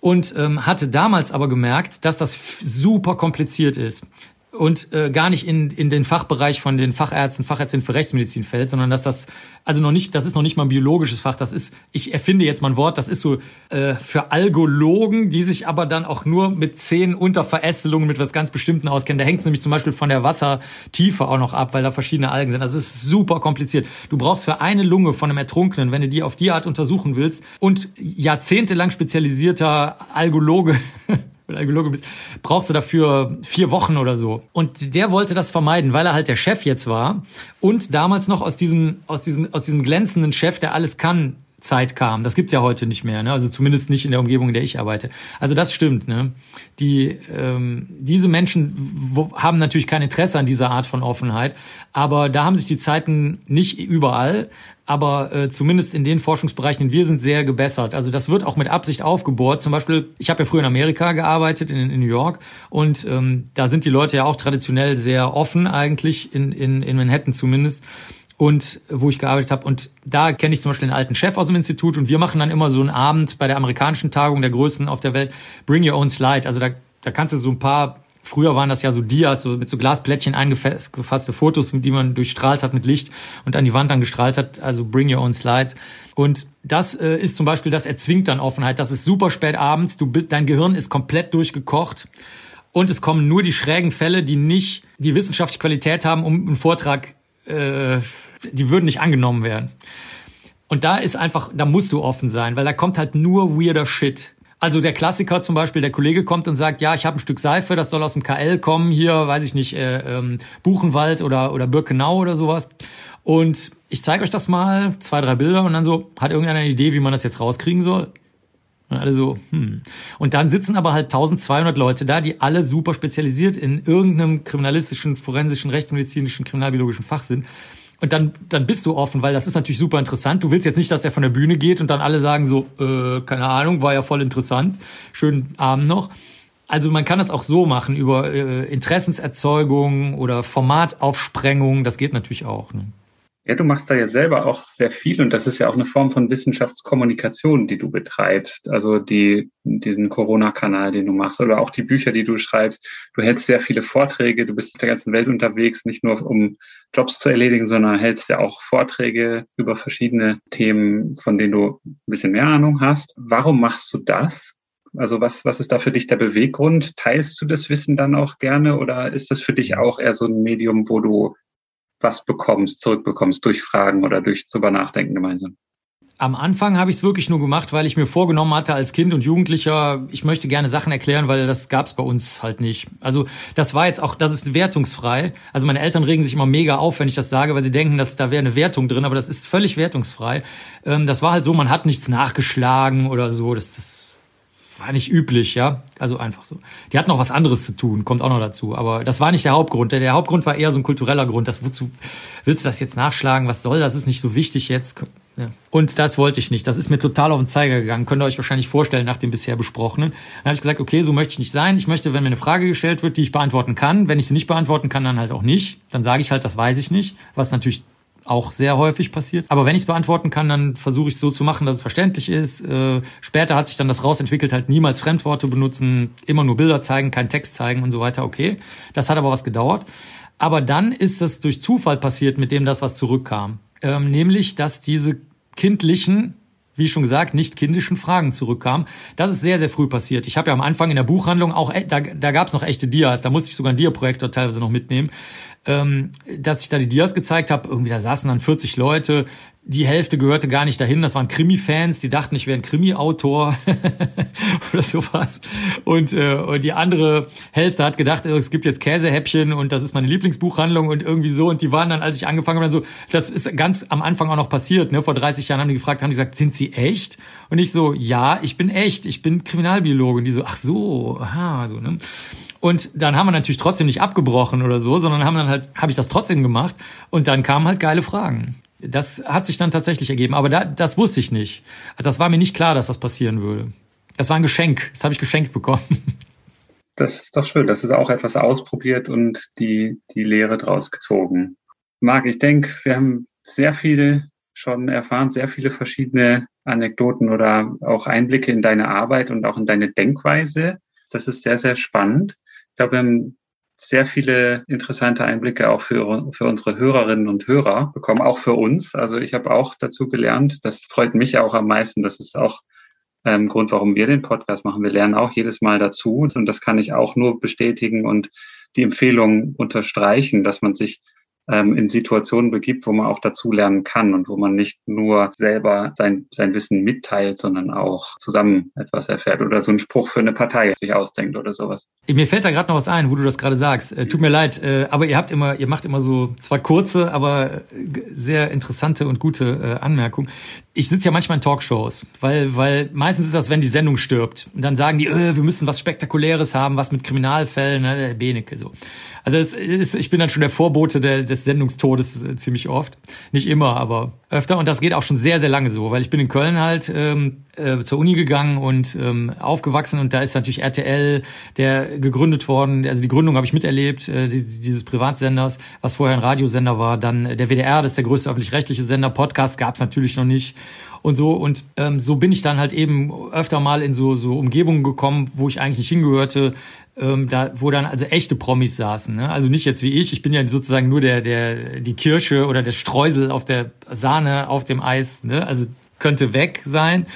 Und ähm, hatte damals aber gemerkt, dass das super kompliziert ist und äh, gar nicht in, in den Fachbereich von den Fachärzten, Fachärztinnen für Rechtsmedizin fällt, sondern dass das also noch nicht, das ist noch nicht mal ein biologisches Fach, das ist, ich erfinde jetzt mal ein Wort, das ist so äh, für Algologen, die sich aber dann auch nur mit zehn Unterverästelungen mit was ganz Bestimmten auskennen. Da hängt es nämlich zum Beispiel von der Wassertiefe auch noch ab, weil da verschiedene Algen sind. Das ist super kompliziert. Du brauchst für eine Lunge von einem Ertrunkenen, wenn du die auf die Art untersuchen willst und jahrzehntelang spezialisierter Algologe Algologe bist, brauchst du dafür vier Wochen oder so. Und der wollte das vermeiden, weil er halt der Chef jetzt war und damals noch aus diesem, aus diesem, aus diesem glänzenden Chef, der alles kann, Zeit kam. Das gibt's ja heute nicht mehr, ne? Also zumindest nicht in der Umgebung, in der ich arbeite. Also das stimmt, ne? Die ähm, diese Menschen wo, haben natürlich kein Interesse an dieser Art von Offenheit, aber da haben sich die Zeiten nicht überall, aber äh, zumindest in den Forschungsbereichen, in wir sind, sehr gebessert. Also das wird auch mit Absicht aufgebohrt. Zum Beispiel, ich habe ja früher in Amerika gearbeitet, in, in New York, und ähm, da sind die Leute ja auch traditionell sehr offen eigentlich in, in, in Manhattan zumindest und wo ich gearbeitet habe. Und da kenne ich zum Beispiel den alten Chef aus dem Institut und wir machen dann immer so einen Abend bei der amerikanischen Tagung der Größten auf der Welt, Bring Your Own Slide. Also da, da kannst du so ein paar, früher waren das ja so Dias, so mit so Glasplättchen eingefasste Fotos, die man durchstrahlt hat mit Licht und an die Wand dann gestrahlt hat, also Bring Your Own Slides. Und das äh, ist zum Beispiel, das erzwingt dann Offenheit. Das ist super spät abends, du bist, dein Gehirn ist komplett durchgekocht. Und es kommen nur die schrägen Fälle, die nicht die wissenschaftliche Qualität haben, um einen Vortrag äh, die würden nicht angenommen werden. Und da ist einfach, da musst du offen sein, weil da kommt halt nur weirder Shit. Also der Klassiker zum Beispiel, der Kollege kommt und sagt, ja, ich habe ein Stück Seife, das soll aus dem KL kommen, hier, weiß ich nicht, äh, ähm, Buchenwald oder, oder Birkenau oder sowas. Und ich zeige euch das mal, zwei, drei Bilder und dann so, hat irgendeiner eine Idee, wie man das jetzt rauskriegen soll? Und alle so, hm. Und dann sitzen aber halt 1200 Leute da, die alle super spezialisiert in irgendeinem kriminalistischen, forensischen, rechtsmedizinischen, kriminalbiologischen Fach sind. Und dann, dann bist du offen, weil das ist natürlich super interessant. Du willst jetzt nicht, dass der von der Bühne geht und dann alle sagen so, äh, keine Ahnung, war ja voll interessant. Schönen Abend noch. Also man kann das auch so machen über äh, Interessenserzeugung oder Formataufsprengung. Das geht natürlich auch. Ne? Ja, du machst da ja selber auch sehr viel und das ist ja auch eine Form von Wissenschaftskommunikation, die du betreibst. Also die, diesen Corona-Kanal, den du machst oder auch die Bücher, die du schreibst. Du hältst sehr viele Vorträge, du bist auf der ganzen Welt unterwegs, nicht nur um Jobs zu erledigen, sondern hältst ja auch Vorträge über verschiedene Themen, von denen du ein bisschen mehr Ahnung hast. Warum machst du das? Also was, was ist da für dich der Beweggrund? Teilst du das Wissen dann auch gerne oder ist das für dich auch eher so ein Medium, wo du was bekommst, zurückbekommst durch Fragen oder durch drüber nachdenken gemeinsam? Am Anfang habe ich es wirklich nur gemacht, weil ich mir vorgenommen hatte als Kind und Jugendlicher, ich möchte gerne Sachen erklären, weil das gab es bei uns halt nicht. Also das war jetzt auch, das ist wertungsfrei. Also meine Eltern regen sich immer mega auf, wenn ich das sage, weil sie denken, dass da wäre eine Wertung drin, aber das ist völlig wertungsfrei. Ähm, das war halt so, man hat nichts nachgeschlagen oder so. Das, das war nicht üblich, ja. Also einfach so. Die hatten noch was anderes zu tun, kommt auch noch dazu. Aber das war nicht der Hauptgrund. Der, Hauptgrund war eher so ein kultureller Grund. Das, wozu willst du das jetzt nachschlagen? Was soll das? Ist nicht so wichtig jetzt. Ja. Und das wollte ich nicht. Das ist mir total auf den Zeiger gegangen. Könnt ihr euch wahrscheinlich vorstellen nach dem bisher besprochenen. Dann habe ich gesagt, okay, so möchte ich nicht sein. Ich möchte, wenn mir eine Frage gestellt wird, die ich beantworten kann. Wenn ich sie nicht beantworten kann, dann halt auch nicht. Dann sage ich halt, das weiß ich nicht. Was natürlich auch sehr häufig passiert. Aber wenn ich es beantworten kann, dann versuche ich es so zu machen, dass es verständlich ist. Äh, später hat sich dann das rausentwickelt, halt niemals Fremdworte benutzen, immer nur Bilder zeigen, keinen Text zeigen und so weiter. Okay, das hat aber was gedauert. Aber dann ist das durch Zufall passiert, mit dem das was zurückkam. Ähm, nämlich, dass diese kindlichen wie schon gesagt, nicht kindischen Fragen zurückkamen. Das ist sehr, sehr früh passiert. Ich habe ja am Anfang in der Buchhandlung auch, äh, da, da gab es noch echte Dias, da musste ich sogar ein Dia-Projektor teilweise noch mitnehmen ähm, dass ich da die Dias gezeigt habe. Irgendwie da saßen dann 40 Leute. Die Hälfte gehörte gar nicht dahin. Das waren Krimi-Fans, die dachten, ich wäre ein Krimi-Autor oder sowas. Und, äh, und die andere Hälfte hat gedacht, es gibt jetzt Käsehäppchen und das ist meine Lieblingsbuchhandlung und irgendwie so. Und die waren dann, als ich angefangen habe, dann so, das ist ganz am Anfang auch noch passiert. Ne? Vor 30 Jahren haben die gefragt, haben die gesagt, sind Sie echt? Und ich so, ja, ich bin echt, ich bin Kriminalbiologe. Und die so, ach so, aha, so. Ne? Und dann haben wir natürlich trotzdem nicht abgebrochen oder so, sondern haben dann halt, habe ich das trotzdem gemacht und dann kamen halt geile Fragen. Das hat sich dann tatsächlich ergeben, aber da, das wusste ich nicht. Also das war mir nicht klar, dass das passieren würde. Das war ein Geschenk, das habe ich geschenkt bekommen. Das ist doch schön, das ist auch etwas ausprobiert und die, die Lehre draus gezogen. Marc, ich denke, wir haben sehr viele schon erfahren, sehr viele verschiedene Anekdoten oder auch Einblicke in deine Arbeit und auch in deine Denkweise. Das ist sehr, sehr spannend glaube, wir haben sehr viele interessante Einblicke auch für, für unsere Hörerinnen und Hörer bekommen, auch für uns. Also ich habe auch dazu gelernt, das freut mich auch am meisten. Das ist auch ähm, Grund, warum wir den Podcast machen. Wir lernen auch jedes Mal dazu und das kann ich auch nur bestätigen und die Empfehlung unterstreichen, dass man sich ähm, in Situationen begibt, wo man auch dazu lernen kann und wo man nicht nur selber sein, sein Wissen mitteilt, sondern auch zusammen etwas erfährt oder so einen Spruch für eine Partei sich ausdenkt oder sowas. Mir fällt da gerade noch was ein, wo du das gerade sagst. Äh, tut mir leid, äh, aber ihr habt immer, ihr macht immer so zwar kurze, aber äh, sehr interessante und gute äh, Anmerkungen. Ich sitze ja manchmal in Talkshows, weil, weil meistens ist das, wenn die Sendung stirbt. Und dann sagen die, äh, wir müssen was Spektakuläres haben, was mit Kriminalfällen, ne, der Benecke so. Also es ist, ich bin dann schon der Vorbote der, des Sendungstodes äh, ziemlich oft. Nicht immer, aber öfter. Und das geht auch schon sehr, sehr lange so, weil ich bin in Köln halt ähm, äh, zur Uni gegangen und ähm, aufgewachsen und da ist natürlich RTL, der gegründet worden, also die Gründung habe ich miterlebt, äh, dieses, dieses Privatsenders, was vorher ein Radiosender war, dann der WDR, das ist der größte öffentlich-rechtliche Sender, Podcast gab es natürlich noch nicht und so. Und ähm, so bin ich dann halt eben öfter mal in so, so Umgebungen gekommen, wo ich eigentlich nicht hingehörte, ähm, da, wo dann also echte Promis saßen. Ne? Also nicht jetzt wie ich, ich bin ja sozusagen nur der, der, die Kirsche oder der Streusel auf der Sahne auf dem Eis, ne? Also könnte weg sein.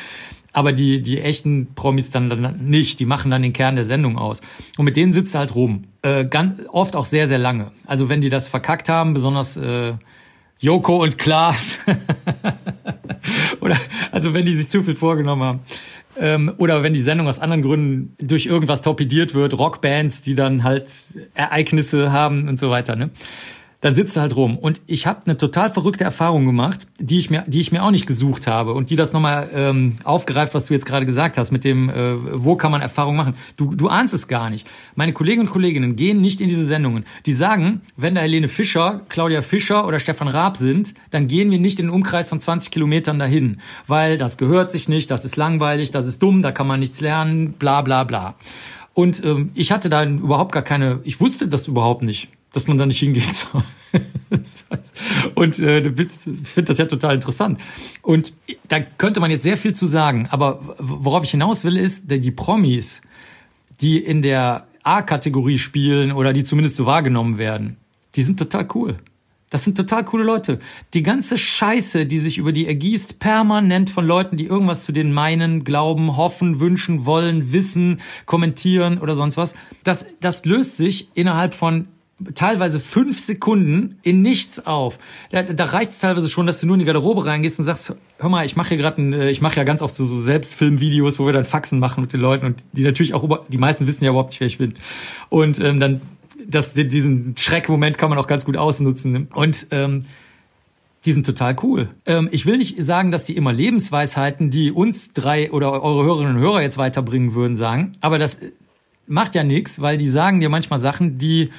Aber die, die echten Promis dann, dann nicht, die machen dann den Kern der Sendung aus. Und mit denen sitzt halt rum. Äh, ganz, oft auch sehr, sehr lange. Also wenn die das verkackt haben, besonders äh, Joko und Klaas. oder also wenn die sich zu viel vorgenommen haben. Ähm, oder wenn die Sendung aus anderen Gründen durch irgendwas torpediert wird, Rockbands, die dann halt Ereignisse haben und so weiter. Ne? Dann sitzt du halt rum. Und ich habe eine total verrückte Erfahrung gemacht, die ich mir, die ich mir auch nicht gesucht habe und die das nochmal ähm, aufgreift, was du jetzt gerade gesagt hast, mit dem, äh, wo kann man Erfahrung machen. Du, du ahnst es gar nicht. Meine Kolleginnen und Kolleginnen gehen nicht in diese Sendungen. Die sagen, wenn da Helene Fischer, Claudia Fischer oder Stefan Raab sind, dann gehen wir nicht in den Umkreis von 20 Kilometern dahin, weil das gehört sich nicht, das ist langweilig, das ist dumm, da kann man nichts lernen, bla bla bla. Und ähm, ich hatte da überhaupt gar keine, ich wusste das überhaupt nicht dass man da nicht hingehen soll. und äh, ich finde das ja total interessant. Und da könnte man jetzt sehr viel zu sagen, aber worauf ich hinaus will, ist, die Promis, die in der A-Kategorie spielen oder die zumindest so wahrgenommen werden, die sind total cool. Das sind total coole Leute. Die ganze Scheiße, die sich über die ergießt, permanent von Leuten, die irgendwas zu denen meinen, glauben, hoffen, wünschen, wollen, wissen, kommentieren oder sonst was, das, das löst sich innerhalb von teilweise fünf Sekunden in nichts auf. Da, da reicht es teilweise schon, dass du nur in die Garderobe reingehst und sagst, hör mal, ich mache hier gerade, äh, ich mache ja ganz oft so, so Selbstfilmvideos, wo wir dann Faxen machen mit den Leuten und die natürlich auch, die meisten wissen ja überhaupt nicht, wer ich bin. Und ähm, dann, das, diesen Schreckmoment kann man auch ganz gut ausnutzen. Und ähm, die sind total cool. Ähm, ich will nicht sagen, dass die immer Lebensweisheiten, die uns drei oder eure Hörerinnen und Hörer jetzt weiterbringen würden, sagen, aber das macht ja nichts, weil die sagen dir manchmal Sachen, die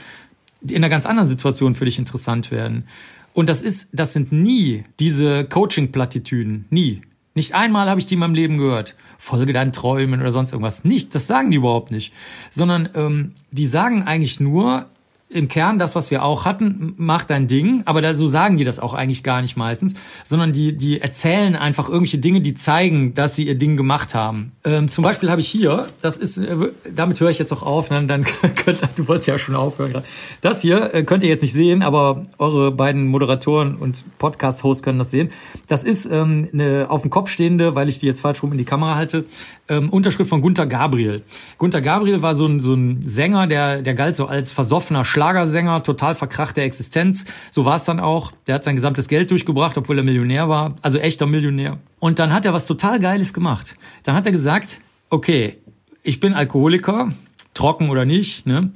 in einer ganz anderen Situation für dich interessant werden. Und das ist, das sind nie diese Coaching-Plattitüden. Nie. Nicht einmal habe ich die in meinem Leben gehört. Folge deinen Träumen oder sonst irgendwas. Nicht. Das sagen die überhaupt nicht. Sondern ähm, die sagen eigentlich nur, im Kern das, was wir auch hatten, mach dein Ding, aber da, so sagen die das auch eigentlich gar nicht meistens, sondern die, die erzählen einfach irgendwelche Dinge, die zeigen, dass sie ihr Ding gemacht haben. Ähm, zum Beispiel habe ich hier, das ist, äh, damit höre ich jetzt auch auf, ne? dann könnt du wolltest ja schon aufhören. Das hier äh, könnt ihr jetzt nicht sehen, aber eure beiden Moderatoren und Podcast-Hosts können das sehen. Das ist ähm, eine auf dem Kopf stehende, weil ich die jetzt falsch rum in die Kamera halte, ähm, Unterschrift von Gunther Gabriel. Gunther Gabriel war so ein, so ein Sänger, der, der galt so als versoffener Schlagersänger, total verkrachte Existenz. So war es dann auch. Der hat sein gesamtes Geld durchgebracht, obwohl er Millionär war, also echter Millionär. Und dann hat er was total Geiles gemacht. Dann hat er gesagt, okay, ich bin Alkoholiker, trocken oder nicht, ne?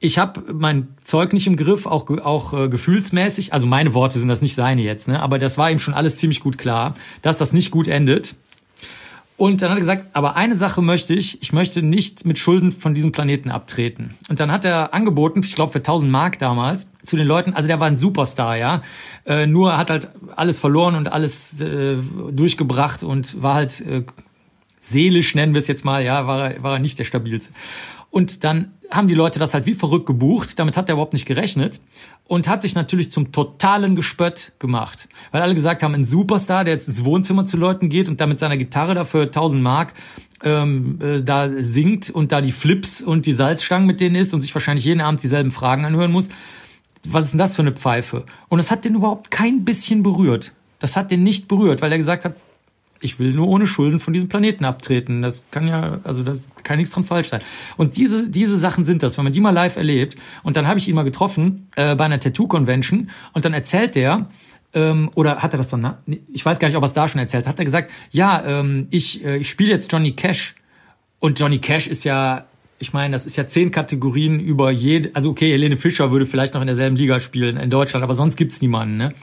Ich habe mein Zeug nicht im Griff, auch, auch äh, gefühlsmäßig. Also meine Worte sind das nicht seine jetzt, ne? Aber das war ihm schon alles ziemlich gut klar, dass das nicht gut endet. Und dann hat er gesagt, aber eine Sache möchte ich, ich möchte nicht mit Schulden von diesem Planeten abtreten. Und dann hat er angeboten, ich glaube für 1000 Mark damals, zu den Leuten, also der war ein Superstar, ja, äh, nur hat halt alles verloren und alles äh, durchgebracht und war halt äh, seelisch, nennen wir es jetzt mal, ja, war war er nicht der stabilste. Und dann haben die Leute das halt wie verrückt gebucht, damit hat er überhaupt nicht gerechnet und hat sich natürlich zum totalen Gespött gemacht. Weil alle gesagt haben, ein Superstar, der jetzt ins Wohnzimmer zu Leuten geht und da mit seiner Gitarre dafür 1000 Mark ähm, äh, da singt und da die Flips und die Salzstangen mit denen isst und sich wahrscheinlich jeden Abend dieselben Fragen anhören muss. Was ist denn das für eine Pfeife? Und das hat den überhaupt kein bisschen berührt. Das hat den nicht berührt, weil er gesagt hat, Ich will nur ohne Schulden von diesem Planeten abtreten. Das kann ja, also das kann nichts dran falsch sein. Und diese, diese Sachen sind das, wenn man die mal live erlebt. Und dann habe ich ihn mal getroffen äh, bei einer Tattoo-Convention und dann erzählt der, ähm, oder hat er das dann, ich weiß gar nicht, ob er es da schon erzählt, hat er gesagt, ja, ähm, ich, äh, ich spiele jetzt Johnny Cash. Und Johnny Cash ist ja, ich meine, das ist ja zehn Kategorien über jede, also okay, Helene Fischer würde vielleicht noch in derselben Liga spielen in Deutschland, aber sonst gibt's niemanden, ne?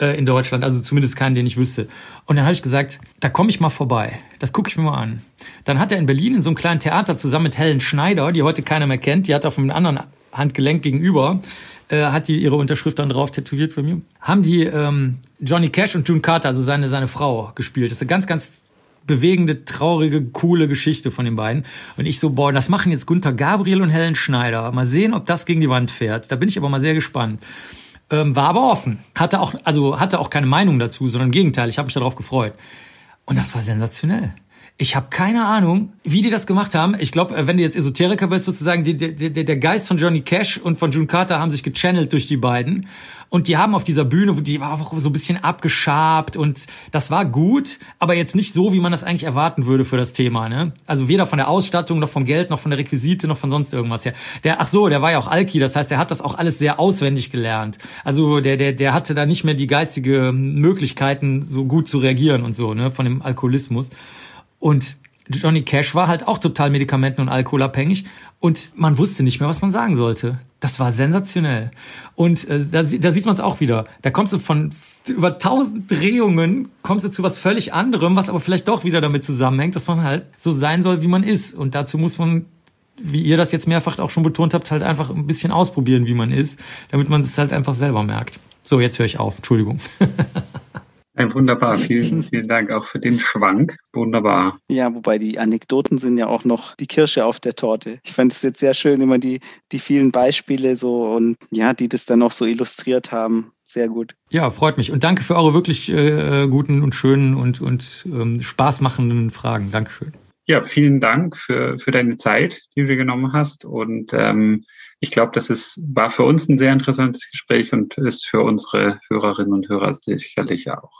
Äh, in Deutschland, also zumindest keinen, den ich wüsste. Und dann habe ich gesagt, da komme ich mal vorbei. Das gucke ich mir mal an. Dann hat er in Berlin in so einem kleinen Theater zusammen mit Helen Schneider, die heute keiner mehr kennt, die hat auf einem anderen Handgelenk gegenüber, äh, hat die ihre Unterschrift dann drauf tätowiert bei mir. Haben die ähm, Johnny Cash und June Carter, also seine, seine Frau, gespielt. Das ist eine ganz, ganz bewegende, traurige, coole Geschichte von den beiden. Und ich so, boah, das machen jetzt Gunther Gabriel und Helen Schneider. Mal sehen, ob das gegen die Wand fährt. Da bin ich aber mal sehr gespannt. Ähm, war aber offen. Hatte auch, also hatte auch keine Meinung dazu, sondern im Gegenteil, ich habe mich darauf gefreut. Und das war sensationell. Ich habe keine Ahnung, wie die das gemacht haben. Ich glaube, äh, wenn du jetzt Esoteriker bist, sozusagen, die, der, der, Geist von Johnny Cash und von June Carter haben sich gechannelt durch die beiden. Und die haben auf dieser Bühne, die war auch so ein bisschen abgeschabt und das war gut, aber jetzt nicht so, wie man das eigentlich erwarten würde für das Thema. Ne? Also weder von der Ausstattung, noch vom Geld, noch von der Requisite, noch von sonst irgendwas her. Der, ach so, der war ja auch Alki, das heißt, der hat das auch alles sehr auswendig gelernt. Also der, der, der hatte da nicht mehr die geistige Möglichkeiten, so gut zu reagieren und so, ne, von dem Alkoholismus. Und Johnny Cash war halt auch total medikamenten- und alkoholabhängig und man wusste nicht mehr, was man sagen sollte. Das war sensationell. Und äh, da, da sieht man es auch wieder. Da kommst du von über tausend Drehungen, kommst du zu was völlig anderem, was aber vielleicht doch wieder damit zusammenhängt, dass man halt so sein soll, wie man ist. Und dazu muss man wie ihr das jetzt mehrfach auch schon betont habt, halt einfach ein bisschen ausprobieren, wie man ist, damit man es halt einfach selber merkt. So, jetzt höre ich auf. Entschuldigung. Ja, wunderbar, vielen, vielen Dank auch für den Schwank. Wunderbar. Ja, wobei die Anekdoten sind ja auch noch die Kirsche auf der Torte. Ich fand es jetzt sehr schön, immer die, die vielen Beispiele so und ja, die das dann noch so illustriert haben. Sehr gut. Ja, freut mich. Und danke für eure wirklich äh, guten und schönen und, und ähm, spaßmachenden Fragen. Dankeschön. Ja, vielen Dank für, für deine Zeit, die du dir genommen hast. Und ähm, ich glaube, das ist, war für uns ein sehr interessantes Gespräch und ist für unsere Hörerinnen und Hörer sicherlich auch.